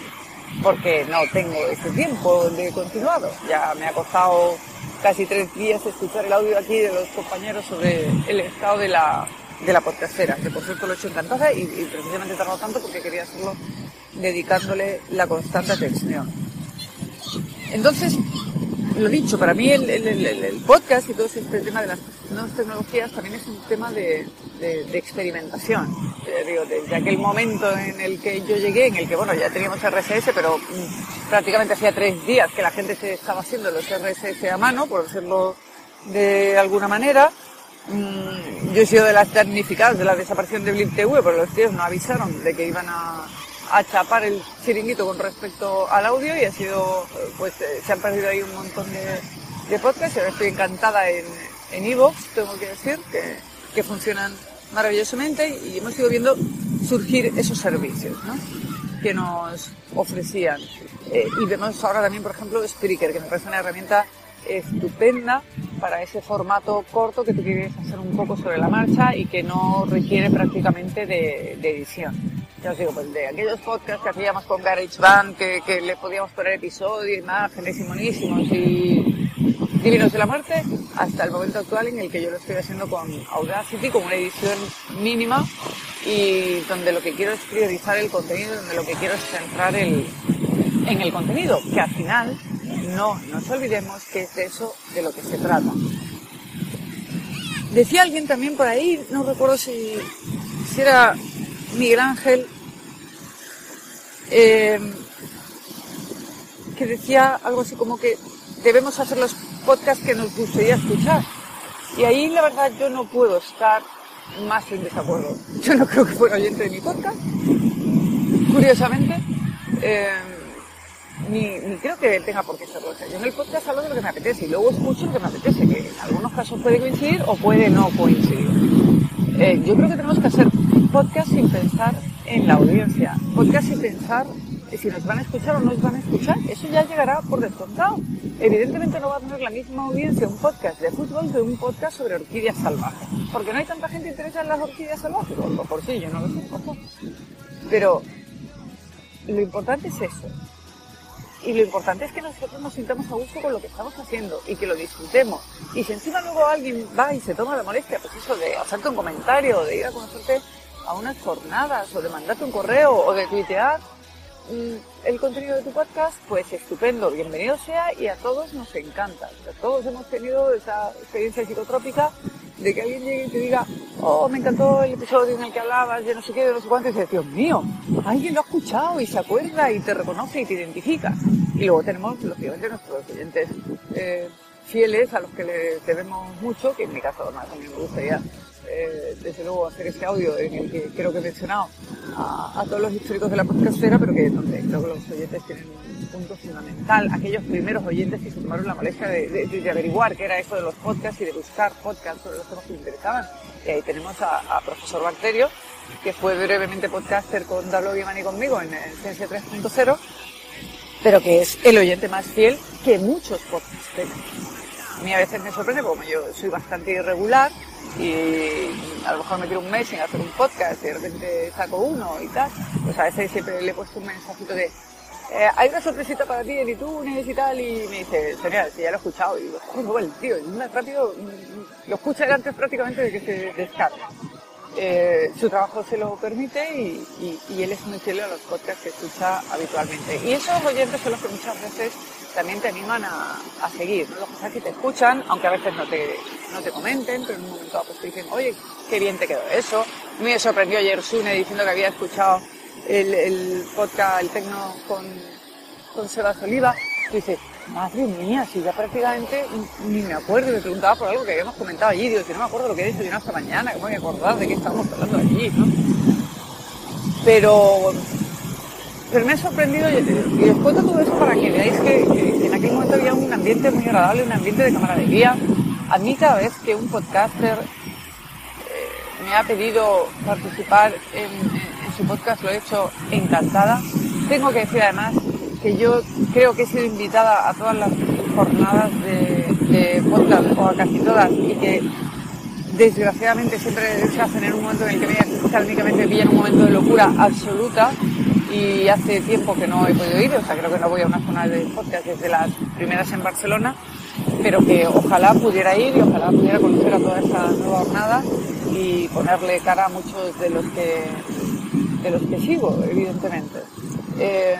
porque no tengo ese tiempo de continuado. Ya me ha costado casi tres días escuchar el audio aquí de los compañeros sobre el estado de la, de la podcastera, que por cierto lo he hecho encantada y, y precisamente tardado tanto porque quería hacerlo dedicándole la constante atención. Entonces, lo dicho, para mí el, podcast y todo este tema de las nuevas tecnologías también es un tema de, experimentación. Eh, digo, desde aquel momento en el que yo llegué, en el que, bueno, ya teníamos RSS, pero mm, prácticamente hacía tres días que la gente se estaba haciendo los RSS a mano, por decirlo de alguna manera. Mm, yo he sido de las damnificadas de la desaparición de Blip TV, pero los tíos no avisaron de que iban a, a chapar el chiringuito con respecto al audio y ha sido, pues eh, se han perdido ahí un montón de, de podcasts y ahora estoy encantada en en Evox, tengo que decir, que, que, funcionan maravillosamente y hemos ido viendo surgir esos servicios que nos ofrecían. Eh, y vemos ahora también, por ejemplo, Spreaker, que me parece una herramienta estupenda para ese formato corto que tú quieres hacer un poco sobre la marcha y que no requiere prácticamente de, edición. Ya os digo, pues de aquellos podcasts que hacíamos con GarageBand, que, que le podíamos poner episodios, imágenes y monísimos y divinos de la muerte, hasta el momento actual en el que yo lo estoy haciendo con Audacity, con una edición mínima y donde lo que quiero es priorizar el contenido, donde lo que quiero es centrar el, en el contenido, que al final no nos olvidemos que es de eso de lo que se trata. Decía alguien también por ahí, no recuerdo si, si era Miguel Ángel, eh, que decía algo así como que debemos hacer los podcasts que nos gustaría escuchar. Y ahí la verdad yo no puedo estar más en desacuerdo. Yo no creo que fuera oyente de mi podcast, curiosamente. Eh, ni, ni, creo que tenga por qué serlo. Yo en el podcast hablo de lo que me apetece y luego escucho lo que me apetece, que en algunos casos puede coincidir o puede no coincidir. Eh, yo creo que tenemos que hacer podcast sin pensar en la audiencia, podcast sin pensar si nos van a escuchar o no nos van a escuchar. Eso ya llegará por descontado. Evidentemente no va a tener la misma audiencia un podcast de fútbol que un podcast sobre orquídeas salvajes. Porque no hay tanta gente interesada en las orquídeas salvajes. O por sí, yo no lo sé. Pero lo importante es eso. Y lo importante es que nosotros nos sintamos a gusto con lo que estamos haciendo y que lo disfrutemos. Y si encima luego alguien va y se toma la molestia, pues eso de hacerte un comentario, de ir a conocerte a unas jornadas, o de mandarte un correo, o de tuitear el contenido de tu podcast, pues estupendo, bienvenido sea y a todos nos encanta. todos hemos tenido esa experiencia psicotrópica de que alguien llegue y te diga, oh, me encantó el episodio en el que hablabas de no sé qué, de no sé cuánto, y dices, Dios mío, alguien lo ha escuchado y se acuerda y te reconoce y te identifica. Y luego tenemos, lógicamente, nuestros oyentes eh, fieles a los que le debemos mucho, que en mi caso además a mí me gustaría eh, desde luego hacer este audio en el que creo que he mencionado a, todos los históricos de la podcastera, pero que donde creo que los oyentes tienen fundamental. Aquellos primeros oyentes que se tomaron la molestia de, averiguar qué era eso de los podcasts y de buscar podcasts sobre los temas que les interesaban. Y ahí tenemos a, Profesor Bacterio, que fue brevemente podcaster con Dablo Guimán y conmigo en, en Ciencia 3.0, pero que es el oyente más fiel que muchos podcasters. A mí a veces me sorprende, como yo soy bastante irregular, y a lo mejor me quiero un mes sin hacer un podcast y de repente saco uno y tal, pues a veces siempre le he puesto un mensajito de eh, hay una sorpresita para ti en iTunes y tal, y me dice, genial, si ya lo he escuchado, y digo, el tío, más rápido, mm, lo escucha antes prácticamente de que se descargue. Eh, su trabajo se lo permite y, y, y, él es muy fiel a los podcasts que escucha habitualmente. Y esos oyentes son los que muchas veces también te animan a, a seguir, ¿no? Los que te escuchan, aunque a veces no te, no te comenten, pero en un momento dado pues te dicen, oye, qué bien te quedó eso. Me sorprendió ayer Sune diciendo que había escuchado el, podcast, el tecno con, con Sebas Oliva. Y dices, madre mía, si ya prácticamente ni me acuerdo, me preguntaba por algo que habíamos comentado allí, digo, que no me acuerdo lo que he desayunado esta mañana, cómo voy a acordar de qué estábamos hablando allí, ¿no? Pero pero me ha sorprendido y, les cuento todo eso para que veáis que, en aquel momento había un ambiente muy agradable, un ambiente de camaradería. A mí cada vez que un podcaster eh, me ha pedido participar en, su podcast, lo he hecho encantada. Tengo que decir además que yo creo que he sido invitada a todas las jornadas de, de podcast o a casi todas y que desgraciadamente siempre hacen en un momento en el que me únicamente pilla en un momento de locura absoluta y hace tiempo que no he podido ir, o sea, creo que no voy a una zona de podcast desde las primeras en Barcelona, pero que ojalá pudiera ir y ojalá pudiera conocer a toda esta nueva jornada y ponerle cara a muchos de los que, de los que sigo, evidentemente. Eh,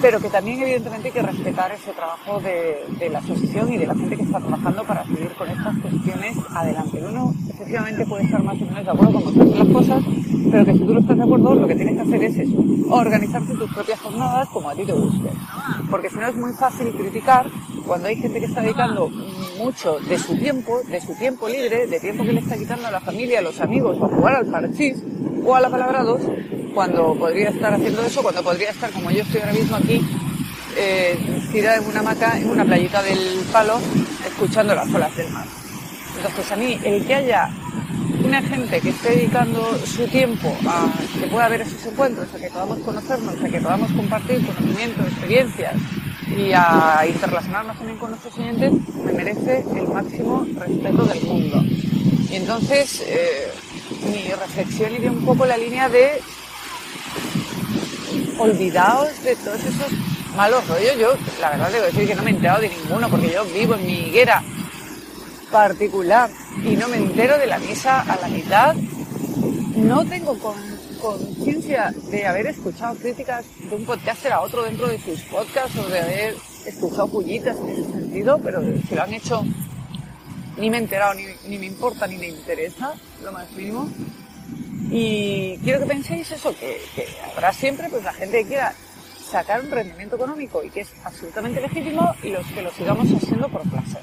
pero que también evidentemente hay que respetar ese trabajo de, de, la asociación y de la gente que está trabajando para seguir con estas cuestiones adelante. Uno efectivamente puede estar más o menos de acuerdo con muchas las cosas, pero que si tú no estás de acuerdo, lo que tienes que hacer es eso, organizarte tus propias jornadas como a ti te guste. Porque si no es muy fácil criticar cuando hay gente que está dedicando mucho de su tiempo, de su tiempo libre, de tiempo que le está quitando a la familia, a los amigos, a jugar al parchís o a la palabra dos, cuando podría estar haciendo eso, cuando podría estar como yo estoy ahora mismo aquí, eh, tirada en una hamaca, en una playita del palo, escuchando las olas del mar. Entonces a mí, el que haya una gente que esté dedicando su tiempo a que pueda haber esos encuentros, a que podamos conocernos, a que podamos compartir conocimientos, experiencias, y a interrelacionarnos también con nuestros oyentes, me merece el máximo respeto del mundo. Y entonces eh, mi reflexión iría un poco en la línea de olvidaos de todos esos malos rollos. Yo, la verdad, debo decir que no me he enterado de ninguno, porque yo vivo en mi higuera particular y no me entero de la misa a la mitad. No tengo conciencia de haber escuchado críticas de un podcaster a otro dentro de sus podcasts o de haber escuchado pullitas en ese sentido, pero si lo han hecho ni me he enterado, ni, ni me importa, ni me interesa, lo más mínimo. Y quiero que penséis eso, que, habrá siempre pues la gente que quiera sacar un rendimiento económico y que es absolutamente legítimo y los que lo sigamos haciendo por placer.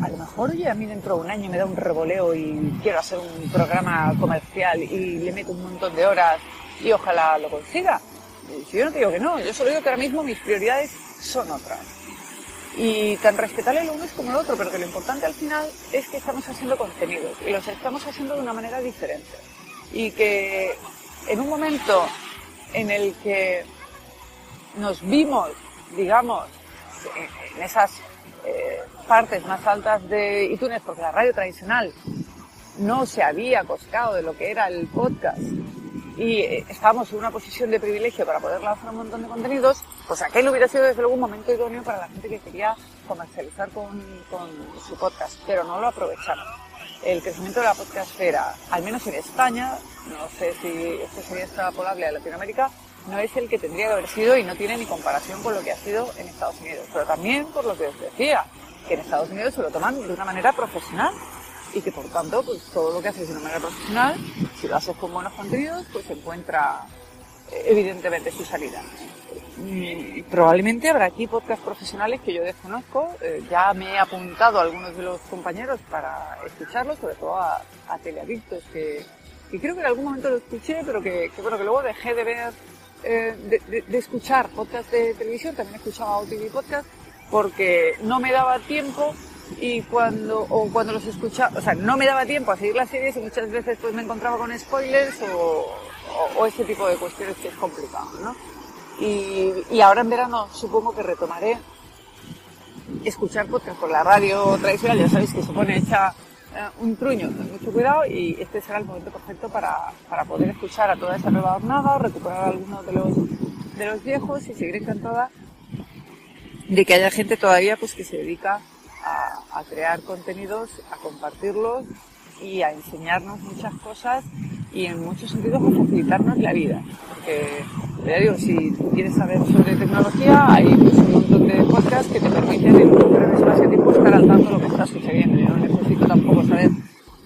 A lo mejor, oye, a mí dentro de un año me da un revoleo y quiero hacer un programa comercial y le meto un montón de horas y ojalá lo consiga. Yo no te digo que no, yo solo digo que ahora mismo mis prioridades son otras. Y tan respetable lo uno es como el otro, pero lo importante al final es que estamos haciendo contenidos y los estamos haciendo de una manera diferente. Y que en un momento en el que nos vimos, digamos, en esas eh, partes más altas de iTunes, porque la radio tradicional no se había coscado de lo que era el podcast y eh, estábamos en una posición de privilegio para poder lanzar un montón de contenidos, pues aquel hubiera sido desde luego un momento idóneo para la gente que quería comercializar con, con su podcast, pero no lo aprovecharon. El crecimiento de la podcastera, al menos en España, no sé si esto sería extrapolable a Latinoamérica, no es el que tendría que haber sido y no tiene ni comparación con lo que ha sido en Estados Unidos. Pero también por lo que os decía, que en Estados Unidos se lo toman de una manera profesional y que por tanto pues todo lo que haces de una manera profesional, si lo haces con buenos contenidos, pues encuentra eh, evidentemente su salida. Y probablemente habrá aquí podcast profesionales que yo desconozco, eh, ya me he apuntado a algunos de los compañeros para escucharlos, sobre todo a, Teleadictos, que, que, creo que en algún momento lo escuché, pero que, bueno, que luego dejé de ver, eh, de, escuchar podcast de televisión, también escuchaba OTV podcast, porque no me daba tiempo y cuando, o cuando los escuchaba, o sea, no me daba tiempo a seguir las series y muchas veces pues me encontraba con spoilers o, o, ese tipo de cuestiones que es complicado, ¿no? Y, y, ahora en verano supongo que retomaré escuchar podcast por la radio tradicional, ya sabéis que se pone hecha eh, un truño, mucho cuidado y este será el momento perfecto para, para poder escuchar a toda esa nueva jornada, recuperar algunos de los, de los viejos y seguir encantada de que haya gente todavía pues que se dedica a, crear contenidos, a compartirlos y a enseñarnos muchas cosas y en muchos sentidos a facilitarnos la vida. Porque, ya digo, si quieres saber sobre tecnología, hay pues, un montón de podcasts que te permiten en un breve espacio de tiempo estar al tanto de lo que está sucediendo. Yo no necesito tampoco saber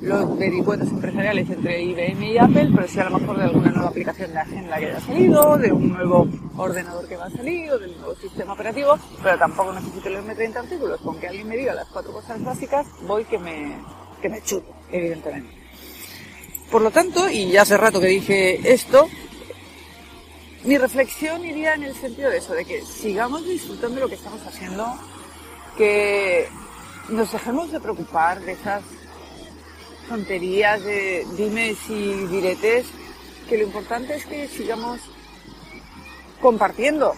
los vericuetos empresariales entre IBM y Apple, pero sí a lo mejor de alguna nueva aplicación de agenda que haya salido, de un nuevo ordenador que va a salir del nuevo sistema operativo, pero tampoco necesito leerme 30 artículos. Con que alguien me diga las cuatro cosas básicas, voy que me, que me chuto, evidentemente. Por lo tanto, y ya hace rato que dije esto, mi reflexión iría en el sentido de eso, de que sigamos disfrutando de lo que estamos haciendo, que nos dejemos de preocupar de esas tonterías de dimes y diretes, que lo importante es que sigamos compartiendo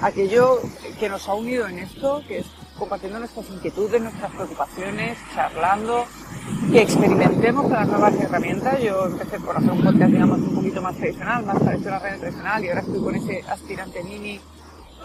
aquello que nos ha unido en esto, que es compartiendo nuestras inquietudes, nuestras preocupaciones, charlando, que experimentemos con las nuevas herramientas. Yo empecé por hacer un podcast, digamos, un poquito más tradicional, más red tradicional, y ahora estoy con ese aspirante mini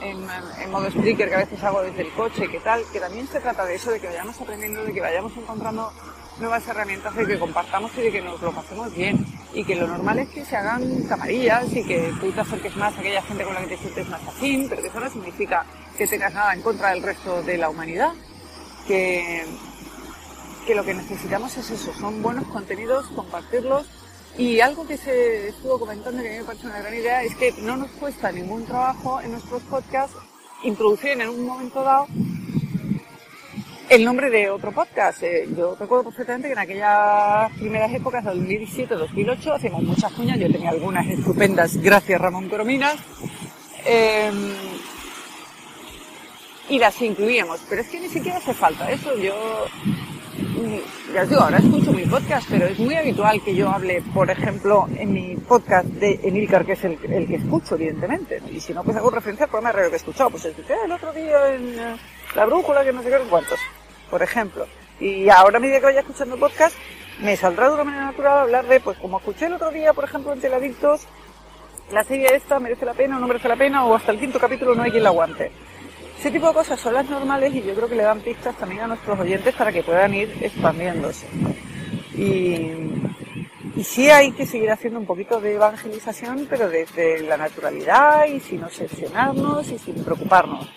en, en, modo speaker que a veces hago desde el coche, que tal, que también se trata de eso, de que vayamos aprendiendo, de que vayamos encontrando nuevas herramientas de que compartamos y de que nos lo pasemos bien. Y que lo normal es que se hagan camarillas y que tú te acerques más a aquella gente con la que te sientes más afín, pero que eso no significa que tengas nada en contra del resto de la humanidad. Que, que lo que necesitamos es eso, son buenos contenidos, compartirlos. Y algo que se estuvo comentando que me parece una gran idea es que no nos cuesta ningún trabajo en nuestros podcasts introducir en un momento dado el nombre de otro podcast. Eh, yo recuerdo perfectamente que en aquellas primeras épocas, 2017-2008, hacíamos muchas cuñas. Yo tenía algunas estupendas, gracias Ramón Corominas. Em, y las incluíamos. Pero es que ni siquiera hace falta eso. Yo ya os digo, ahora escucho mi podcast, pero es muy habitual que yo hable, por ejemplo, en mi podcast de Emilcar, que es el, que escucho, evidentemente. Y si no, pues hago referencia al programa de radio que he escuchado. Pues escuché el otro día en eh, La Brújula, que no sé qué, cuántos, por ejemplo. Y ahora a medida que vaya escuchando podcast, me saldrá de una manera natural hablar de, pues como escuché el otro día, por ejemplo, en Teladictos, la serie esta merece la pena o no merece la pena, o hasta el quinto capítulo no hay quien la aguante. Ese tipo de cosas son las normales y yo creo que le dan pistas también a nuestros oyentes para que puedan ir expandiéndose. Y, y sí hay que seguir haciendo un poquito de evangelización, pero desde la naturalidad y sin obsesionarnos y sin preocuparnos.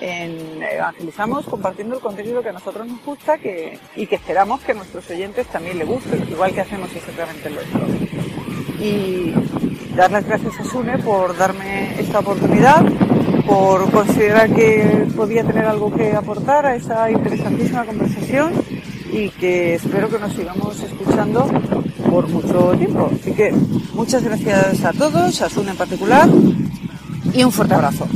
En, evangelizamos compartiendo el contenido que a nosotros nos gusta y que esperamos que a nuestros oyentes también les guste, igual que hacemos exactamente lo nuestro. Y dar las gracias a Sune por darme esta oportunidad por considerar que podía tener algo que aportar a esa interesantísima conversación y que espero que nos sigamos escuchando por mucho tiempo. Así que muchas gracias a todos, a Sun en particular, y un fuerte abrazo.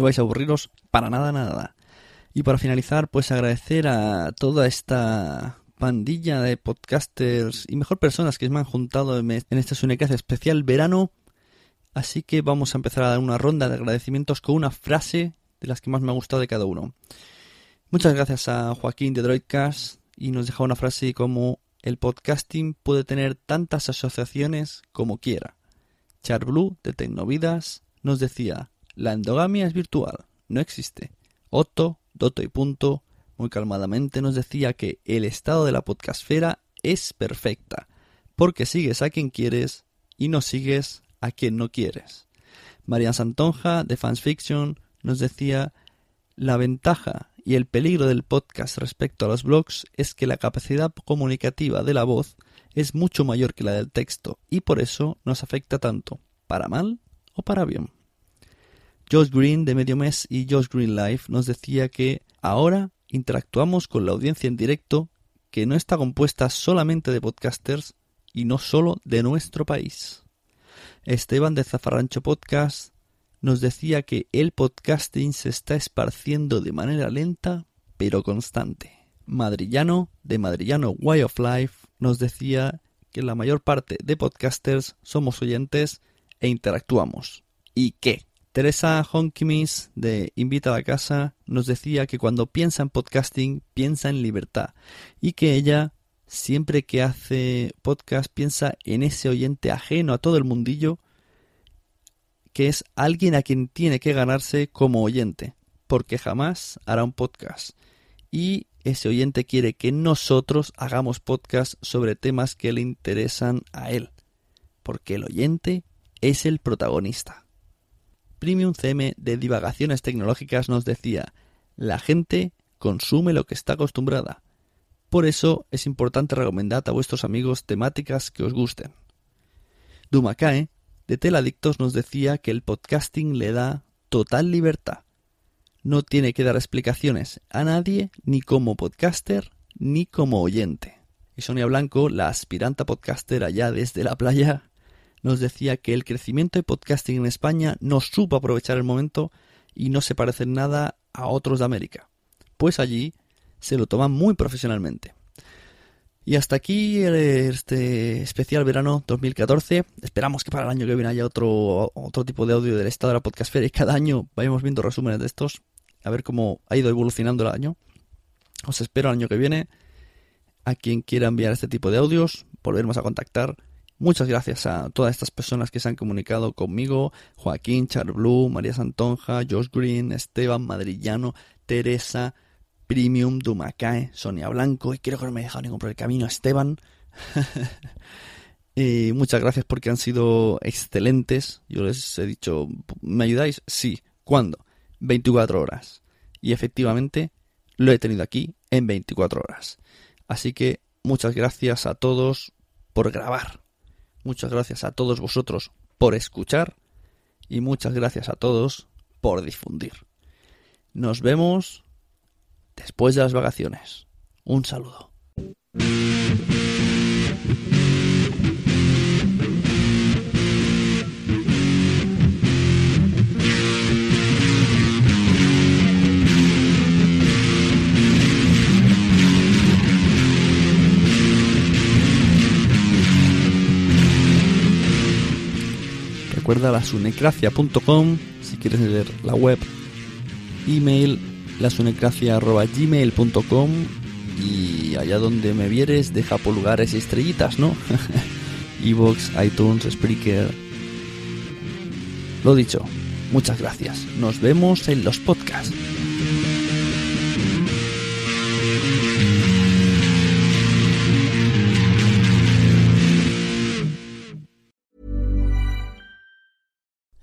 No ibais a aburriros para nada, nada. Y para finalizar, pues agradecer a toda esta pandilla de podcasters y mejor personas que se me han juntado en esta Sunecracia especial verano. Así que vamos a empezar a dar una ronda de agradecimientos con una frase de las que más me ha gustado de cada uno. Muchas gracias a Joaquín de Droidcast y nos deja una frase como el podcasting puede tener tantas asociaciones como quiera. Charblue de Tecnovidas nos decía la endogamia es virtual, no existe. Otto, Doto y Punto, muy calmadamente nos decía que el estado de la podcastfera es perfecta, porque sigues a quien quieres y no sigues a quien no quieres. Marian Santonja, de Fans Fiction, nos decía la ventaja y el peligro del podcast respecto a los blogs es que la capacidad comunicativa de la voz es mucho mayor que la del texto y por eso nos afecta tanto, para mal o para bien. Josh Green de Medio Mes y Josh Green Life nos decía que ahora interactuamos con la audiencia en directo que no está compuesta solamente de podcasters y no solo de nuestro país. Esteban de Zafarrancho Podcast nos decía que el podcasting se está esparciendo de manera lenta pero constante. Madrillano de Madrillano Way of Life nos decía que la mayor parte de podcasters somos oyentes e interactuamos. ¿Y qué? Teresa Honkimis de Invita a la Casa nos decía que cuando piensa en podcasting piensa en libertad y que ella siempre que hace podcast piensa en ese oyente ajeno a todo el mundillo que es alguien a quien tiene que ganarse como oyente porque jamás hará un podcast y ese oyente quiere que nosotros hagamos podcast sobre temas que le interesan a él porque el oyente es el protagonista. Premium CM de divagaciones tecnológicas nos decía, la gente consume lo que está acostumbrada. Por eso es importante recomendar a vuestros amigos temáticas que os gusten. Dumakae, de Teladictos, nos decía que el podcasting le da total libertad. No tiene que dar explicaciones a nadie, ni como podcaster, ni como oyente. Y Sonia Blanco, la aspiranta podcaster allá desde la playa, nos decía que el crecimiento de podcasting en España no supo aprovechar el momento y no se parece en nada a otros de América, pues allí se lo toman muy profesionalmente. Y hasta aquí este especial verano 2014. Esperamos que para el año que viene haya otro, otro tipo de audio del estado de la podcastfera y cada año vayamos viendo resúmenes de estos, a ver cómo ha ido evolucionando el año. Os espero el año que viene. A quien quiera enviar este tipo de audios, volveremos a contactar Muchas gracias a todas estas personas que se han comunicado conmigo, Joaquín, Blue, María Santonja, Josh Green, Esteban, Madrillano, Teresa, Premium, Dumacae, Sonia Blanco, y creo que no me he dejado ningún por el camino, Esteban. y muchas gracias porque han sido excelentes. Yo les he dicho, ¿me ayudáis? Sí. ¿Cuándo? 24 horas. Y efectivamente lo he tenido aquí en 24 horas. Así que muchas gracias a todos por grabar. Muchas gracias a todos vosotros por escuchar. Y muchas gracias a todos por difundir. Nos vemos después de las vacaciones. Un saludo. Recuerda lasunecracia.com si quieres leer la web. Email lasunecracia.gmail.com y allá donde me vieres deja pulgares y estrellitas, ¿no? Evox, iTunes, Spreaker. Lo dicho, muchas gracias. Nos vemos en los podcasts.